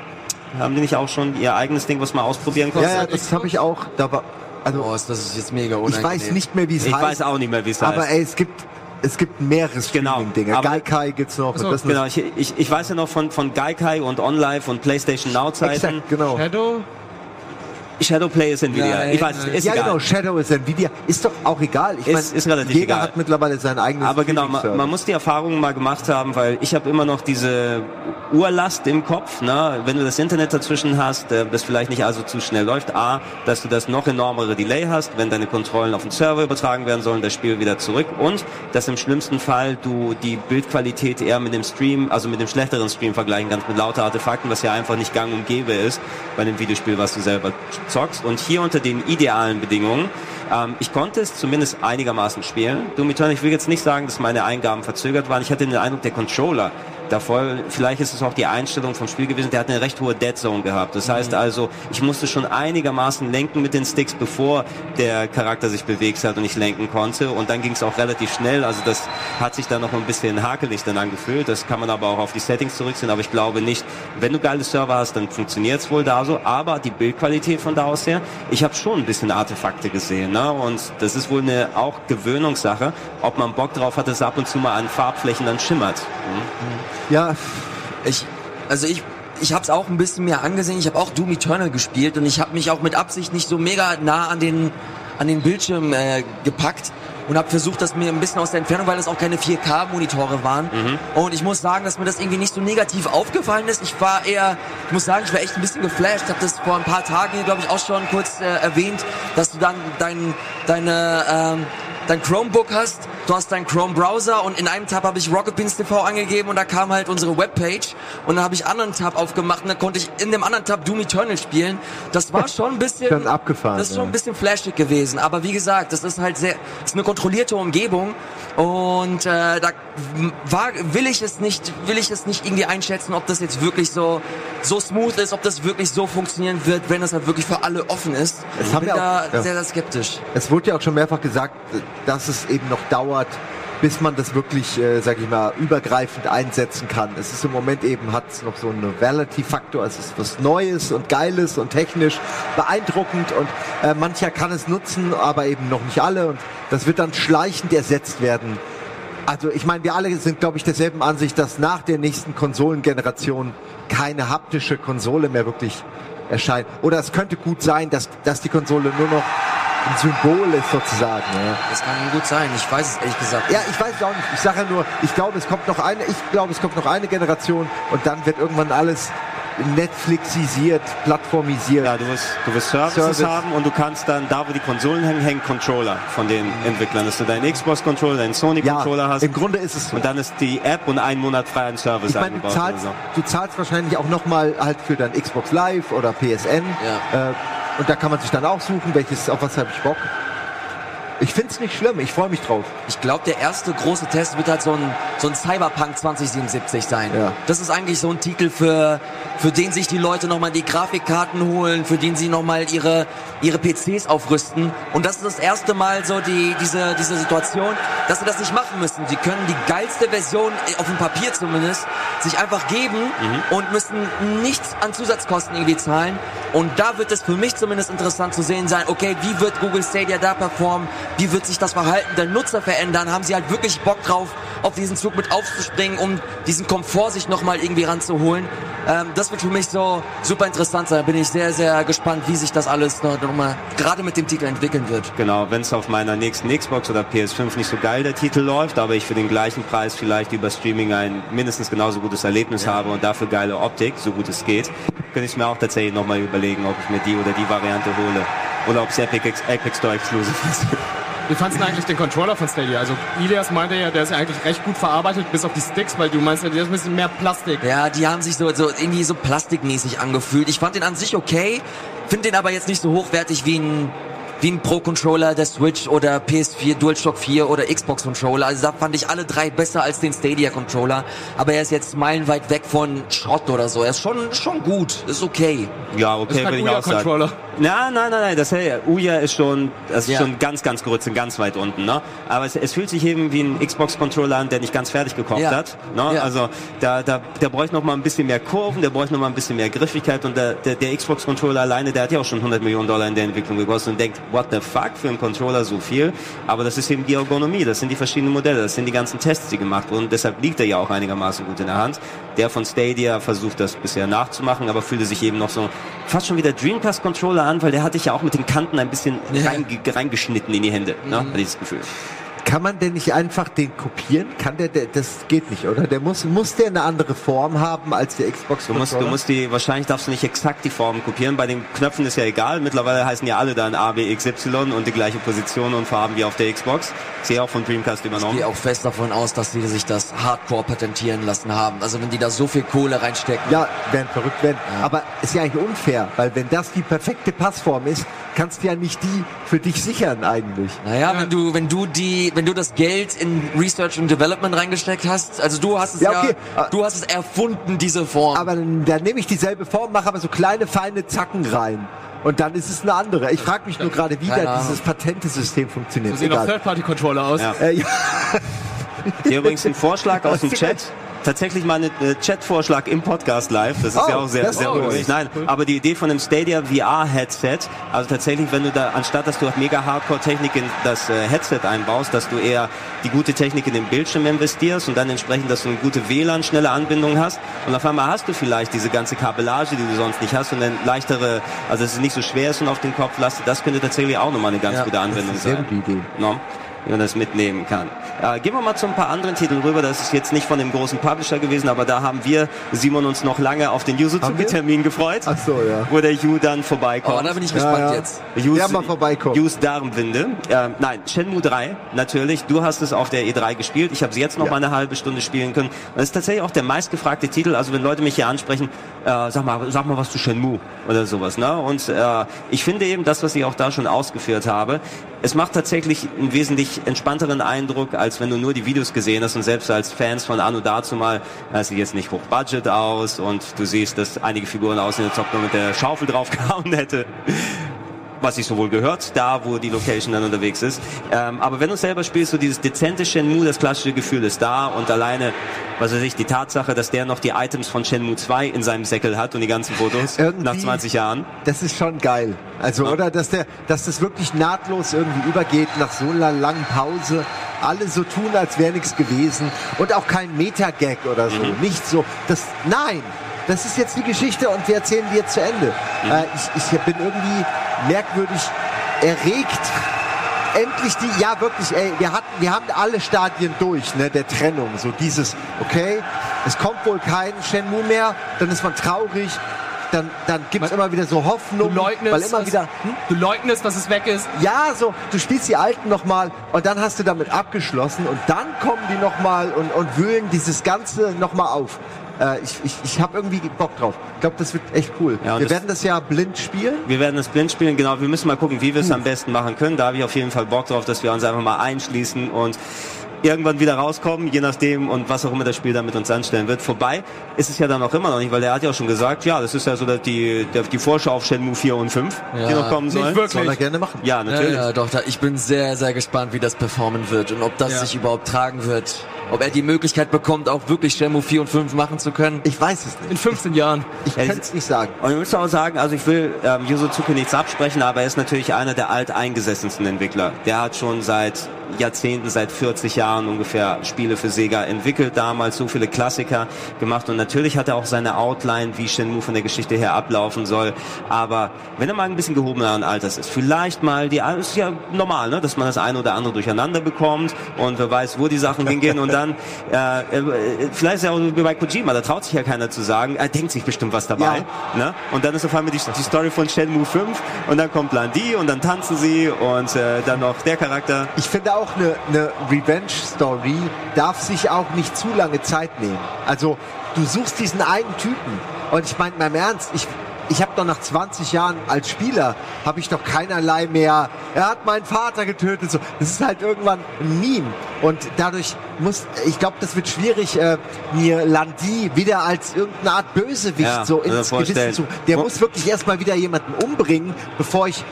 Speaker 1: Haben die nicht auch schon ihr eigenes Ding, was man ausprobieren konnte?
Speaker 2: ja, ja, das habe ich auch. Da war, also
Speaker 3: Oh, ist- das ist jetzt mega
Speaker 2: ich
Speaker 3: unangenehm.
Speaker 2: weiß nicht mehr, wie es
Speaker 1: ich
Speaker 2: heißt.
Speaker 1: weiß auch nicht mehr, wie es
Speaker 2: aber
Speaker 1: heißt.
Speaker 2: ey, es gibt es gibt mehrere
Speaker 1: Genau,
Speaker 2: Streaming-Dinger.
Speaker 1: aber-
Speaker 2: Gaikai gibt's noch.
Speaker 4: so,
Speaker 1: Genau, ich, ich, ich weiß ja noch von, von Gaikai und OnLive und PlayStation Now Zeiten.
Speaker 2: Exakt, genau.
Speaker 4: Shadow?
Speaker 1: Shadowplay ist Nvidia.
Speaker 3: Nein,
Speaker 1: ich weiß,
Speaker 3: nein.
Speaker 1: ist
Speaker 2: ja,
Speaker 1: egal.
Speaker 2: genau, Shadow ist Nvidia. Ist doch auch egal. Ich
Speaker 1: Ist-
Speaker 2: mein,
Speaker 1: ist relativ
Speaker 2: jeder
Speaker 1: egal.
Speaker 2: hat mittlerweile sein eigenes
Speaker 1: Aber genau, man, man muss die Erfahrung mal gemacht haben, weil ich habe immer noch diese Urlast im Kopf. Ne? Wenn du das Internet dazwischen hast, äh, das vielleicht nicht also zu schnell läuft. A, dass du das noch enormere Delay hast, wenn deine Kontrollen auf den Server übertragen werden sollen, das Spiel wieder zurück. Und dass im schlimmsten Fall du die Bildqualität eher mit dem Stream, also mit dem schlechteren Stream vergleichen kannst, mit lauter Artefakten, was ja einfach nicht gang und gäbe ist bei einem Videospiel, was du selber zockst. Und hier unter den idealen Bedingungen ähm, ich konnte es zumindest einigermaßen spielen. Doom ich will jetzt nicht sagen, dass meine Eingaben verzögert waren. Ich hatte den Eindruck, der Controller davor, vielleicht ist es auch die Einstellung vom Spiel gewesen, der hat eine recht hohe Dead Zone gehabt. Das heißt also, ich musste schon einigermaßen lenken mit den Sticks, bevor der Charakter sich bewegt hat und ich lenken konnte. Und dann ging es auch relativ schnell. Also das hat sich dann noch ein bisschen hakelig dann angefühlt. Das kann man aber auch auf die Settings zurückziehen. Aber ich glaube nicht, wenn du geile Server hast, dann funktioniert es wohl da so. Aber die Bildqualität von da aus her, ich habe schon ein bisschen Artefakte gesehen. Ne? Und das ist wohl eine auch Gewöhnungssache, ob man Bock drauf hat, dass ab und zu mal an Farbflächen dann schimmert. Mhm.
Speaker 2: Ja,
Speaker 3: Ich, also ich, ich habe es auch ein bisschen mehr angesehen. Ich habe auch Doom Eternal gespielt und ich habe mich auch mit Absicht nicht so mega nah an den an den Bildschirm äh, gepackt und habe versucht, das mir ein bisschen aus der Entfernung, weil es auch keine 4K-Monitore waren. Und ich muss sagen, dass mir das irgendwie nicht so negativ aufgefallen ist. Ich war eher, ich muss sagen, ich war echt ein bisschen geflasht. Ich habe das vor ein paar Tagen glaube ich, auch schon kurz äh, erwähnt, dass du dann dein, deine ähm, dein Chromebook hast, du hast deinen Chrome Browser und in einem Tab habe ich Rocket Beans TV angegeben und da kam halt unsere Webpage und dann habe ich einen anderen Tab aufgemacht und dann konnte ich in dem anderen Tab Doom Eternal spielen. Das war schon ein bisschen
Speaker 2: Schon abgefahren,
Speaker 3: Das ist schon ein bisschen flashig gewesen, aber wie gesagt, das ist halt sehr das ist eine kontrollierte Umgebung und äh, da war, will ich es nicht will ich es nicht irgendwie einschätzen, ob das jetzt wirklich so so smooth ist, ob das wirklich so funktionieren wird, wenn das halt wirklich für alle offen ist.
Speaker 2: Es
Speaker 3: Ich bin
Speaker 2: ja
Speaker 3: da
Speaker 2: auch- ja.
Speaker 3: sehr sehr skeptisch.
Speaker 2: Es wurde ja auch schon mehrfach gesagt, dass es eben noch dauert, bis man das wirklich, äh, sag ich mal, übergreifend einsetzen kann. Es ist im Moment eben, hat es noch so einen Novelty-Faktor, es ist was Neues und Geiles und technisch beeindruckend und äh, mancher kann es nutzen, aber eben noch nicht alle und das wird dann schleichend ersetzt werden. Also ich meine, wir alle sind, glaube ich, derselben Ansicht, dass nach der nächsten Konsolengeneration keine haptische Konsole mehr wirklich erscheint. Oder es könnte gut sein, dass, dass die Konsole nur noch ein Symbol ist sozusagen. Ja.
Speaker 3: Das kann gut sein. Ich weiß es ehrlich gesagt.
Speaker 2: Ja, ich weiß es auch nicht. Ich sage ja nur, ich glaube, es kommt noch eine, ich glaube, es kommt noch eine Generation und dann wird irgendwann alles Netflixisiert, plattformisiert.
Speaker 1: Ja, du wirst, du wirst Services
Speaker 2: Service.
Speaker 1: haben und du kannst dann, da wo die Konsolen hängen, hängen Controller von den Entwicklern. Dass du deinen Xbox-Controller, deinen Sony-Controller hast.
Speaker 2: im Grunde ist es so.
Speaker 1: Und dann ist die App und einen Monat frei an Service
Speaker 2: Ich meine, du zahlst,
Speaker 1: so.
Speaker 2: du zahlst wahrscheinlich auch nochmal halt für dein Xbox Live oder PSN.
Speaker 3: Ja.
Speaker 2: Äh, und da kann man sich dann auch suchen, welches, auf was habe ich Bock. Ich find's nicht schlimm, ich freue mich drauf.
Speaker 3: Ich glaube, der erste große Test wird halt so ein, so ein Cyberpunk 2077 sein.
Speaker 2: Ja.
Speaker 3: Das ist eigentlich so ein Titel, für, für den sich die Leute nochmal die Grafikkarten holen, für den sie nochmal ihre, ihre PCs aufrüsten. Und das ist das erste Mal so die, diese, diese Situation, dass sie das nicht machen müssen. Sie können die geilste Version, äh, auf dem Papier zumindest, sich einfach geben und müssen nichts an Zusatzkosten irgendwie zahlen. Und da wird es für mich zumindest interessant zu sehen sein, okay, wie wird Google Stadia da performen? Wie wird sich das Verhalten der Nutzer verändern? Haben sie halt wirklich Bock drauf, auf diesen Zug mit aufzuspringen, um diesen Komfort sich nochmal irgendwie ranzuholen? Ähm, das wird für mich so super interessant sein. Da bin ich sehr, sehr gespannt, wie sich das alles noch, noch mal gerade mit dem Titel entwickeln wird.
Speaker 1: Genau, wenn es auf meiner nächsten Xbox oder PS5 nicht so geil der Titel läuft, aber ich für den gleichen Preis vielleicht über Streaming ein mindestens genauso gutes Erlebnis habe und dafür geile Optik, so gut es geht, könnte ich mir auch tatsächlich nochmal überlegen, ob ich mir die oder die Variante hole. Oder ob es Epic, Epic Store Exclusive ist.
Speaker 4: Wie fandst du eigentlich den Controller von Stadia? Also Ilias meinte ja, der ist eigentlich recht gut verarbeitet, bis auf die Sticks, weil du meinst ja, der ist ein bisschen mehr Plastik.
Speaker 3: Ja, die haben sich so, so irgendwie so plastikmäßig angefühlt. Ich fand den an sich okay, finde den aber jetzt nicht so hochwertig wie ein wie ein Pro-Controller der Switch oder PS4, DualShock 4 oder Xbox-Controller. Also da fand ich alle drei besser als den Stadia-Controller. Aber er ist jetzt meilenweit weg von Schrott oder so. Er ist schon, schon gut, ist okay.
Speaker 1: Ja, okay,
Speaker 4: ist kein
Speaker 1: würde ich auch sagen. Nein, nein, nein, nein, das hey, Uya ist schon, das ist
Speaker 3: Ja.
Speaker 1: schon ganz, ganz kurz und ganz weit unten, ne? Aber es, es fühlt sich eben wie ein Xbox-Controller an, der nicht ganz fertig gekocht
Speaker 3: Ja.
Speaker 1: hat, ne?
Speaker 3: Ja.
Speaker 1: Also da, da, der bräuchte noch mal ein bisschen mehr Kurven, der bräuchte noch mal ein bisschen mehr Griffigkeit und der, der, der Xbox-Controller alleine, der hat ja auch schon 100 Millionen Dollar in der Entwicklung gekostet und denkt, what the fuck für einen Controller so viel? Aber das ist eben die Ergonomie, das sind die verschiedenen Modelle, das sind die ganzen Tests, die gemacht wurden. Deshalb liegt er ja auch einigermaßen gut in der Hand. Der von Stadia versucht das bisher nachzumachen, aber fühlte sich eben noch so fast schon wie der Dreamcast-Controller an, weil der hatte ich ja auch mit den Kanten ein bisschen
Speaker 3: Ja.
Speaker 1: reinge reingeschnitten in die Hände, ne? Hatte ich das Gefühl.
Speaker 2: Kann man denn nicht einfach den kopieren? Kann der, der das geht nicht, oder? Der muss, muss der eine andere Form haben als der Xbox
Speaker 1: Du musst, du musst die, wahrscheinlich darfst du nicht exakt die Form kopieren. Bei den Knöpfen ist ja egal. Mittlerweile heißen ja alle dann A, B, X, Y und die gleiche Position und Farben wie auf der Xbox. Ja auch von Dreamcast
Speaker 3: Ich
Speaker 1: übernommen.
Speaker 3: gehe auch fest davon aus, dass die sich das Hardcore patentieren lassen haben. Also wenn die da so viel Kohle reinstecken.
Speaker 2: Ja, werden verrückt werden. Aber ist ja eigentlich unfair, weil wenn das die perfekte Passform ist, kannst du ja nicht die für dich sichern eigentlich.
Speaker 3: Naja, wenn du, wenn du die, wenn du das Geld in Research und Development reingesteckt hast, also du hast es
Speaker 2: Ja,
Speaker 3: ja,
Speaker 2: okay.
Speaker 3: du hast es erfunden, diese Form.
Speaker 2: Aber dann, dann nehme ich dieselbe Form, mache aber so kleine, feine Zacken rein. Und dann ist es eine andere. Ich frage mich nur gerade, wie da dieses Patentesystem funktioniert.
Speaker 4: So sehen auch. Third-Party-Controller aus.
Speaker 1: Ja.
Speaker 2: Äh, ja.
Speaker 1: Hier übrigens ein Vorschlag aus dem Chat. Tatsächlich mal ein äh, Chat-Vorschlag im Podcast live. Das ist
Speaker 2: Oh,
Speaker 1: ja auch sehr,
Speaker 2: das ist
Speaker 1: sehr
Speaker 2: cool.
Speaker 1: ungewöhnlich. Nein, aber die Idee von einem Stadia VR-Headset, also tatsächlich, wenn du da, anstatt dass du auf mega Hardcore-Technik in das äh, Headset einbaust, dass du eher die gute Technik in den Bildschirm investierst und dann entsprechend, dass du eine gute WLAN, schnelle Anbindung hast. Und auf einmal hast du vielleicht diese ganze Kabellage, die du sonst nicht hast und eine leichtere, also dass es nicht so schwer ist und auf den Kopf lastet. Das könnte tatsächlich auch nochmal eine ganz
Speaker 3: Ja,
Speaker 1: gute Anwendung
Speaker 2: Sehr
Speaker 1: sein.
Speaker 2: gute Idee.
Speaker 1: No? Wie man das mitnehmen kann. Äh, gehen wir mal zu ein paar anderen Titeln rüber. Das ist jetzt nicht von dem großen Publisher gewesen, aber da haben wir, Simon, uns noch lange auf den? Yuzuzuki-Termin gefreut,
Speaker 2: Ach so, ja.
Speaker 1: wo der Yu dann vorbeikommt.
Speaker 3: oh, da bin ich gespannt
Speaker 2: ja.
Speaker 3: jetzt.
Speaker 1: Yus,
Speaker 2: Ja, mal vorbeikommen.
Speaker 1: Yus Darmwinde. Äh, nein, Shenmue 3, natürlich. Du hast es auf der E3 gespielt. Ich habe es jetzt noch
Speaker 2: Ja.
Speaker 1: mal eine halbe Stunde spielen können. Das ist tatsächlich auch der meistgefragte Titel. Also wenn Leute mich hier ansprechen, äh, sag mal, sag mal was zu Shenmue oder sowas. Ne? Und äh, ich finde eben das, was ich auch da schon ausgeführt habe, es macht tatsächlich einen wesentlich entspannteren Eindruck, als wenn du nur die Videos gesehen hast und selbst als Fans von Anno dazu mal, das sieht jetzt nicht hoch Budget aus und du siehst, dass einige Figuren aussehen, als ob man mit der Schaufel draufgehauen hätte was sich sowohl gehört, da wo die Location dann unterwegs ist. Ähm, aber wenn du selber spielst, so dieses dezente Shenmue, das klassische Gefühl ist da und alleine, was weiß ich, die Tatsache, dass der noch die Items von Shenmue 2 in seinem Säckel hat und die ganzen Fotos
Speaker 2: Irgendwie-
Speaker 1: nach 20 Jahren.
Speaker 2: Das ist schon geil. Also, oder, dass der, dass das wirklich nahtlos irgendwie übergeht nach so einer langen Pause. Alle so tun, als wäre nichts gewesen. Und auch kein Meta-Gag oder so.
Speaker 1: Mhm.
Speaker 2: Nicht so. Das, nein. Das ist jetzt die Geschichte und wir erzählen die jetzt zu Ende.
Speaker 1: Mhm.
Speaker 2: Äh, ich, ich bin irgendwie merkwürdig erregt. Endlich die, ja wirklich, ey, wir hatten, wir haben alle Stadien durch, ne, der Trennung. So dieses, okay, es kommt wohl kein Shenmue mehr, dann ist man traurig, dann, dann gibt's
Speaker 4: Man-
Speaker 2: immer wieder so
Speaker 4: Du
Speaker 2: Hoffnung,
Speaker 4: leugnest,
Speaker 2: weil immer wieder, hm?
Speaker 4: du leugnest, dass es weg ist.
Speaker 2: ja, so, du spielst die alten nochmal und dann hast du damit abgeschlossen und dann kommen die nochmal und, und wühlen dieses Ganze nochmal auf. Äh, ich ich, ich habe irgendwie Bock drauf. Ich glaube, das wird echt cool.
Speaker 1: Ja,
Speaker 2: Wir
Speaker 1: das-
Speaker 2: werden das ja blind spielen.
Speaker 1: Wir werden das blind spielen, genau. Wir müssen mal gucken, wie wir es am besten machen können. Da habe ich auf jeden Fall Bock drauf, dass wir uns einfach mal einschließen und irgendwann wieder rauskommen, je nachdem und was auch immer das Spiel dann mit uns anstellen wird. Vorbei ist es ja dann auch immer noch nicht, weil er hat ja auch schon gesagt, ja, das ist ja so dass die, der, die Vorschau auf Shenmue 4 und 5, die
Speaker 3: Ja.
Speaker 1: noch kommen
Speaker 4: Nicht
Speaker 1: sollen.
Speaker 4: wirklich.
Speaker 2: Soll er gerne machen.
Speaker 1: Ja,
Speaker 3: Ja,
Speaker 1: natürlich.
Speaker 3: ja, doch, da, ich bin sehr, sehr gespannt, wie das performen wird und ob das
Speaker 4: Ja.
Speaker 3: sich überhaupt tragen wird. Ob er die Möglichkeit bekommt, auch wirklich Shenmue 4 und 5 machen zu können.
Speaker 2: Ich weiß es nicht.
Speaker 4: In 15 Jahren.
Speaker 2: Ich
Speaker 1: Ja,
Speaker 2: kann es nicht sagen.
Speaker 1: Und ich muss auch sagen, also ich will ähm, Yuzuzuki nichts absprechen, aber er ist natürlich einer der alteingesessensten Entwickler. Der hat schon seit Jahrzehnten, seit 40 Jahren ungefähr Spiele für Sega entwickelt, damals so viele Klassiker gemacht und natürlich hat er auch seine Outline, wie Shenmue von der Geschichte her ablaufen soll. Aber wenn er mal ein bisschen gehobeneren Alters ist, vielleicht mal die, es ist ja normal, ne, dass man das eine oder andere durcheinander bekommt und wer weiß, wo die Sachen hingehen und dann, äh, äh, vielleicht ist ja auch wie bei Kojima, da traut sich ja keiner zu sagen, er denkt sich bestimmt was dabei. Ne? Und dann ist auf einmal die, die Story von Shenmue 5 und dann kommt Landi und dann tanzen sie und äh, dann noch der Charakter.
Speaker 2: Ich finde auch eine, eine Revenge-Story darf sich auch nicht zu lange Zeit nehmen. Also du suchst diesen einen Typen und ich meine mal im Ernst, ich ich habe doch nach 20 Jahren als Spieler habe ich doch keinerlei mehr. Er hat meinen Vater getötet. So, das ist halt irgendwann ein Meme und dadurch muss ich glaube, das wird schwierig äh, mir Landi wieder als irgendeine Art Bösewicht
Speaker 1: Ja,
Speaker 2: so ins. Gewissen zu. Der
Speaker 1: Wo-
Speaker 2: muss wirklich erstmal wieder jemanden umbringen, bevor ich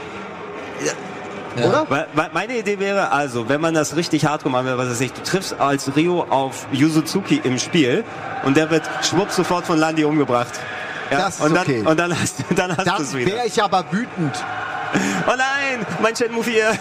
Speaker 3: Ja.
Speaker 2: oder?
Speaker 1: Weil- weil Meine Idee wäre also, wenn man das richtig hardcore machen will, was weiß ich, du triffst als Rio auf Yuzuzuki im Spiel und der wird schwupp sofort von Landi umgebracht. Ja,
Speaker 2: Das ist
Speaker 1: und dann,
Speaker 2: okay.
Speaker 1: und dann hast, dann hast du es
Speaker 2: Dann
Speaker 1: wieder.
Speaker 2: wäre ich aber wütend.
Speaker 1: Oh nein, mein Shenmue 4.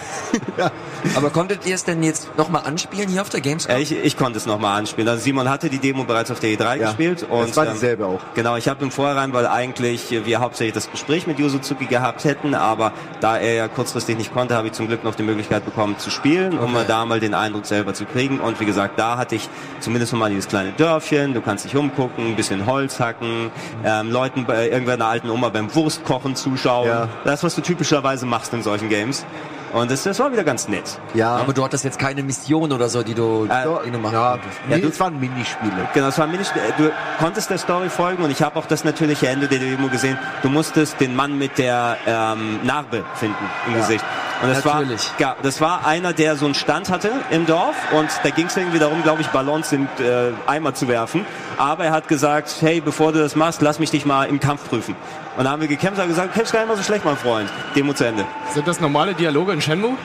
Speaker 3: Aber konntet ihr es denn jetzt nochmal anspielen hier auf der Gamescom?
Speaker 1: Ja, ich, ich konnte es nochmal anspielen. Also Simon hatte die Demo bereits auf der E3
Speaker 2: Ja,
Speaker 1: gespielt. Und,
Speaker 2: das war
Speaker 1: ähm,
Speaker 2: dieselbe auch.
Speaker 1: Genau, ich habe im Vorhinein, weil eigentlich wir hauptsächlich das Gespräch mit Yuzuzuki gehabt hätten, aber da er ja kurzfristig nicht konnte, habe ich zum Glück noch die Möglichkeit bekommen zu spielen, um mal da mal den Eindruck selber zu kriegen. Und wie gesagt, da hatte ich zumindest mal dieses kleine Dörfchen, du kannst dich umgucken, ein bisschen Holz hacken, ähm, Leuten bei irgendeiner alten Oma beim Wurstkochen zuschauen.
Speaker 2: Ja.
Speaker 1: Das, was du typischerweise machst in solchen Games. Und das, das war wieder ganz nett.
Speaker 2: Ja.
Speaker 3: Aber du hattest jetzt keine Mission oder so, die du,
Speaker 1: Äh,
Speaker 3: die du machen
Speaker 2: ja,
Speaker 3: konntest.
Speaker 1: Ja, du-
Speaker 2: das waren Minispiele.
Speaker 1: Genau, es war Mini du konntest der Story folgen und ich habe auch das natürliche Ende der Demo gesehen. Du musstest den Mann mit der ähm, Narbe finden im Gesicht. Und das war,
Speaker 3: Natürlich.
Speaker 1: ja, das war einer, der so einen Stand hatte im Dorf und da ging es irgendwie darum, glaube ich, Ballons in äh, Eimer zu werfen. Aber er hat gesagt, hey, bevor du das machst, lass mich dich mal im Kampf prüfen. Und da haben wir gekämpft und gesagt, du kämpfst gar nicht mal so schlecht, mein Freund. Demo zu Ende.
Speaker 4: Sind das normale Dialoge in Shenmue?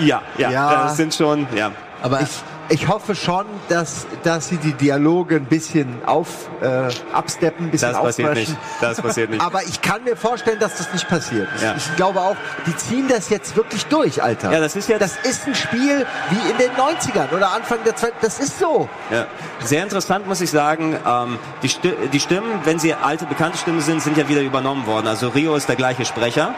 Speaker 1: Ja, ja,
Speaker 2: Ja.
Speaker 1: das sind schon, ja.
Speaker 3: Aber
Speaker 2: Ich, ich hoffe schon, dass, dass sie die Dialoge ein bisschen auf, äh, absteppen, ein bisschen
Speaker 1: Das passiert nicht. Das passiert nicht.
Speaker 2: Aber ich kann mir vorstellen, dass das nicht passiert.
Speaker 1: Ja.
Speaker 2: Ich, ich glaube auch, die ziehen das jetzt wirklich durch, Alter.
Speaker 1: Ja, das ist jetzt-
Speaker 2: Das ist ein Spiel wie in den 90ern oder Anfang der Zeit. Das ist so.
Speaker 1: Ja. Sehr interessant, muss ich sagen. Ähm, die, Sti die Stimmen, wenn sie alte, bekannte Stimmen sind, sind ja wieder übernommen worden. Also Rio ist der gleiche Sprecher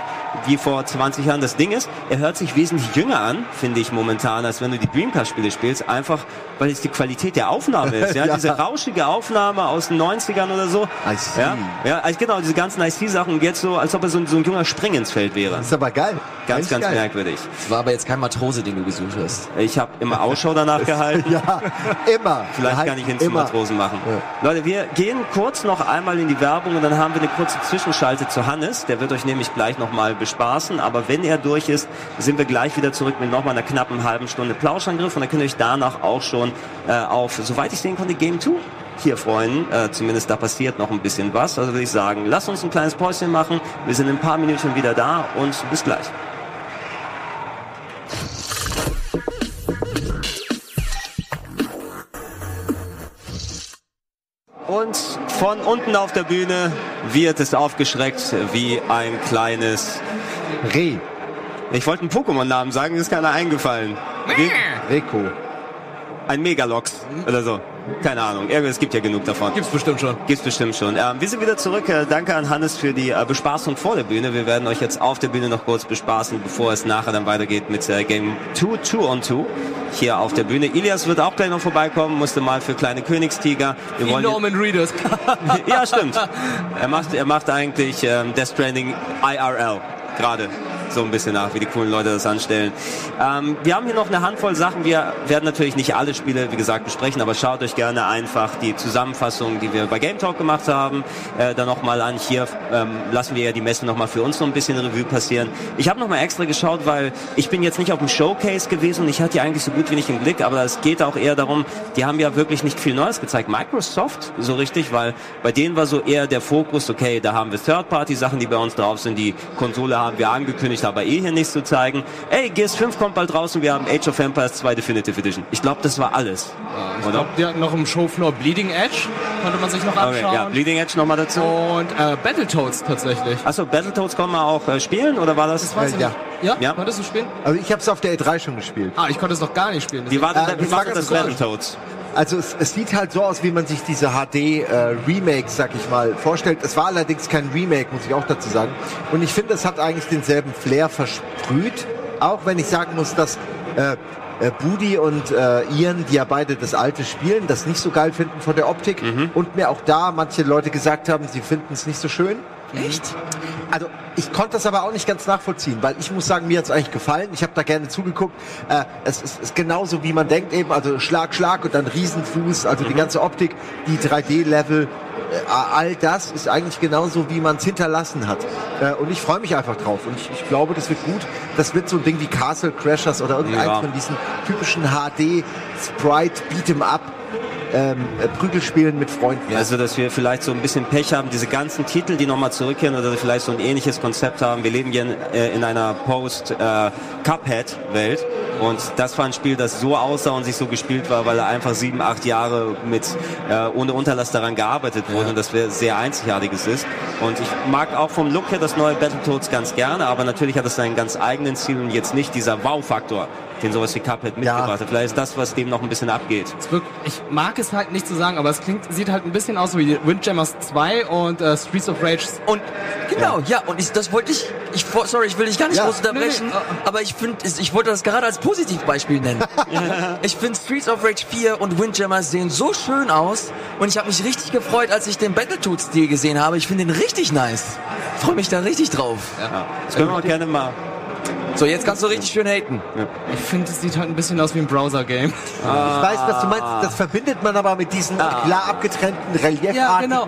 Speaker 1: wie vor 20 Jahren. Das Ding ist, er hört sich wesentlich jünger an, finde ich momentan, als wenn du die Dreamcast-Spiele spielst. Einfach, weil es die Qualität der Aufnahme ist. Ja?
Speaker 2: Ja.
Speaker 1: Diese rauschige Aufnahme aus den 90ern oder so.
Speaker 2: I see.
Speaker 1: Ja, ja also genau, diese ganzen IC-Sachen. Und jetzt so, als ob er so ein, so ein junger Spring ins Feld wäre.
Speaker 2: Das ist aber geil.
Speaker 1: Ganz, ganz
Speaker 2: geil.
Speaker 1: merkwürdig.
Speaker 3: es war aber jetzt kein Matrose, den du gesucht hast.
Speaker 1: Ich habe immer Ausschau danach gehalten.
Speaker 2: Ja, immer.
Speaker 1: Vielleicht
Speaker 2: Halt
Speaker 1: kann ich ihn zu. Matrosen machen. Leute, wir gehen kurz noch einmal in die Werbung und dann haben wir eine kurze Zwischenschalte zu Hannes. Der wird euch nämlich gleich nochmal bespaßen. Aber wenn er durch ist, sind wir gleich wieder zurück mit nochmal einer knappen halben Stunde Plauschangriff. Und dann könnt ihr euch danach auch schon äh, auf, soweit ich sehen konnte, Game 2 hier freuen. Äh, zumindest da passiert noch ein bisschen was. Also würde ich sagen, lasst uns ein kleines Päuschen machen. Wir sind in ein paar Minuten wieder da und bis gleich. Und von unten auf der Bühne wird es aufgeschreckt wie ein kleines.
Speaker 2: Reh.
Speaker 1: Ich wollte einen Pokémon-Namen sagen, ist keiner eingefallen. Wie,
Speaker 2: Reko.
Speaker 1: Ein Megalox oder so. Keine Ahnung. Irgendwie, Es gibt ja genug davon.
Speaker 4: Gibt's bestimmt schon.
Speaker 1: Gibt's bestimmt schon. Ähm, wir sind wieder zurück. Äh, danke an Hannes für die äh, Bespaßung vor der Bühne. Wir werden euch jetzt auf der Bühne noch kurz bespaßen, bevor es nachher dann weitergeht mit äh, Game 2, 2 on 2 hier auf der Bühne. Ilias wird auch gleich noch vorbeikommen, musste mal für kleine Königstiger. Wir wollen
Speaker 4: Norman Reedus.
Speaker 1: ja, stimmt. Er macht, er macht eigentlich ähm, Death Stranding IRL gerade so ein bisschen nach, wie die coolen Leute das anstellen. Ähm, wir haben hier noch eine Handvoll Sachen. Wir werden natürlich nicht alle Spiele, wie gesagt, besprechen, aber schaut euch gerne einfach die Zusammenfassung, die wir bei Game Talk gemacht haben, äh, dann nochmal an. Hier ähm, lassen wir ja die Messe nochmal für uns noch ein bisschen Revue passieren. Ich habe nochmal extra geschaut, weil ich bin jetzt nicht auf dem Showcase gewesen und ich hatte eigentlich so gut wie nicht im Blick, aber es geht auch eher darum, die haben ja wirklich nicht viel Neues gezeigt. Microsoft so richtig, weil bei denen war so eher der Fokus, okay, da haben wir Third-Party-Sachen, die bei uns drauf sind, die Konsole haben wir angekündigt, aber eh hier nichts zu zeigen. Ey, GS5 kommt bald raus und wir haben Age of Empires 2 Definitive Edition. Ich glaube, das war alles.
Speaker 4: Ich
Speaker 1: Oder?
Speaker 4: glaube, die hatten noch im Showfloor Bleeding Edge, konnte man sich noch
Speaker 1: Okay,
Speaker 4: anschauen.
Speaker 1: ja, Bleeding Edge nochmal dazu.
Speaker 4: Und äh, Battletoads tatsächlich.
Speaker 1: Achso, Battletoads kann man auch äh, spielen oder war das?
Speaker 4: Das weiß
Speaker 2: Äh,
Speaker 4: ich
Speaker 2: ja.
Speaker 4: nicht. Ja?
Speaker 1: Ja.
Speaker 4: Konntest du spielen?
Speaker 2: Also ich habe es auf der E3 schon gespielt.
Speaker 4: Ah, ich konnte es noch gar nicht spielen.
Speaker 1: Wie war,
Speaker 2: Äh,
Speaker 1: wie
Speaker 2: das
Speaker 1: war das
Speaker 2: cool.
Speaker 1: Battletoads?
Speaker 2: Also es, es sieht halt so aus, wie man sich diese HD-Remakes, sag ich mal, vorstellt. Es war allerdings kein Remake, muss ich auch dazu sagen. Und ich finde, es hat eigentlich denselben Flair versprüht. Auch wenn ich sagen muss, dass äh, äh, Budi und äh, Ian, die ja beide das alte spielen, das nicht so geil finden von der Optik. Und mir auch da manche Leute gesagt haben, sie finden es nicht so schön.
Speaker 3: Echt?
Speaker 2: Also ich konnte das aber auch nicht ganz nachvollziehen, weil ich muss sagen, mir hat's eigentlich gefallen. Ich habe da gerne zugeguckt. Äh, es ist, ist genauso, wie man denkt eben, also Schlag, Schlag und dann Riesenfuß, also die ganze Optik, die 3D-Level, äh, all das ist eigentlich genauso, wie man es hinterlassen hat. Äh, und ich freue mich einfach drauf. Und ich, ich glaube, das wird gut. Das wird so ein Ding wie Castle Crashers oder irgendeins
Speaker 1: Ja.
Speaker 2: von diesen typischen HD-Sprite Beat'em Up ähm, äh, Prügelspielen mit Freunden.
Speaker 1: Also, dass wir vielleicht so ein bisschen Pech haben, diese ganzen Titel, die nochmal zurückkehren oder vielleicht so ein ähnliches Konzept haben. Wir leben hier in, äh, in einer Post-Cuphead-Welt. und das war ein Spiel, das so aussah und sich so gespielt war, weil er einfach sieben, acht Jahre mit äh, ohne Unterlass daran gearbeitet wurde und das wär- sehr einzigartiges ist. Und ich mag auch vom Look her das neue Battletoads ganz gerne, aber natürlich hat es seinen ganz eigenen Ziel und jetzt nicht dieser Wow-Faktor, den sowas wie Cuphead mitgebracht hat. Vielleicht ist das, was dem noch ein bisschen abgeht.
Speaker 4: Ich mag es halt nicht zu sagen, aber es klingt, sieht halt ein bisschen aus wie Windjammers 2 und äh, Streets of Rage.
Speaker 3: Und genau, ja, und ich, das wollte ich, ich, sorry, ich will dich gar nicht groß unterbrechen,
Speaker 4: Nee, nee,
Speaker 3: aber ich finde, ich wollte das gerade als Positivbeispiel nennen. ich finde Streets of Rage 4 und Windjammers sehen so schön aus und ich habe mich richtig gefreut, als ich den Battletoads-Stil gesehen habe. Ich finde den richtig nice. Freue mich da richtig drauf.
Speaker 1: Ja. Das können wir auch gerne mal
Speaker 3: So, jetzt kannst du richtig schön haten.
Speaker 4: Ich finde, es sieht halt ein bisschen aus wie ein Browser-Game.
Speaker 2: Ich weiß, was du meinst. Das verbindet man aber mit diesen klar abgetrennten, reliefartigen
Speaker 4: Ja, genau.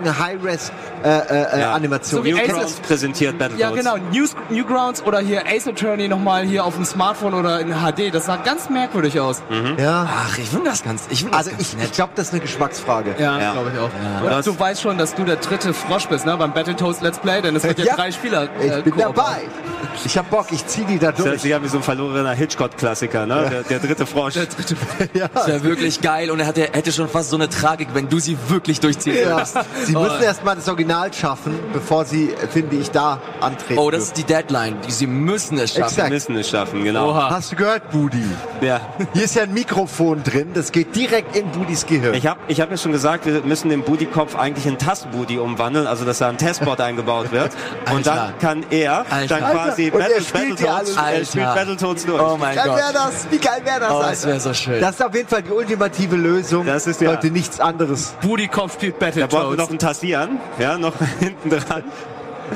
Speaker 2: High-Res-Animationen.
Speaker 4: So wie Ace-
Speaker 1: Newgrounds präsentiert Battletoads.
Speaker 4: Ja, genau. News, Newgrounds oder hier Ace Attorney nochmal hier auf dem Smartphone oder in HD. Das sah ganz merkwürdig aus.
Speaker 2: ja.
Speaker 3: Ach, ich finde das ganz, ich finde das
Speaker 2: Also
Speaker 3: ganz
Speaker 2: ich, ich glaube, das ist eine Geschmacksfrage.
Speaker 4: Ja,
Speaker 1: Ja.
Speaker 4: glaube ich auch.
Speaker 1: Das-
Speaker 4: Und du weißt schon, dass du der dritte Frosch bist, ne? Beim Battletoads Let's Play, denn es wird ja,
Speaker 2: Ja.
Speaker 4: drei Spieler.
Speaker 2: Ich
Speaker 4: äh,
Speaker 2: bin
Speaker 4: Koop
Speaker 2: dabei. Ich hab Bock, ich zieh die da
Speaker 1: Das hört
Speaker 2: durch.
Speaker 1: sich an wie so ein verlorener Hitchcock-Klassiker, ne? Der, der dritte Frosch.
Speaker 4: Der dritte
Speaker 3: Das wäre wirklich geil und er hatte, hätte schon fast so eine Tragik, wenn du sie wirklich durchziehen
Speaker 2: Ja.
Speaker 3: würdest.
Speaker 2: Sie
Speaker 3: Oh.
Speaker 2: müssen erst mal das Original schaffen, bevor sie, finde ich, da antreten.
Speaker 3: Oh, das ist die Deadline. Die- Sie müssen es schaffen.
Speaker 2: Exakt.
Speaker 1: Wir müssen es schaffen, genau.
Speaker 4: Oha.
Speaker 2: Hast du gehört, Budi?
Speaker 1: Ja.
Speaker 2: Hier ist ja ein Mikrofon drin, das geht direkt in Budis Gehirn.
Speaker 1: Ich habe ich hab ja schon gesagt, wir müssen den Booty-Kopf eigentlich in Tastbooty umwandeln, also dass da ein Testbot eingebaut wird. Und dann kann er
Speaker 3: Alter.
Speaker 1: dann quasi
Speaker 2: Alter, und er
Speaker 1: Battle, Battletoads,
Speaker 2: alles.
Speaker 1: er spielt
Speaker 3: Alter.
Speaker 1: Battletoads durch.
Speaker 3: Oh mein
Speaker 2: Wie geil
Speaker 3: Gott.
Speaker 2: wäre das? Wie geil wäre das,
Speaker 3: Oh,
Speaker 2: Alter?
Speaker 3: das wäre so schön.
Speaker 2: Das ist auf jeden Fall die ultimative Lösung.
Speaker 1: Das ist ja-
Speaker 2: Leute, nichts anderes.
Speaker 4: Kopf spielt
Speaker 1: da brauchen wir
Speaker 4: Battletoads.
Speaker 1: noch ein Tassieren, ja, noch hinten dran.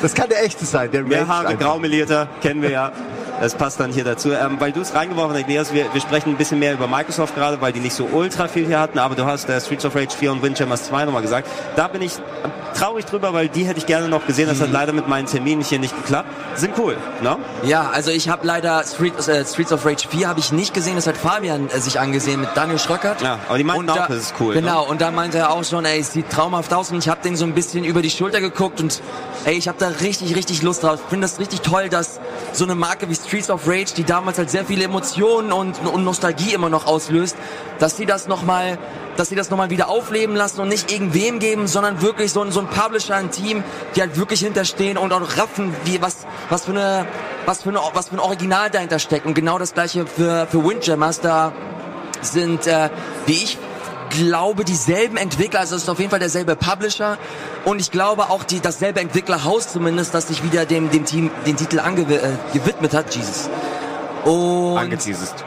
Speaker 2: Das kann der echte sein, der
Speaker 1: Mehr Haare, graumelierter, kennen wir ja. Das passt dann hier dazu. Ähm, weil du es reingeworfen hast, Elias, wir, wir sprechen ein bisschen mehr über Microsoft gerade, weil die nicht so ultra viel hier hatten, aber du hast äh, Streets of Rage 4 und Windjammers 2 nochmal gesagt. Da bin ich ähm, traurig drüber, weil die hätte ich gerne noch gesehen. Das hat leider mit meinen Terminen hier nicht geklappt. Sind cool, ne?
Speaker 3: Ja, also ich habe leider Street, äh, Streets of Rage 4 habe ich nicht gesehen, das hat Fabian äh, sich angesehen mit Daniel Schröckert.
Speaker 1: Ja, aber die meinten
Speaker 3: Und
Speaker 1: auch,
Speaker 3: da-
Speaker 1: das ist cool.
Speaker 3: Genau,
Speaker 1: Ne?
Speaker 3: und da meinte er auch schon, ey, es sieht traumhaft aus und ich habe den so ein bisschen über die Schulter geguckt und ey, ich habe da richtig, richtig Lust drauf. Ich finde das richtig toll, dass so eine Marke wie Streets of Rage, die damals halt sehr viele Emotionen und, und Nostalgie immer noch auslöst, dass sie das nochmal dass sie das nochmal wieder aufleben lassen und nicht irgendwem geben, sondern wirklich so ein, so ein Publisher, ein Team, die halt wirklich hinterstehen und auch raffen, wie, was, was für eine, was für eine, was für ein Original dahinter steckt. Und genau das gleiche für, für Windjammers, da sind, äh, wie ich glaube, dieselben Entwickler, also es ist auf jeden Fall derselbe Publisher und ich glaube auch die, dasselbe Entwicklerhaus zumindest, das sich wieder dem, dem Team den Titel ange, äh, gewidmet hat, Jesus. Und,
Speaker 1: Angeteasest.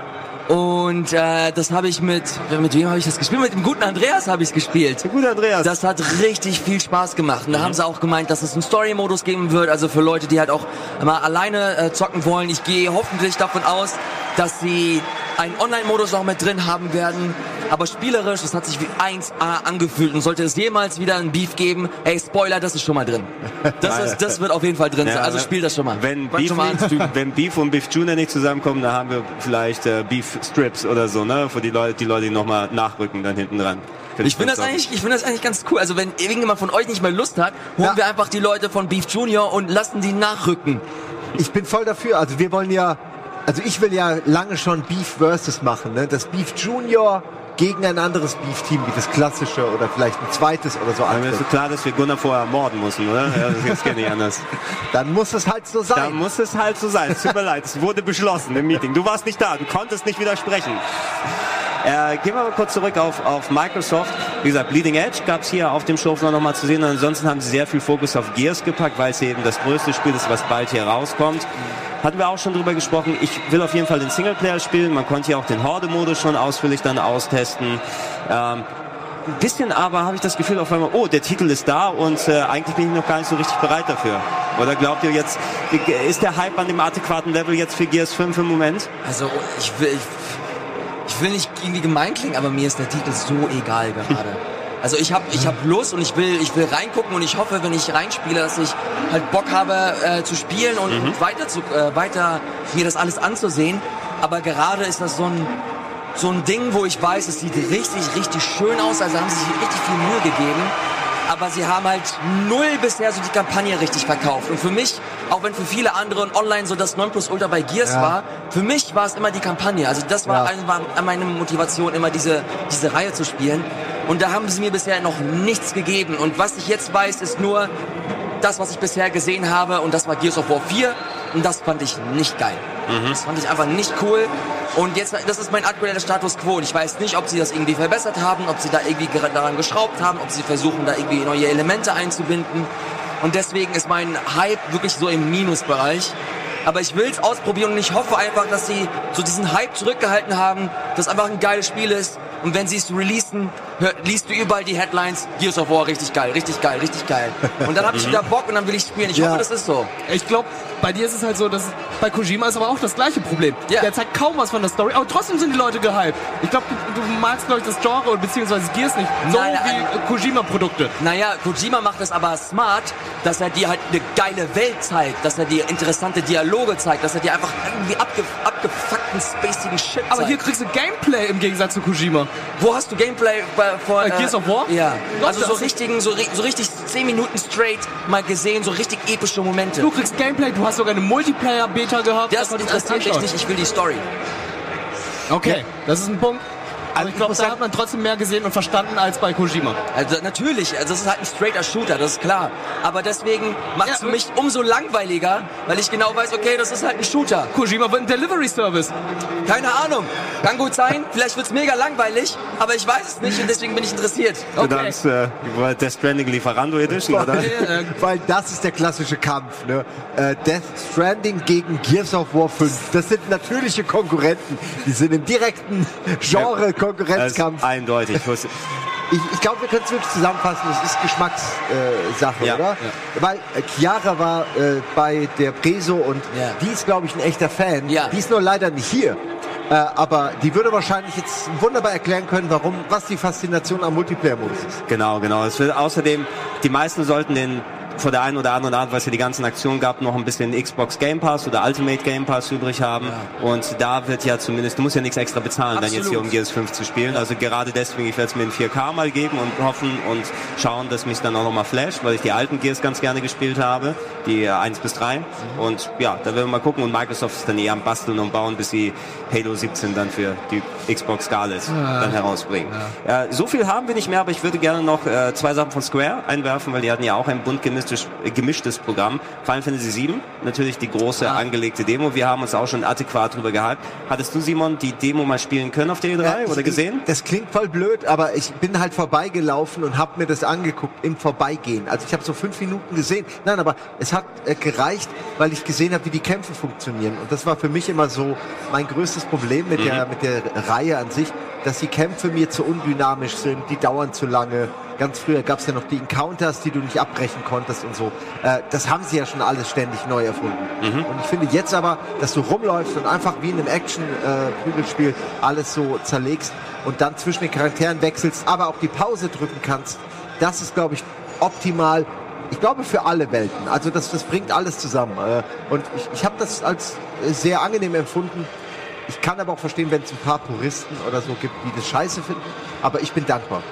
Speaker 3: und äh, das habe ich mit, mit wem habe ich das gespielt? Mit dem guten Andreas habe ich es gespielt.
Speaker 1: Gut, Andreas.
Speaker 3: Das hat richtig viel Spaß gemacht. Und da haben sie auch gemeint, dass es einen Story-Modus geben wird, also für Leute, die halt auch mal alleine äh, zocken wollen. Ich gehe hoffentlich davon aus, dass sie einen Online-Modus auch mit drin haben werden. Aber spielerisch, das hat sich wie 1A angefühlt. Und sollte es jemals wieder ein Beef geben, ey, Spoiler, das ist schon mal drin. Das, ist, das wird auf jeden Fall drin sein. Also spiel das schon mal.
Speaker 1: Wenn Beef,
Speaker 3: schon mal
Speaker 1: wenn Beef und Beef Junior nicht zusammenkommen, dann haben wir vielleicht äh, Beef Strips oder so, ne? Für die Leute, die Leute, die nochmal nachrücken dann hinten dran.
Speaker 3: Ich finde das eigentlich, ich finde das eigentlich ganz cool. Also wenn irgendjemand von euch nicht mehr Lust hat, holen
Speaker 2: Ja.
Speaker 3: wir einfach die Leute von Beef Junior und lassen die nachrücken.
Speaker 2: Ich bin voll dafür. Also wir wollen ja, also ich will ja lange schon Beef versus machen, ne? Das Beef Junior gegen ein anderes Beef-Team, wie das klassische oder vielleicht ein zweites oder so
Speaker 1: Mir ist klar, dass wir Gunnar vorher morden müssen, oder? Ja, das geht nicht anders.
Speaker 2: Dann muss es halt so sein.
Speaker 1: muss es halt so sein. Es tut mir leid, es wurde beschlossen im Meeting. Du warst nicht da, du konntest nicht widersprechen. Äh, gehen wir mal kurz zurück auf, auf Microsoft. Wie gesagt, Bleeding Edge gab es hier auf dem Show noch mal zu sehen. Ansonsten haben sie sehr viel Fokus auf Gears gepackt, weil es eben das größte Spiel ist, was bald hier rauskommt. Hatten wir auch schon drüber gesprochen. Ich will auf jeden Fall den Singleplayer spielen. Man konnte hier auch den Horde-Modus schon ausführlich dann austesten. Ähm, ein bisschen aber habe ich das Gefühl auf einmal, oh, der Titel ist da und äh, eigentlich bin ich noch gar nicht so richtig bereit dafür. Oder glaubt ihr jetzt, ist der Hype an dem adäquaten Level jetzt für Gears 5 im Moment?
Speaker 3: Also ich will, ich, ich will nicht irgendwie gemein klingen, aber mir ist der Titel so egal gerade. Also ich habe ich hab Lust und ich will, ich will reingucken und ich hoffe, wenn ich reinspiele, dass ich halt Bock habe äh, zu spielen und, und weiter, zu, äh, weiter mir das alles anzusehen. Aber gerade ist das so ein, so ein Ding, wo ich weiß, es sieht richtig, richtig schön aus. Also haben sie sich richtig viel Mühe gegeben. Aber sie haben halt null bisher so die Kampagne richtig verkauft. Und für mich, auch wenn für viele andere online so das Nonplusultra bei Gears
Speaker 2: Ja.
Speaker 3: war, für mich war es immer die Kampagne. Also das war,
Speaker 2: Ja.
Speaker 3: eine, war meine Motivation, immer diese, diese Reihe zu spielen. Und da haben sie mir bisher noch nichts gegeben. Und was ich jetzt weiß, ist nur das, was ich bisher gesehen habe. Und das war Gears of War 4. Und das fand ich nicht geil. Das fand ich einfach nicht cool. Und jetzt, das ist mein aktueller Status Quo. Und ich weiß nicht, ob sie das irgendwie verbessert haben, ob sie da irgendwie daran geschraubt haben, ob sie versuchen, da irgendwie neue Elemente einzubinden. Und deswegen ist mein Hype wirklich so im Minusbereich. Aber ich will es ausprobieren und ich hoffe einfach, dass sie so diesen Hype zurückgehalten haben, dass einfach ein geiles Spiel ist. Und wenn sie es releasen, hör, liest du überall die Headlines, Gears of War, richtig geil, richtig geil, richtig geil. Und dann habe ich wieder Bock und dann will ich spielen. Ich
Speaker 2: Ja.
Speaker 3: hoffe, das ist so.
Speaker 4: Ich glaube, bei dir ist es halt so, dass bei Kojima ist aber auch das gleiche Problem.
Speaker 3: Ja.
Speaker 4: Der zeigt kaum was von der Story, aber trotzdem sind die Leute gehypt. Ich glaube, du, du magst, glaube ich, das Genre beziehungsweise Gears nicht so
Speaker 3: Nein,
Speaker 4: wie
Speaker 3: nein.
Speaker 4: äh, Kojima-Produkte.
Speaker 3: Naja, Kojima macht es aber smart, dass er dir halt eine geile Welt zeigt, dass er dir interessante Dialoge zeigt, dass er dir einfach irgendwie abge abgefuckten, spacigen Shit
Speaker 4: Aber
Speaker 3: zeigt.
Speaker 4: hier kriegst du Gameplay im Gegensatz zu Kojima.
Speaker 3: Wo hast du Gameplay bei, vor
Speaker 4: Bei Gears of War?
Speaker 3: Ja. Also so richtigen, so, so richtig 10 Minuten straight mal gesehen, so richtig epische Momente.
Speaker 4: Du kriegst Gameplay, du hast sogar eine Multiplayer-Beta gehabt.
Speaker 3: das
Speaker 4: konntest
Speaker 3: interessiert mich nicht, ich will die Story.
Speaker 4: Okay, das ist ein Punkt. Aber
Speaker 2: Also
Speaker 4: ich glaube, da hat man trotzdem mehr gesehen und verstanden als bei Kojima.
Speaker 3: Also natürlich, also es ist halt ein straighter Shooter, das ist klar. Aber deswegen macht es
Speaker 4: Ja,
Speaker 3: für mich umso langweiliger, weil ich genau weiß, okay, das ist halt ein Shooter.
Speaker 4: Kojima wird ein Delivery-Service.
Speaker 3: Keine Ahnung. Kann gut sein, vielleicht wird's mega langweilig, aber ich weiß es nicht und deswegen bin ich interessiert.
Speaker 1: Du meinst, äh, Death Stranding Lieferando Edition, oder?
Speaker 2: Weil das ist der klassische Kampf. Ne? Äh, Death Stranding gegen Gears of War 5. Das sind natürliche Konkurrenten. Die sind im direkten
Speaker 1: Das
Speaker 2: Genre-Konkurrenzkampf.
Speaker 1: ist eindeutig. Ich
Speaker 2: Ich, glaube, wir können es wirklich zusammenfassen. Es ist Geschmackssache, äh,
Speaker 1: Ja.
Speaker 2: oder?
Speaker 1: Ja.
Speaker 2: Weil äh, Chiara war äh, bei der Preso und
Speaker 3: Ja.
Speaker 2: die ist, glaube ich, ein echter Fan.
Speaker 3: Ja.
Speaker 2: Die ist nur leider nicht hier. Äh, aber die würde wahrscheinlich jetzt wunderbar erklären können, warum, was die Faszination am Multiplayer-Modus ist.
Speaker 1: Genau, genau. Es wird außerdem, die meisten sollten den vor der einen oder anderen Art, es ja die ganzen Aktionen gab, noch ein bisschen Xbox Game Pass oder Ultimate Game Pass übrig haben. Und da wird ja zumindest, du musst ja nichts extra bezahlen, dann jetzt hier um Gears 5 zu spielen. Also gerade deswegen, ich werde es mir in 4K mal geben und hoffen und schauen, dass mich dann auch nochmal flasht, weil ich die alten Gears ganz gerne gespielt habe, die äh, 1 bis 3. Und ja, da werden wir mal gucken und Microsoft ist dann eher am Basteln und Bauen, bis sie Halo 17 dann für die Xbox Scarlet dann herausbringen. Ja. so viel haben wir nicht mehr, aber ich würde gerne noch äh, zwei Sachen von Square einwerfen, weil die hatten ja auch ein bunt gemischtes, äh, gemischtes Programm. Final Fantasy 7, natürlich die große angelegte Demo. Wir haben uns auch schon adäquat drüber gehalten. Hattest du, Simon, die Demo mal spielen können auf der E3
Speaker 2: Ja,
Speaker 1: oder
Speaker 2: ich-
Speaker 1: gesehen?
Speaker 2: Das klingt voll blöd, aber ich bin halt vorbeigelaufen und habe mir das angeguckt im Vorbeigehen. Also ich habe so fünf Minuten gesehen. Nein, aber es hat äh, gereicht, weil ich gesehen habe, wie die Kämpfe funktionieren. Und das war für mich immer so mein größtes Problem mit, der, mit der Reihe an sich, dass die Kämpfe mir zu undynamisch sind, die dauern zu lange. Ganz früher gab es ja noch die Encounters, die du nicht abbrechen konntest und so. Äh, das haben sie ja schon alles ständig neu erfunden. Und ich finde jetzt aber, dass du rumläufst und einfach wie in einem Action-Prügelspiel alles so zerlegst und dann zwischen den Charakteren wechselst, aber auch die Pause drücken kannst, das ist, glaube ich, optimal. Ich glaube für alle Welten. Also das, das bringt alles zusammen. Äh, Und ich, ich habe das als äh, sehr angenehm empfunden. Ich kann aber auch verstehen, wenn es ein paar Puristen oder so gibt, die das scheiße finden. Aber ich bin dankbar.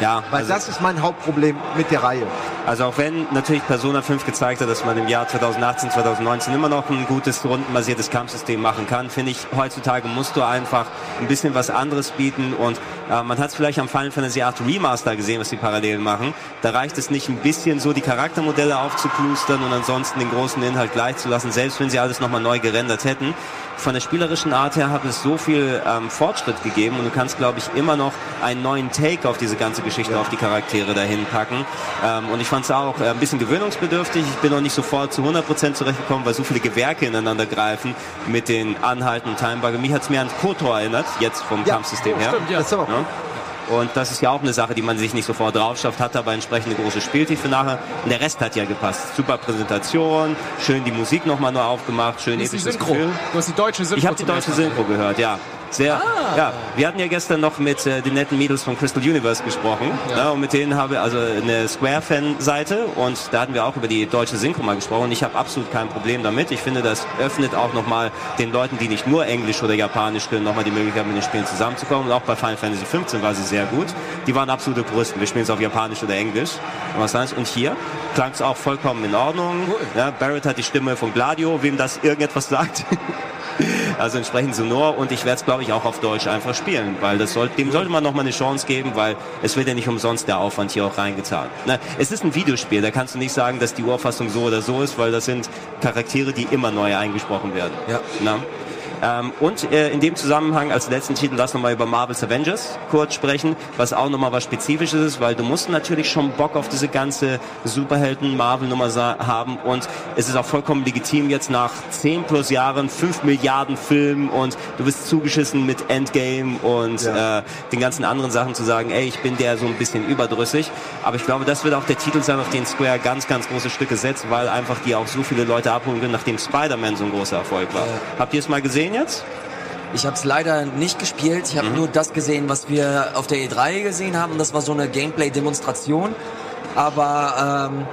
Speaker 1: Ja,
Speaker 2: Weil
Speaker 1: also-
Speaker 2: das ist mein Hauptproblem mit der Reihe.
Speaker 1: Also auch wenn natürlich Persona 5 gezeigt hat, dass man im Jahr 2018, 2019 immer noch ein gutes rundenbasiertes Kampfsystem machen kann, finde ich, heutzutage musst du einfach ein bisschen was anderes bieten und äh, man hat es vielleicht am Final Fantasy 8 Remaster gesehen, was die parallel machen. Da reicht es nicht ein bisschen so die Charaktermodelle aufzuplustern und ansonsten den großen Inhalt gleich zu lassen, selbst wenn sie alles nochmal neu gerendert hätten. Von der spielerischen Art her hat es so viel ähm, Fortschritt gegeben und du kannst, glaube ich, immer noch einen neuen Take auf diese ganze Geschichte, auf die Charaktere dahin packen. Ähm, und ich fand es auch äh, ein bisschen gewöhnungsbedürftig. Ich bin noch nicht sofort zu 100% zurechtgekommen, weil so viele Gewerke ineinander greifen mit den Anhalten und Timebugger. Mich hat es mir an KOTOR erinnert, jetzt vom Kampfsystem her.
Speaker 4: stimmt, ja.
Speaker 2: Das ist aber
Speaker 1: Ja. Und das ist ja auch eine Sache, die man sich nicht sofort drauf schafft, hat aber entsprechend eine große Spieltiefe nachher. Und der Rest hat ja gepasst. Super Präsentation, schön die Musik nochmal neu aufgemacht, schön episches? Gefühl.
Speaker 4: Du hast die deutsche Synchro
Speaker 1: Ich habe die deutsche. Synchro gehört, ja. Sehr,
Speaker 4: Ah.
Speaker 1: ja. Wir hatten ja gestern noch mit äh, den netten Mädels von Crystal Universe gesprochen. Ja. und mit denen habe ich also eine Square-Fan-Seite und da hatten wir auch über die deutsche Synchro mal gesprochen. Und ich habe absolut kein Problem damit. Ich finde, das öffnet auch nochmal den Leuten, die nicht nur Englisch oder Japanisch können, nochmal die Möglichkeit, mit den Spielen zusammenzukommen. Und auch bei Final Fantasy 15 war sie sehr gut. Die waren absolute Puristen. Wir spielen es auf Japanisch oder Englisch. Und was anderes. Und hier klang es auch vollkommen in Ordnung. Ja, Barrett hat die Stimme von Gladio, wem das irgendetwas sagt. Also entsprechend sonor und ich werde es glaube ich auch auf Deutsch einfach spielen, weil das soll, dem sollte man noch mal eine Chance geben, weil es wird ja nicht umsonst der Aufwand hier auch reingezahlt. Na, es ist ein Videospiel, da kannst du nicht sagen, dass die Urfassung so oder so ist, weil das sind Charaktere, die immer neu eingesprochen werden.
Speaker 3: Ja.
Speaker 1: Na? Ähm, und äh, in dem Zusammenhang als letzten Titel lass nochmal über Marvel's Avengers kurz sprechen, was auch nochmal was Spezifisches ist, weil du musst natürlich schon Bock auf diese ganze Superhelden-Marvel-Nummer haben und es ist auch vollkommen legitim jetzt nach 10 plus Jahren, 5 Milliarden Filmen und du bist zugeschissen mit Endgame und
Speaker 2: Ja.
Speaker 1: äh, den ganzen anderen Sachen zu sagen, ey, ich bin der so ein bisschen überdrüssig. Aber ich glaube, das wird auch der Titel sein, auf den Square ganz, ganz große Stücke setzt, weil einfach die auch so viele Leute abholen können, nachdem Spider-Man so ein großer Erfolg war. Habt ihr es mal gesehen jetzt?
Speaker 3: Ich habe es leider nicht gespielt. Ich habe nur das gesehen, was wir auf der E3 gesehen haben. Das war so eine Gameplay-Demonstration. Aber ähm,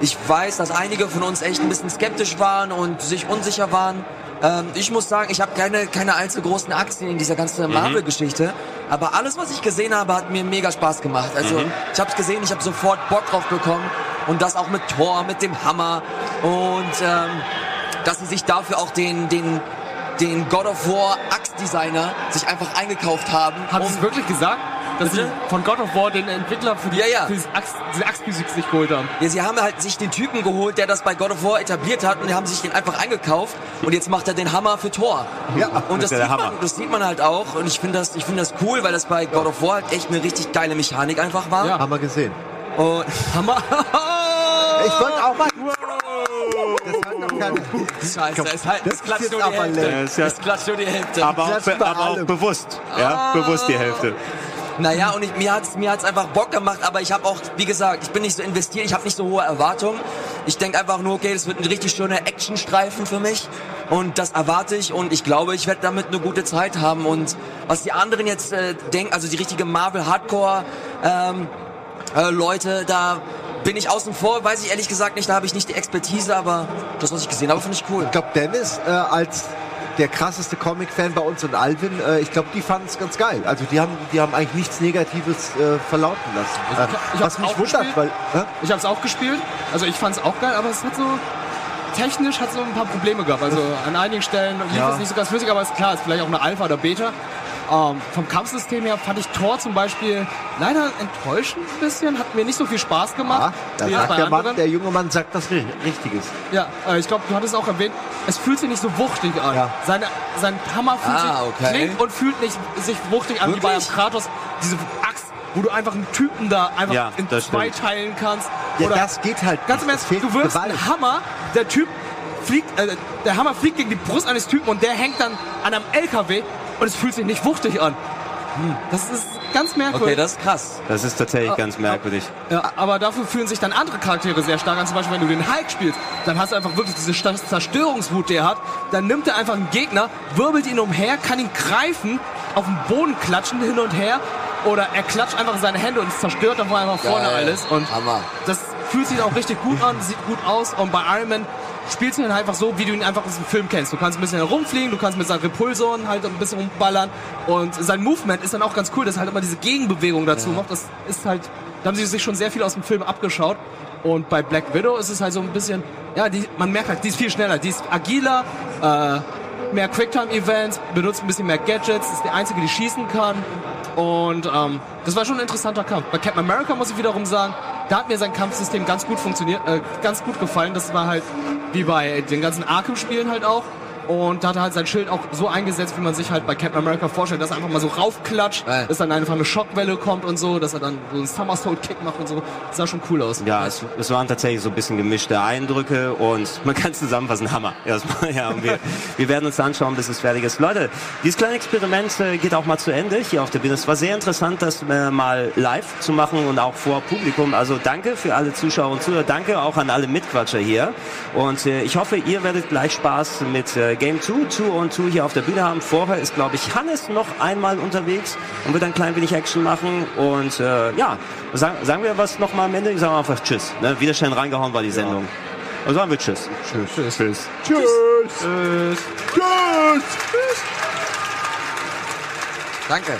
Speaker 3: ich weiß, dass einige von uns echt ein bisschen skeptisch waren und sich unsicher waren. Ähm, ich muss sagen, ich habe keine, keine allzu großen Aktien in dieser ganzen Marvel-Geschichte. Aber alles, was ich gesehen habe, hat mir mega Spaß gemacht. Also ich habe es gesehen, ich habe sofort Bock drauf bekommen. Und das auch mit Thor, mit dem Hammer. Und ähm, dass sie sich dafür auch den, den, den God of War Axtdesigner sich einfach eingekauft haben.
Speaker 4: Haben Sie es wirklich gesagt? Dass
Speaker 3: Bitte?
Speaker 4: sie von God of War den Entwickler für die,
Speaker 3: Ja, ja.
Speaker 4: für diese Axt, diese Axtmusik sich geholt haben.
Speaker 3: Ja, sie haben halt sich den Typen geholt, der das bei God of War etabliert hat und die haben sich den einfach eingekauft und jetzt macht er den Hammer für Thor.
Speaker 2: Ja.
Speaker 3: und
Speaker 1: Das
Speaker 3: das sieht, man,
Speaker 1: Hammer.
Speaker 3: das sieht man halt auch und ich finde das, ich finde das cool, weil das bei God of War halt echt eine richtig geile Mechanik einfach war.
Speaker 4: Ja.
Speaker 2: Haben wir gesehen.
Speaker 3: Und
Speaker 4: Hammer.
Speaker 2: Ich wollte auch mal. Das
Speaker 3: Scheiße, es, halt, es klatscht
Speaker 2: jetzt
Speaker 3: nur die
Speaker 2: aber
Speaker 3: Hälfte.
Speaker 2: leck.
Speaker 1: ist ja-
Speaker 3: Es klatscht nur die Hälfte.
Speaker 1: Aber auch, be aber auch bewusst. Ja, bewusst die Hälfte.
Speaker 3: Naja, und ich, mir hat's mir hat's einfach Bock gemacht, aber ich habe auch, wie gesagt, ich bin nicht so investiert, ich habe nicht so hohe Erwartungen. Ich denke einfach nur, okay, das wird ein richtig schöner Actionstreifen für mich und das erwarte ich und ich glaube, ich werde damit eine gute Zeit haben und was die anderen jetzt äh, denken, also die richtige Marvel Hardcore ähm, äh, Leute, da bin ich außen vor, weiß ich ehrlich gesagt nicht, da habe ich nicht die Expertise, aber das, was ich gesehen habe, finde ich cool.
Speaker 2: Ich glaube, Dennis äh, als der krasseste Comic-Fan bei uns und Alvin, äh, ich glaube, die fanden es ganz geil. Also die haben, die haben eigentlich nichts Negatives äh, verlauten lassen.
Speaker 4: ich
Speaker 2: Äh,
Speaker 4: hab- ich
Speaker 2: was mich wundert,
Speaker 4: gespielt.
Speaker 2: weil?
Speaker 4: Ich habe es auch gespielt. Also ich fand es auch geil, aber es hat so technisch hat so ein paar Probleme gehabt. Also an einigen Stellen lief
Speaker 2: Ja.
Speaker 4: es nicht so ganz flüssig, aber ist klar, ist vielleicht auch eine Alpha oder Beta. Ähm, vom Kampfsystem her fand ich Tor zum Beispiel leider enttäuschend ein bisschen, hat mir nicht so viel Spaß
Speaker 2: ja,
Speaker 4: gemacht.
Speaker 2: da
Speaker 4: jetzt
Speaker 2: sagt der Mann, der junge Mann sagt das Ri- Richtiges.
Speaker 4: Ja, äh, ich glaube, du hattest auch erwähnt, es fühlt sich nicht so wuchtig an.
Speaker 2: Ja.
Speaker 4: Seine, sein Hammer fühlt
Speaker 3: Ah,
Speaker 4: sich,
Speaker 3: okay.
Speaker 4: klingt und fühlt nicht sich wuchtig an wie bei einem
Speaker 3: Wirklich?
Speaker 4: Kratos. Diese Axt, wo du einfach einen Typen da einfach
Speaker 1: Ja,
Speaker 4: in zwei
Speaker 1: stimmt.
Speaker 4: teilen kannst.
Speaker 2: Ja,
Speaker 4: Oder
Speaker 2: das geht halt
Speaker 4: ganz im. Ernst, du wirfst
Speaker 2: Gewalt.
Speaker 4: einen Hammer, der Typ fliegt, äh, der Hammer fliegt gegen die Brust eines Typen und der hängt dann an einem LKW und es fühlt sich nicht wuchtig an. Hm, Das ist ganz merkwürdig.
Speaker 3: Okay, das ist krass.
Speaker 1: Das ist tatsächlich ganz merkwürdig.
Speaker 4: Ja, aber dafür fühlen sich dann andere Charaktere sehr stark an. Zum Beispiel, wenn du den Hulk spielst, dann hast du einfach wirklich diese Zerstörungswut, die er hat. Dann nimmt er einfach einen Gegner, wirbelt ihn umher, kann ihn greifen, auf den Boden klatschen, hin und her. Oder er klatscht einfach in seine Hände und es zerstört dann einfach vorne
Speaker 3: Geil.
Speaker 4: alles. Und
Speaker 3: Hammer.
Speaker 4: das fühlt sich auch richtig gut an, sieht gut aus. Und bei Iron Man spielst du ihn einfach so, wie du ihn einfach aus dem Film kennst. Du kannst ein bisschen herumfliegen, du kannst mit seinen Repulsoren halt ein bisschen rumballern. Und sein Movement ist dann auch ganz cool, dass er halt immer diese Gegenbewegung dazu macht. Das ist halt, da haben sie sich schon sehr viel aus dem Film abgeschaut. Und bei Black Widow ist es halt so ein bisschen, ja, die, man merkt halt, die ist viel schneller, die ist agiler, äh, mehr Quicktime-Events, benutzt ein bisschen mehr Gadgets, ist die einzige, die schießen kann. Und ähm, das war schon ein interessanter Kampf. Bei Captain America muss ich wiederum sagen, da hat mir sein Kampfsystem ganz gut funktioniert, äh, ganz gut gefallen. Das war halt wie bei den ganzen Arkham-Spielen halt auch. Und da hat er halt sein Schild auch so eingesetzt, wie man sich halt bei Captain America vorstellt, dass er einfach mal so raufklatscht,
Speaker 3: Geil.
Speaker 4: dass dann einfach eine Schockwelle kommt und so, dass er dann so einen Somersault-Kick macht und so. Das sah schon cool aus.
Speaker 1: Ja, es, es waren tatsächlich so ein bisschen gemischte Eindrücke und man kann zusammenfassen, Hammer. Erstmal, ja, und wir, wir werden uns anschauen, bis es fertig ist. Leute, dieses kleine Experiment äh, geht auch mal zu Ende hier auf der Bühne. Es war sehr interessant, das äh, mal live zu machen und auch vor Publikum. Also danke für alle Zuschauer und Zuhörer. Danke auch an alle Mitquatscher hier. Und äh, ich hoffe, ihr werdet gleich Spaß mit äh, Game 2, 2 und 2 hier auf der Bühne haben. Vorher ist, glaube ich, Hannes noch einmal unterwegs und wird ein klein wenig Action machen. Und äh, ja, sagen, sagen wir was noch mal am Ende? Ich sage einfach Tschüss. Ne? Wieder schnell reingehauen war die Sendung. Und sagen wir Tschüss. Tschüss. Tschüss.
Speaker 2: Tschüss.
Speaker 3: Danke.